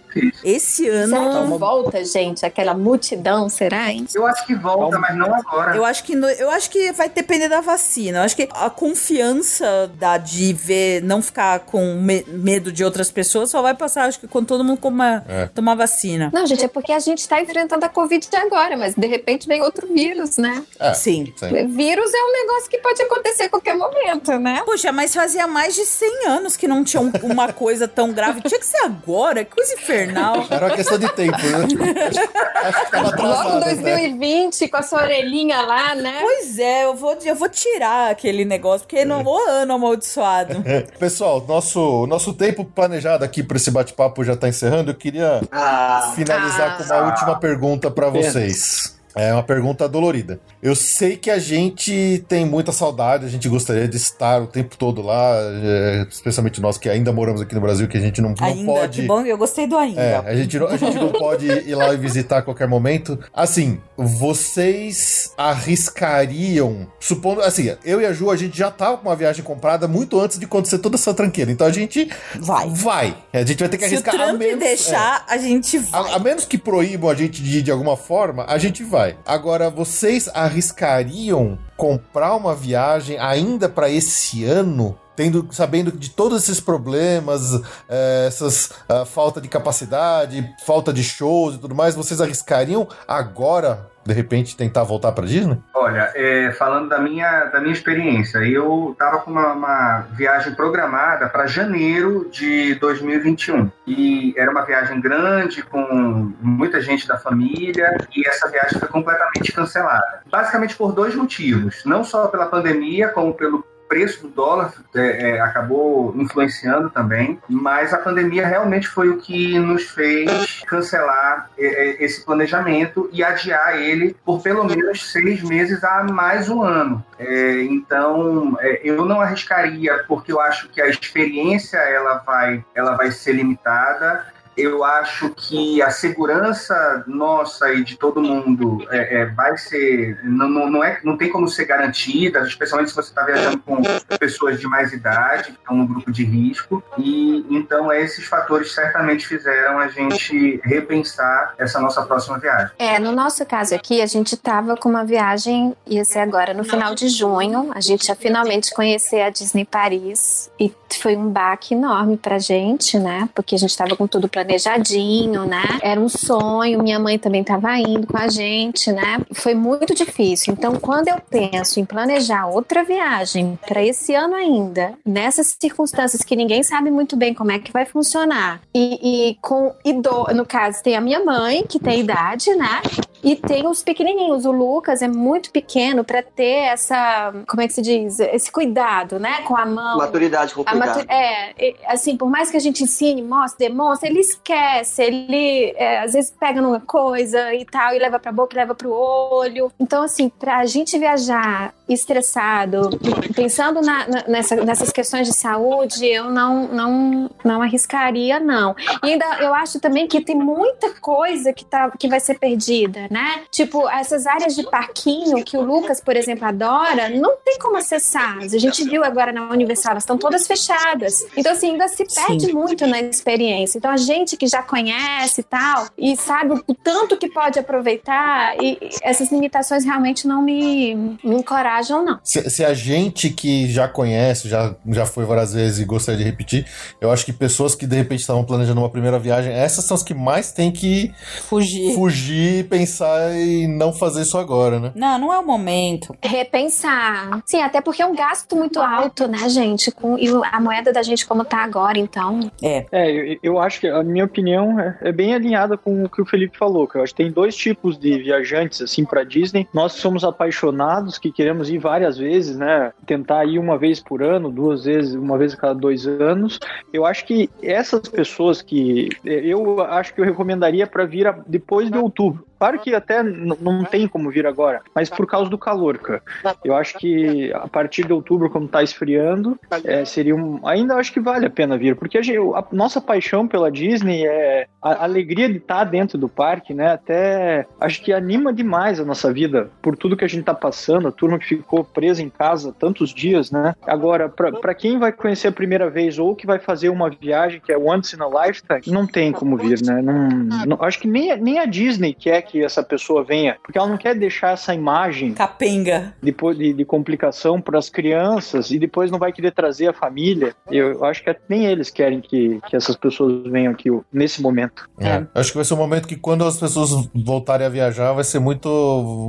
Speaker 2: Esse
Speaker 5: Será que
Speaker 2: ano.
Speaker 5: volta, gente? Aquela multidão, será, hein?
Speaker 6: Eu acho que volta, mas não agora.
Speaker 2: Eu acho que no- eu acho que vai depender da vacina. Eu acho que a confiança da de ver não ficar com me- medo de outras pessoas só vai passar, acho que quando todo mundo coma,
Speaker 1: É.
Speaker 2: tomar vacina.
Speaker 5: Não, gente, é porque a gente tá enfrentando a Covid de agora, mas de repente vem outro vírus, né?
Speaker 1: É,
Speaker 2: Sim.
Speaker 1: sim.
Speaker 5: Vírus é um negócio que pode acontecer a qualquer momento, né?
Speaker 2: Poxa, mas fazia mais de 100 anos que não tinha um- uma coisa tão grave. Tinha que ser agora, que coisa infernal.
Speaker 1: Era uma questão de tempo, né? Acho, acho que tava
Speaker 5: Logo
Speaker 1: atrasado. né?
Speaker 5: 2020, com a sua orelhinha lá, né?
Speaker 2: Pois é, eu vou, eu vou tirar aquele negócio, porque não vou ano amaldiçoado.
Speaker 1: Pessoal, nosso, nosso tempo planejado aqui para esse bate-papo já tá encerrando. Eu queria
Speaker 4: Ah,
Speaker 1: finalizar
Speaker 5: Ah.
Speaker 1: com uma última pergunta para
Speaker 3: Pena.
Speaker 1: vocês. É uma pergunta dolorida. Eu sei que a gente tem muita saudade, a gente gostaria de estar o tempo todo lá, é, especialmente nós que ainda moramos aqui no Brasil, que a gente não, não
Speaker 2: ainda,
Speaker 1: pode.
Speaker 2: que bom, eu gostei do ainda.
Speaker 1: É, a gente, não, a gente não pode ir lá e visitar a qualquer momento. Assim, vocês arriscariam, supondo, assim, eu e a Ju, a gente já tava com uma viagem comprada muito antes de acontecer toda essa tranqueira. Então a gente
Speaker 2: Vai.
Speaker 1: vai. A gente vai ter que
Speaker 2: Se o
Speaker 1: arriscar. a
Speaker 2: Trump
Speaker 1: menos-
Speaker 2: deixar, a gente
Speaker 1: é,
Speaker 2: vai.
Speaker 1: a, a menos que proíbam a gente de ir de alguma forma, a gente vai. Agora, vocês arriscariam comprar uma viagem ainda para esse ano? Tendo, sabendo de todos esses problemas, eh, essas ah, falta de capacidade, falta de shows e tudo mais, vocês arriscariam agora, de repente, tentar voltar para Disney?
Speaker 6: Olha, é, falando da minha, da minha experiência, eu estava com uma, uma viagem programada para janeiro de 2021. E era uma viagem grande, com muita gente da família, e essa viagem foi completamente cancelada. Basicamente por dois motivos. Não só pela pandemia, como pelo preço do dólar é, é, acabou influenciando também, mas a pandemia realmente foi o que nos fez cancelar é, é, esse planejamento e adiar ele por pelo menos seis meses a mais um ano. É, então, é, eu não arriscaria porque eu acho que a experiência ela vai, ela vai ser limitada. Eu acho que a segurança nossa e de todo mundo é, é, vai ser. Não, não, é, não tem como ser garantida, especialmente se você está viajando com pessoas de mais idade, que estão no grupo de risco. E então esses fatores certamente fizeram a gente repensar essa nossa próxima viagem.
Speaker 5: É, no nosso caso aqui, a gente tava com uma viagem, ia ser agora no final de junho. A gente ia finalmente conhecer a Disney Paris. E foi um baque enorme pra gente, né? Porque a gente tava com tudo planejadinho, né? Era um sonho, minha mãe também estava indo com a gente, né? Foi muito difícil. Então, quando eu penso em planejar outra viagem para esse ano ainda, nessas circunstâncias que ninguém sabe muito bem como é que vai funcionar, e, e com ido, no caso tem a minha mãe que tem idade, né? E tem os pequenininhos. O Lucas é muito pequeno para ter essa, como é que se diz, esse cuidado, né, com a mão.
Speaker 4: Maturidade com
Speaker 5: A
Speaker 4: cuidado.
Speaker 5: matu- é, assim, por mais que a gente ensine, mostre, demonstre, ele esquece, ele é, às vezes pega numa coisa e tal, e leva pra boca, e leva pro olho. Então, assim, pra gente viajar estressado, pensando na- na- nessa- nessas questões de saúde, eu não, não, não arriscaria, não. E ainda eu acho também que tem muita coisa que, tá, que vai ser perdida, né? Tipo, essas áreas de parquinho que o Lucas, por exemplo, adora, não tem como acessar. A gente viu agora na Universal, elas estão todas fechadas. Então, assim, ainda se perde
Speaker 2: Sim.
Speaker 5: muito na experiência. Então, a gente que já conhece e tal, e sabe o tanto que pode aproveitar, e essas limitações realmente não me, me encorajam, não.
Speaker 1: Se, se a gente que já conhece, já, já foi várias vezes e gostaria de repetir, eu acho que pessoas que de repente estavam planejando uma primeira viagem, essas são as que mais têm que
Speaker 2: Fugir.
Speaker 1: fugir, pensar e não fazer isso agora, né?
Speaker 2: Não, não é o momento.
Speaker 5: Repensar. Sim, até porque é um gasto muito alto, né, gente? Com, e a moeda da gente como tá agora, então.
Speaker 2: É.
Speaker 3: É, eu, eu acho que a minha opinião é, é bem alinhada com o que o Felipe falou, que eu acho que tem dois tipos de viajantes assim para Disney. Nós que somos apaixonados, que queremos várias vezes, né? Tentar ir uma vez por ano, duas vezes, uma vez a cada dois anos. Eu acho que essas pessoas que eu acho que eu recomendaria para vir depois de outubro. Claro que até não tem como vir agora, mas por causa do calor, cara. Eu acho que a partir de outubro, quando tá esfriando, é, seria um. Ainda acho que vale a pena vir, porque a, gente- a nossa paixão pela Disney é a alegria de estar dentro do parque, né? Até acho que anima demais a nossa vida por tudo que a gente tá passando, a turma que ficou presa em casa tantos dias, né? Agora, pra pra quem vai conhecer a primeira vez ou que vai fazer uma viagem que é once in a lifetime, não tem como vir, né? Não, não- acho que nem, nem a Disney quer que essa pessoa venha, porque ela não quer deixar essa imagem
Speaker 2: Capenga.
Speaker 3: depois de, de complicação para as crianças e depois não vai querer trazer a família. Eu, eu acho que nem eles querem que, que essas pessoas venham aqui nesse momento.
Speaker 1: É. Acho que vai ser um momento que quando as pessoas voltarem a viajar, vai ser muito,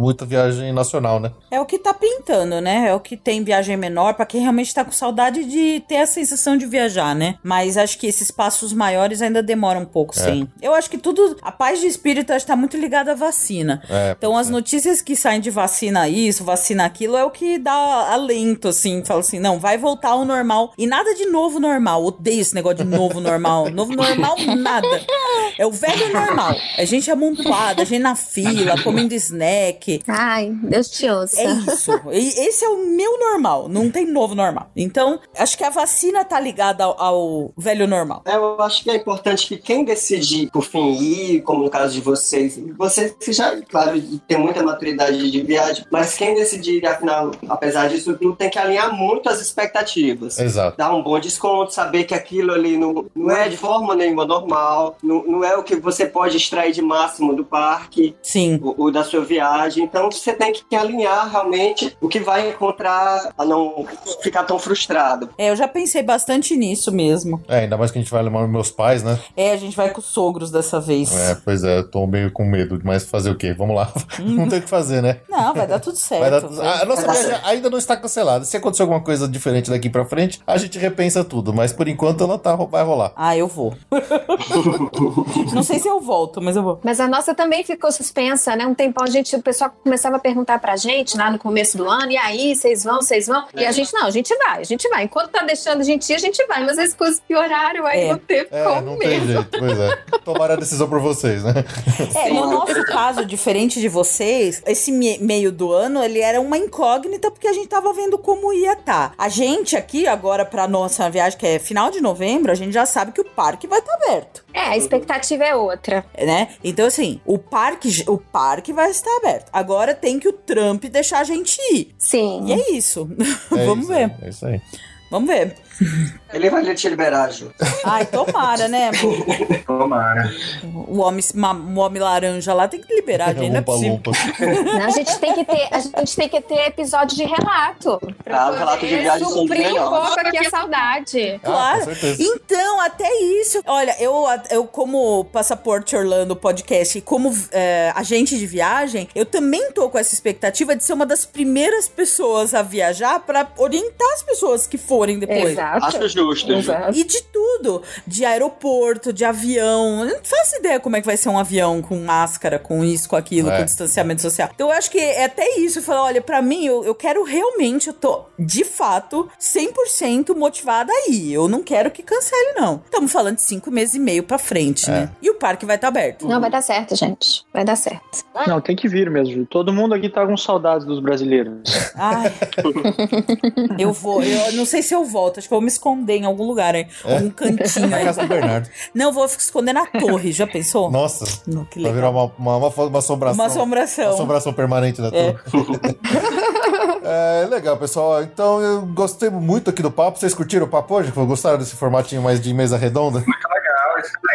Speaker 1: muita viagem nacional, né?
Speaker 2: É o que tá pintando, né? É o que tem viagem menor pra quem realmente tá com saudade de ter a sensação de viajar, né? Mas acho que esses passos maiores ainda demoram um pouco,
Speaker 1: É.
Speaker 2: sim. Eu acho que tudo, a paz de espírito acho que tá muito ligada à vacina.
Speaker 1: É,
Speaker 2: Então as
Speaker 1: ser.
Speaker 2: notícias que saem de vacina isso, vacina aquilo, é o que dá alento, assim. Fala assim, não, vai voltar ao normal. E nada de novo normal. Odeio esse negócio de novo normal. Novo normal, nada. É o velho normal. É gente amontoada, gente na fila, comendo snack.
Speaker 5: Ai, Deus te ouça.
Speaker 2: É isso. E esse é o meu normal. Não tem novo normal. Então, acho que a vacina tá ligada ao, ao velho normal.
Speaker 4: É, Eu acho que é importante que quem decidir, por fim, ir, como no caso de vocês, vocês que já, claro, tem muita maturidade de viagem, mas quem decidir, afinal, apesar disso tudo, tem que alinhar muito as expectativas.
Speaker 1: Exato.
Speaker 4: Dar um bom desconto, saber que aquilo ali não, não é de forma nenhuma normal, não, não é o que você pode extrair de máximo do parque
Speaker 2: Sim.
Speaker 4: ou, ou da sua viagem. Então você tem que alinhar realmente o que vai encontrar a não ficar tão frustrado.
Speaker 2: É, eu já pensei bastante nisso mesmo.
Speaker 1: É, ainda mais que a gente vai levar meus pais, né?
Speaker 2: É, a gente vai com os sogros dessa vez.
Speaker 1: É, pois é, eu tô meio com medo, mas fazer o quê? Vamos lá. não tem o que fazer, né?
Speaker 2: Não, vai dar tudo certo.
Speaker 1: Dar-
Speaker 2: vai.
Speaker 1: a nossa viagem ainda não está cancelada. Se acontecer alguma coisa diferente daqui pra frente, a gente repensa tudo. Mas por enquanto ela tá, vai rolar.
Speaker 2: Ah, eu vou. Não sei se eu volto, mas eu vou.
Speaker 5: Mas a nossa também ficou suspensa, né? Um tempão a gente, o pessoal começava a perguntar pra gente lá no começo do ano, e aí, vocês vão, vocês vão? E a gente, não, a gente vai, a gente vai. Enquanto tá deixando a gente ir, a gente vai. Mas as coisas pioraram, aí
Speaker 2: É.
Speaker 5: não teve
Speaker 1: É,
Speaker 5: como
Speaker 1: não tem
Speaker 5: mesmo.
Speaker 1: jeito, pois é. Tomaram a decisão por vocês, né?
Speaker 2: É, no nosso caso, diferente de vocês, esse me- meio do ano, ele era uma incógnita porque a gente tava vendo como ia estar. A gente aqui, agora pra nossa viagem, que é final de novembro, a gente já sabe que o parque vai estar aberto,
Speaker 5: É, a expectativa é outra.
Speaker 2: né? Então, assim, o parque, o parque vai estar aberto. Agora tem que o Trump deixar a gente ir.
Speaker 5: Sim.
Speaker 2: E é isso.
Speaker 1: É
Speaker 2: Vamos
Speaker 1: isso
Speaker 2: ver.
Speaker 1: aí, É isso aí.
Speaker 2: Vamos ver.
Speaker 4: Ele vai te liberar, Ju.
Speaker 2: Ai, tomara, né, amor?
Speaker 6: Tomara.
Speaker 2: O homem, o homem laranja lá tem que liberar, gente. Não é possível.
Speaker 5: Não, a gente tem que ter, a gente tem que ter episódio de relato. Pra
Speaker 4: Ah, o relato de viagem são
Speaker 5: suprir um pouco aqui a saudade.
Speaker 1: Ah,
Speaker 2: Claro.
Speaker 1: com certeza.
Speaker 2: Então, até isso. Olha, eu, eu como Passaporte Orlando podcast e como é, agente de viagem, eu também tô com essa expectativa de ser uma das primeiras pessoas a viajar pra orientar as pessoas que forem depois.
Speaker 5: Exato.
Speaker 4: Acho justo. Ju.
Speaker 5: Exato.
Speaker 2: E de tudo. De aeroporto, de avião. Eu não faço ideia como é que vai ser um avião com máscara, com isso, com aquilo,
Speaker 1: É.
Speaker 2: com distanciamento social. Então eu acho que é até isso. Eu falo, olha, pra mim, eu, eu quero realmente, eu tô, de fato, 100% motivada aí. Eu não quero que cancele, não. Estamos falando de cinco meses e meio pra frente, né? E o parque vai estar aberto.
Speaker 5: Não, vai dar certo, gente. Vai dar certo.
Speaker 3: Não, tem que vir mesmo. Ju. Todo mundo aqui tá com saudades dos brasileiros.
Speaker 2: Ai. eu vou. Eu não sei se eu volto. Acho eu vou me esconder em algum lugar aí. Algum cantinho
Speaker 1: Na casa do Bernardo.
Speaker 2: Não, vou esconder na torre. Já pensou?
Speaker 1: Nossa.
Speaker 2: Não, que
Speaker 1: Vai virar uma, uma, uma, uma assombração.
Speaker 2: Uma assombração.
Speaker 1: Uma assombração permanente da
Speaker 2: É.
Speaker 1: turma. É legal, pessoal. Então eu gostei muito aqui do papo. Vocês curtiram o papo hoje? Gostaram desse formatinho mais de mesa redonda?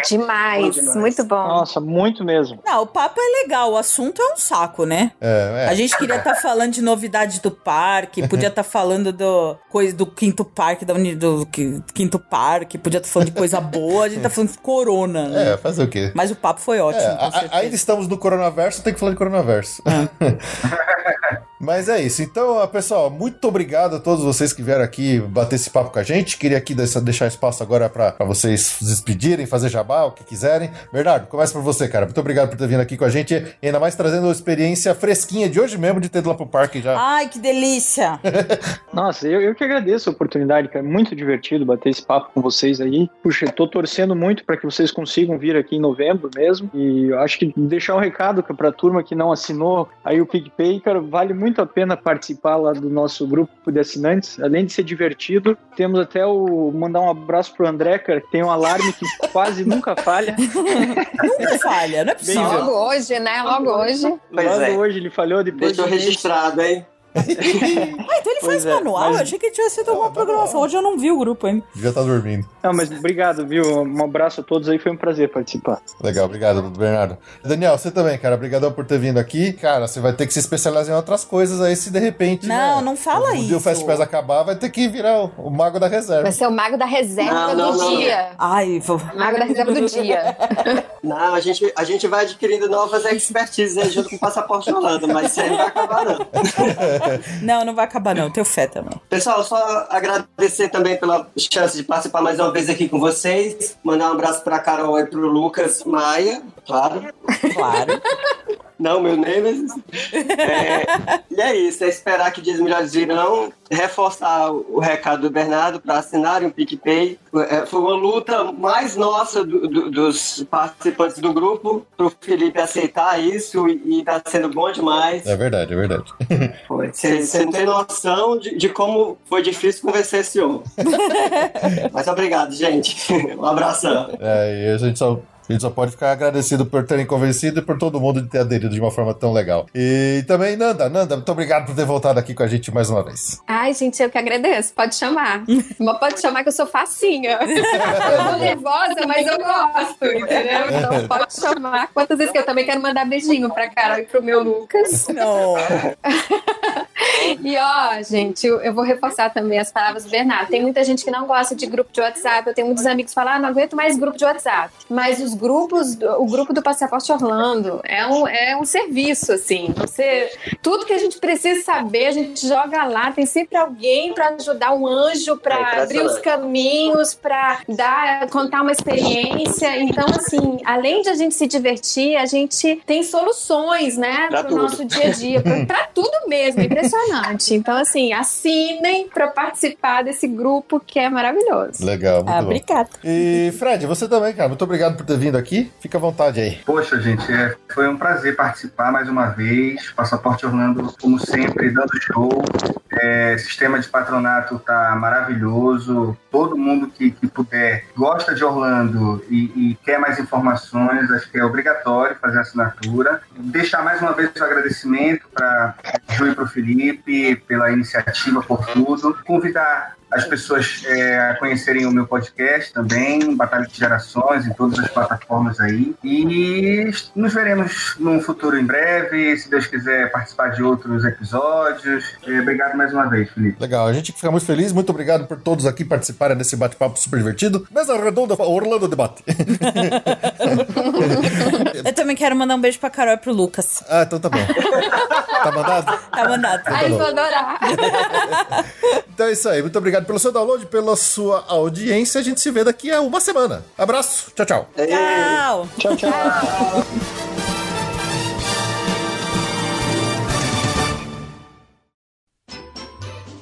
Speaker 5: Demais,
Speaker 4: demais.
Speaker 5: muito bom.
Speaker 3: Nossa, muito mesmo.
Speaker 2: Não, o papo é legal, o assunto é um saco, né?
Speaker 1: É, é.
Speaker 2: A gente queria estar falando de novidades do parque, podia estar falando do coisa do quinto parque, da uni, do qui- quinto parque, podia estar falando de coisa boa, a gente tá falando de corona, né?
Speaker 1: É, fazer o quê?
Speaker 2: Mas o papo foi ótimo,
Speaker 1: É,
Speaker 2: com
Speaker 1: a- ainda estamos no coronaverso, tem que falar de coronaverso. Mas é isso. Então, pessoal, muito obrigado a todos vocês que vieram aqui bater esse papo com a gente. Queria aqui deixar espaço agora pra pra vocês se despedirem, fazer jabá, o que quiserem. Bernardo, começa por você, cara. Muito obrigado por ter vindo aqui com a gente. E ainda mais trazendo a experiência fresquinha de hoje mesmo de ter ido lá pro parque já.
Speaker 2: Ai, que delícia!
Speaker 3: Nossa, eu, eu que agradeço a oportunidade, cara. Muito divertido bater esse papo com vocês aí. Puxa, eu tô torcendo muito para que vocês consigam vir aqui em novembro mesmo. E eu acho que deixar um recado que pra turma que não assinou aí o PicPay, cara, vale muito a pena participar lá do nosso grupo de assinantes. Além de ser divertido, temos até o mandar um abraço pro André, cara, que tem um alarme que quase nunca falha.
Speaker 2: Nunca falha, não é possível.
Speaker 5: Logo hoje, né? Logo hoje.
Speaker 4: Pois
Speaker 3: Logo
Speaker 4: é.
Speaker 3: hoje ele falhou depois
Speaker 4: Deixou registrado, hein?
Speaker 2: Ah, então ele
Speaker 3: Pois
Speaker 2: faz
Speaker 3: é,
Speaker 2: manual?
Speaker 3: mas-
Speaker 2: Eu achei que tinha sido alguma programação. Hoje eu não vi o grupo ainda.
Speaker 1: Devia estar dormindo.
Speaker 3: Não, mas obrigado, viu? Um abraço a todos aí, foi um prazer participar.
Speaker 1: Legal, obrigado, Bernardo. Daniel, você também, cara. Obrigadão por ter vindo aqui. Cara, você vai ter que se especializar em outras coisas aí se de repente.
Speaker 2: Não,
Speaker 1: né,
Speaker 2: não fala
Speaker 1: um dia o
Speaker 2: isso.
Speaker 1: Fast Pass acabar, vai ter que virar o, o mago da reserva.
Speaker 5: Vai ser o mago da reserva
Speaker 4: Não, não,
Speaker 5: do
Speaker 4: não, não.
Speaker 5: dia.
Speaker 2: Ai, vou...
Speaker 5: Mago da reserva do dia.
Speaker 4: Não, a gente, a gente vai adquirindo novas expertises aí junto com o Passaporte Holanda, mas isso aí não vai acabar, não.
Speaker 2: não, não vai acabar não. Tenho fé também.
Speaker 4: Pessoal, só agradecer também pela chance de participar mais uma vez aqui com vocês. Mandar um abraço pra Carol e pro Lucas Maia, claro.
Speaker 2: Claro.
Speaker 4: Não, meu Nemesis. É, e é isso, é esperar que dias melhores virão. Reforçar o o recado do Bernardo para assinarem o PicPay. É, Foi uma luta mais nossa do- do- dos participantes do grupo pro Felipe aceitar isso e, e tá sendo bom demais.
Speaker 1: É verdade, é verdade.
Speaker 4: Você não tem noção de, de como foi difícil convencer esse homem. Mas obrigado, gente. Um abração.
Speaker 1: É, e a gente só. A gente só pode ficar agradecido por terem convencido e por todo mundo de ter aderido de uma forma tão legal. E também, Nanda, Nanda, muito obrigado por ter voltado aqui com a gente mais uma vez.
Speaker 5: Ai, gente, eu que agradeço. Pode chamar. Mas pode chamar que eu sou facinha. Eu tô nervosa, mas eu gosto, entendeu? Então pode chamar quantas vezes que eu também quero mandar beijinho pra Carol e pro meu Lucas.
Speaker 2: Não.
Speaker 5: E ó, gente, eu, eu vou reforçar também as palavras do Bernardo. Tem muita gente que não gosta de grupo de WhatsApp. Eu tenho muitos amigos que falam, ah, não aguento mais grupo de WhatsApp. Mas os grupos, o grupo do Passaporte Orlando é um, é um serviço, assim. Você, tudo que a gente precisa saber, a gente joga lá. Tem sempre alguém para ajudar, um anjo
Speaker 4: É
Speaker 5: para
Speaker 4: impressionante.
Speaker 5: abrir os caminhos, para dar, contar uma experiência. Então, assim, além de a gente se divertir, a gente tem soluções, né,
Speaker 4: Pra
Speaker 5: pro
Speaker 4: tudo.
Speaker 5: nosso dia a dia, pra, pra tudo mesmo, é impressionante. Então, assim, assinem para participar desse grupo que é maravilhoso.
Speaker 1: Legal, muito
Speaker 2: Ah,
Speaker 1: bom.
Speaker 2: obrigada.
Speaker 1: E Fred, você também, cara. Muito obrigado por ter vindo aqui. Fica à vontade aí.
Speaker 6: Poxa, gente, é, foi um prazer participar mais uma vez. Passaporte Orlando, como sempre, dando show. É, sistema de patronato tá maravilhoso. Todo mundo que, que puder gosta de Orlando e, e quer mais informações, acho que é obrigatório fazer a assinatura. Deixar mais uma vez o agradecimento para Ju e para o Felipe pela iniciativa, por tudo. Convidar as pessoas é, conhecerem o meu podcast também, Batalha de Gerações, em todas as plataformas aí. E nos veremos num futuro em breve, se Deus quiser participar de outros episódios. É, obrigado mais uma vez, Felipe.
Speaker 1: Legal, a gente fica muito feliz. Muito obrigado por todos aqui participarem desse bate-papo super divertido. Mesa redonda, Orlando Debate.
Speaker 2: Eu também quero mandar um beijo pra Carol e pro Lucas.
Speaker 1: ah, então tá bom. Tá mandado?
Speaker 2: Tá mandado.
Speaker 7: Ai, vou adorar.
Speaker 1: Então é isso aí. Muito obrigado pelo seu download, pela sua audiência. A gente se vê daqui a uma semana. Abraço. Tchau, tchau.
Speaker 2: Tchau.
Speaker 3: Tchau, tchau.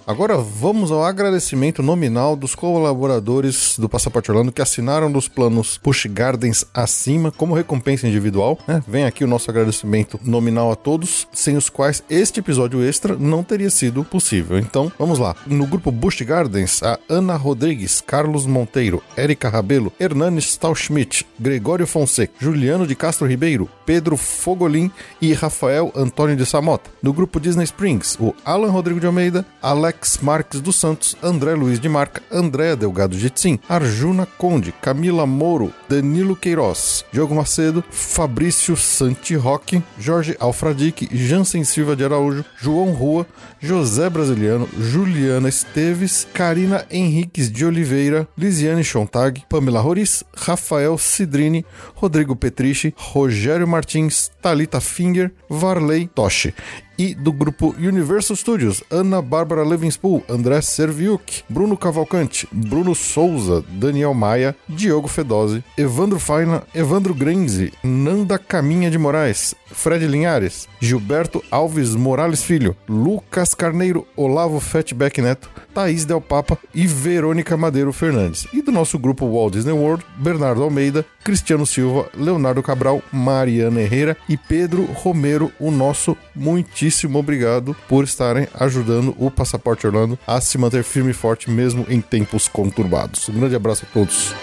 Speaker 1: Agora vamos ao agradecimento nominal dos colaboradores do Passaporte Orlando que assinaram dos planos Push Gardens acima como recompensa individual. né? Vem aqui o nosso agradecimento nominal a todos, sem os quais este episódio extra não teria sido possível. Então vamos lá. No grupo Bush Gardens, a Ana Rodrigues, Carlos Monteiro, Érica Rabelo, Hernani Stahlschmidt, Gregório Fonseca, Juliano de Castro Ribeiro, Pedro Fogolin e Rafael Antônio de Samota. No grupo Disney Springs, o Alan Rodrigo de Almeida, Alex Marques dos Santos, André Luiz de Marca, André Delgado Jetsim, Arjuna Conde, Camila Moro, Danilo Queiroz, Diogo Macedo, Fabrício Santi Roque, Jorge Alfradique, Jansen Silva de Araújo, João Rua, José Brasiliano, Juliana Esteves, Karina Henriques de Oliveira, Lisiane Chontag, Pamela Roriz, Rafael Cidrini, Rodrigo Petriche, Rogério Martins, Talita Finger, Varley Toshi e do grupo Universal Studios, Ana Bárbara Levinspool, André Serviuk, Bruno Cavalcante, Bruno Souza, Daniel Maia, Diogo Fedose, Evandro Faina, Evandro Grenzi, Nanda Caminha de Moraes, Fred Linhares, Gilberto Alves Morales Filho, Lucas Carneiro, Olavo Fatback Neto, Thaís Del Papa e Verônica Madeiro Fernandes. E do nosso grupo Walt Disney World, Bernardo Almeida, Cristiano Silva, Leonardo Cabral, Mariana Herrera e Pedro Romero, o nosso muitíssimo obrigado por estarem ajudando o Passaporte Orlando a se manter firme e forte mesmo em tempos conturbados. Um grande abraço a todos.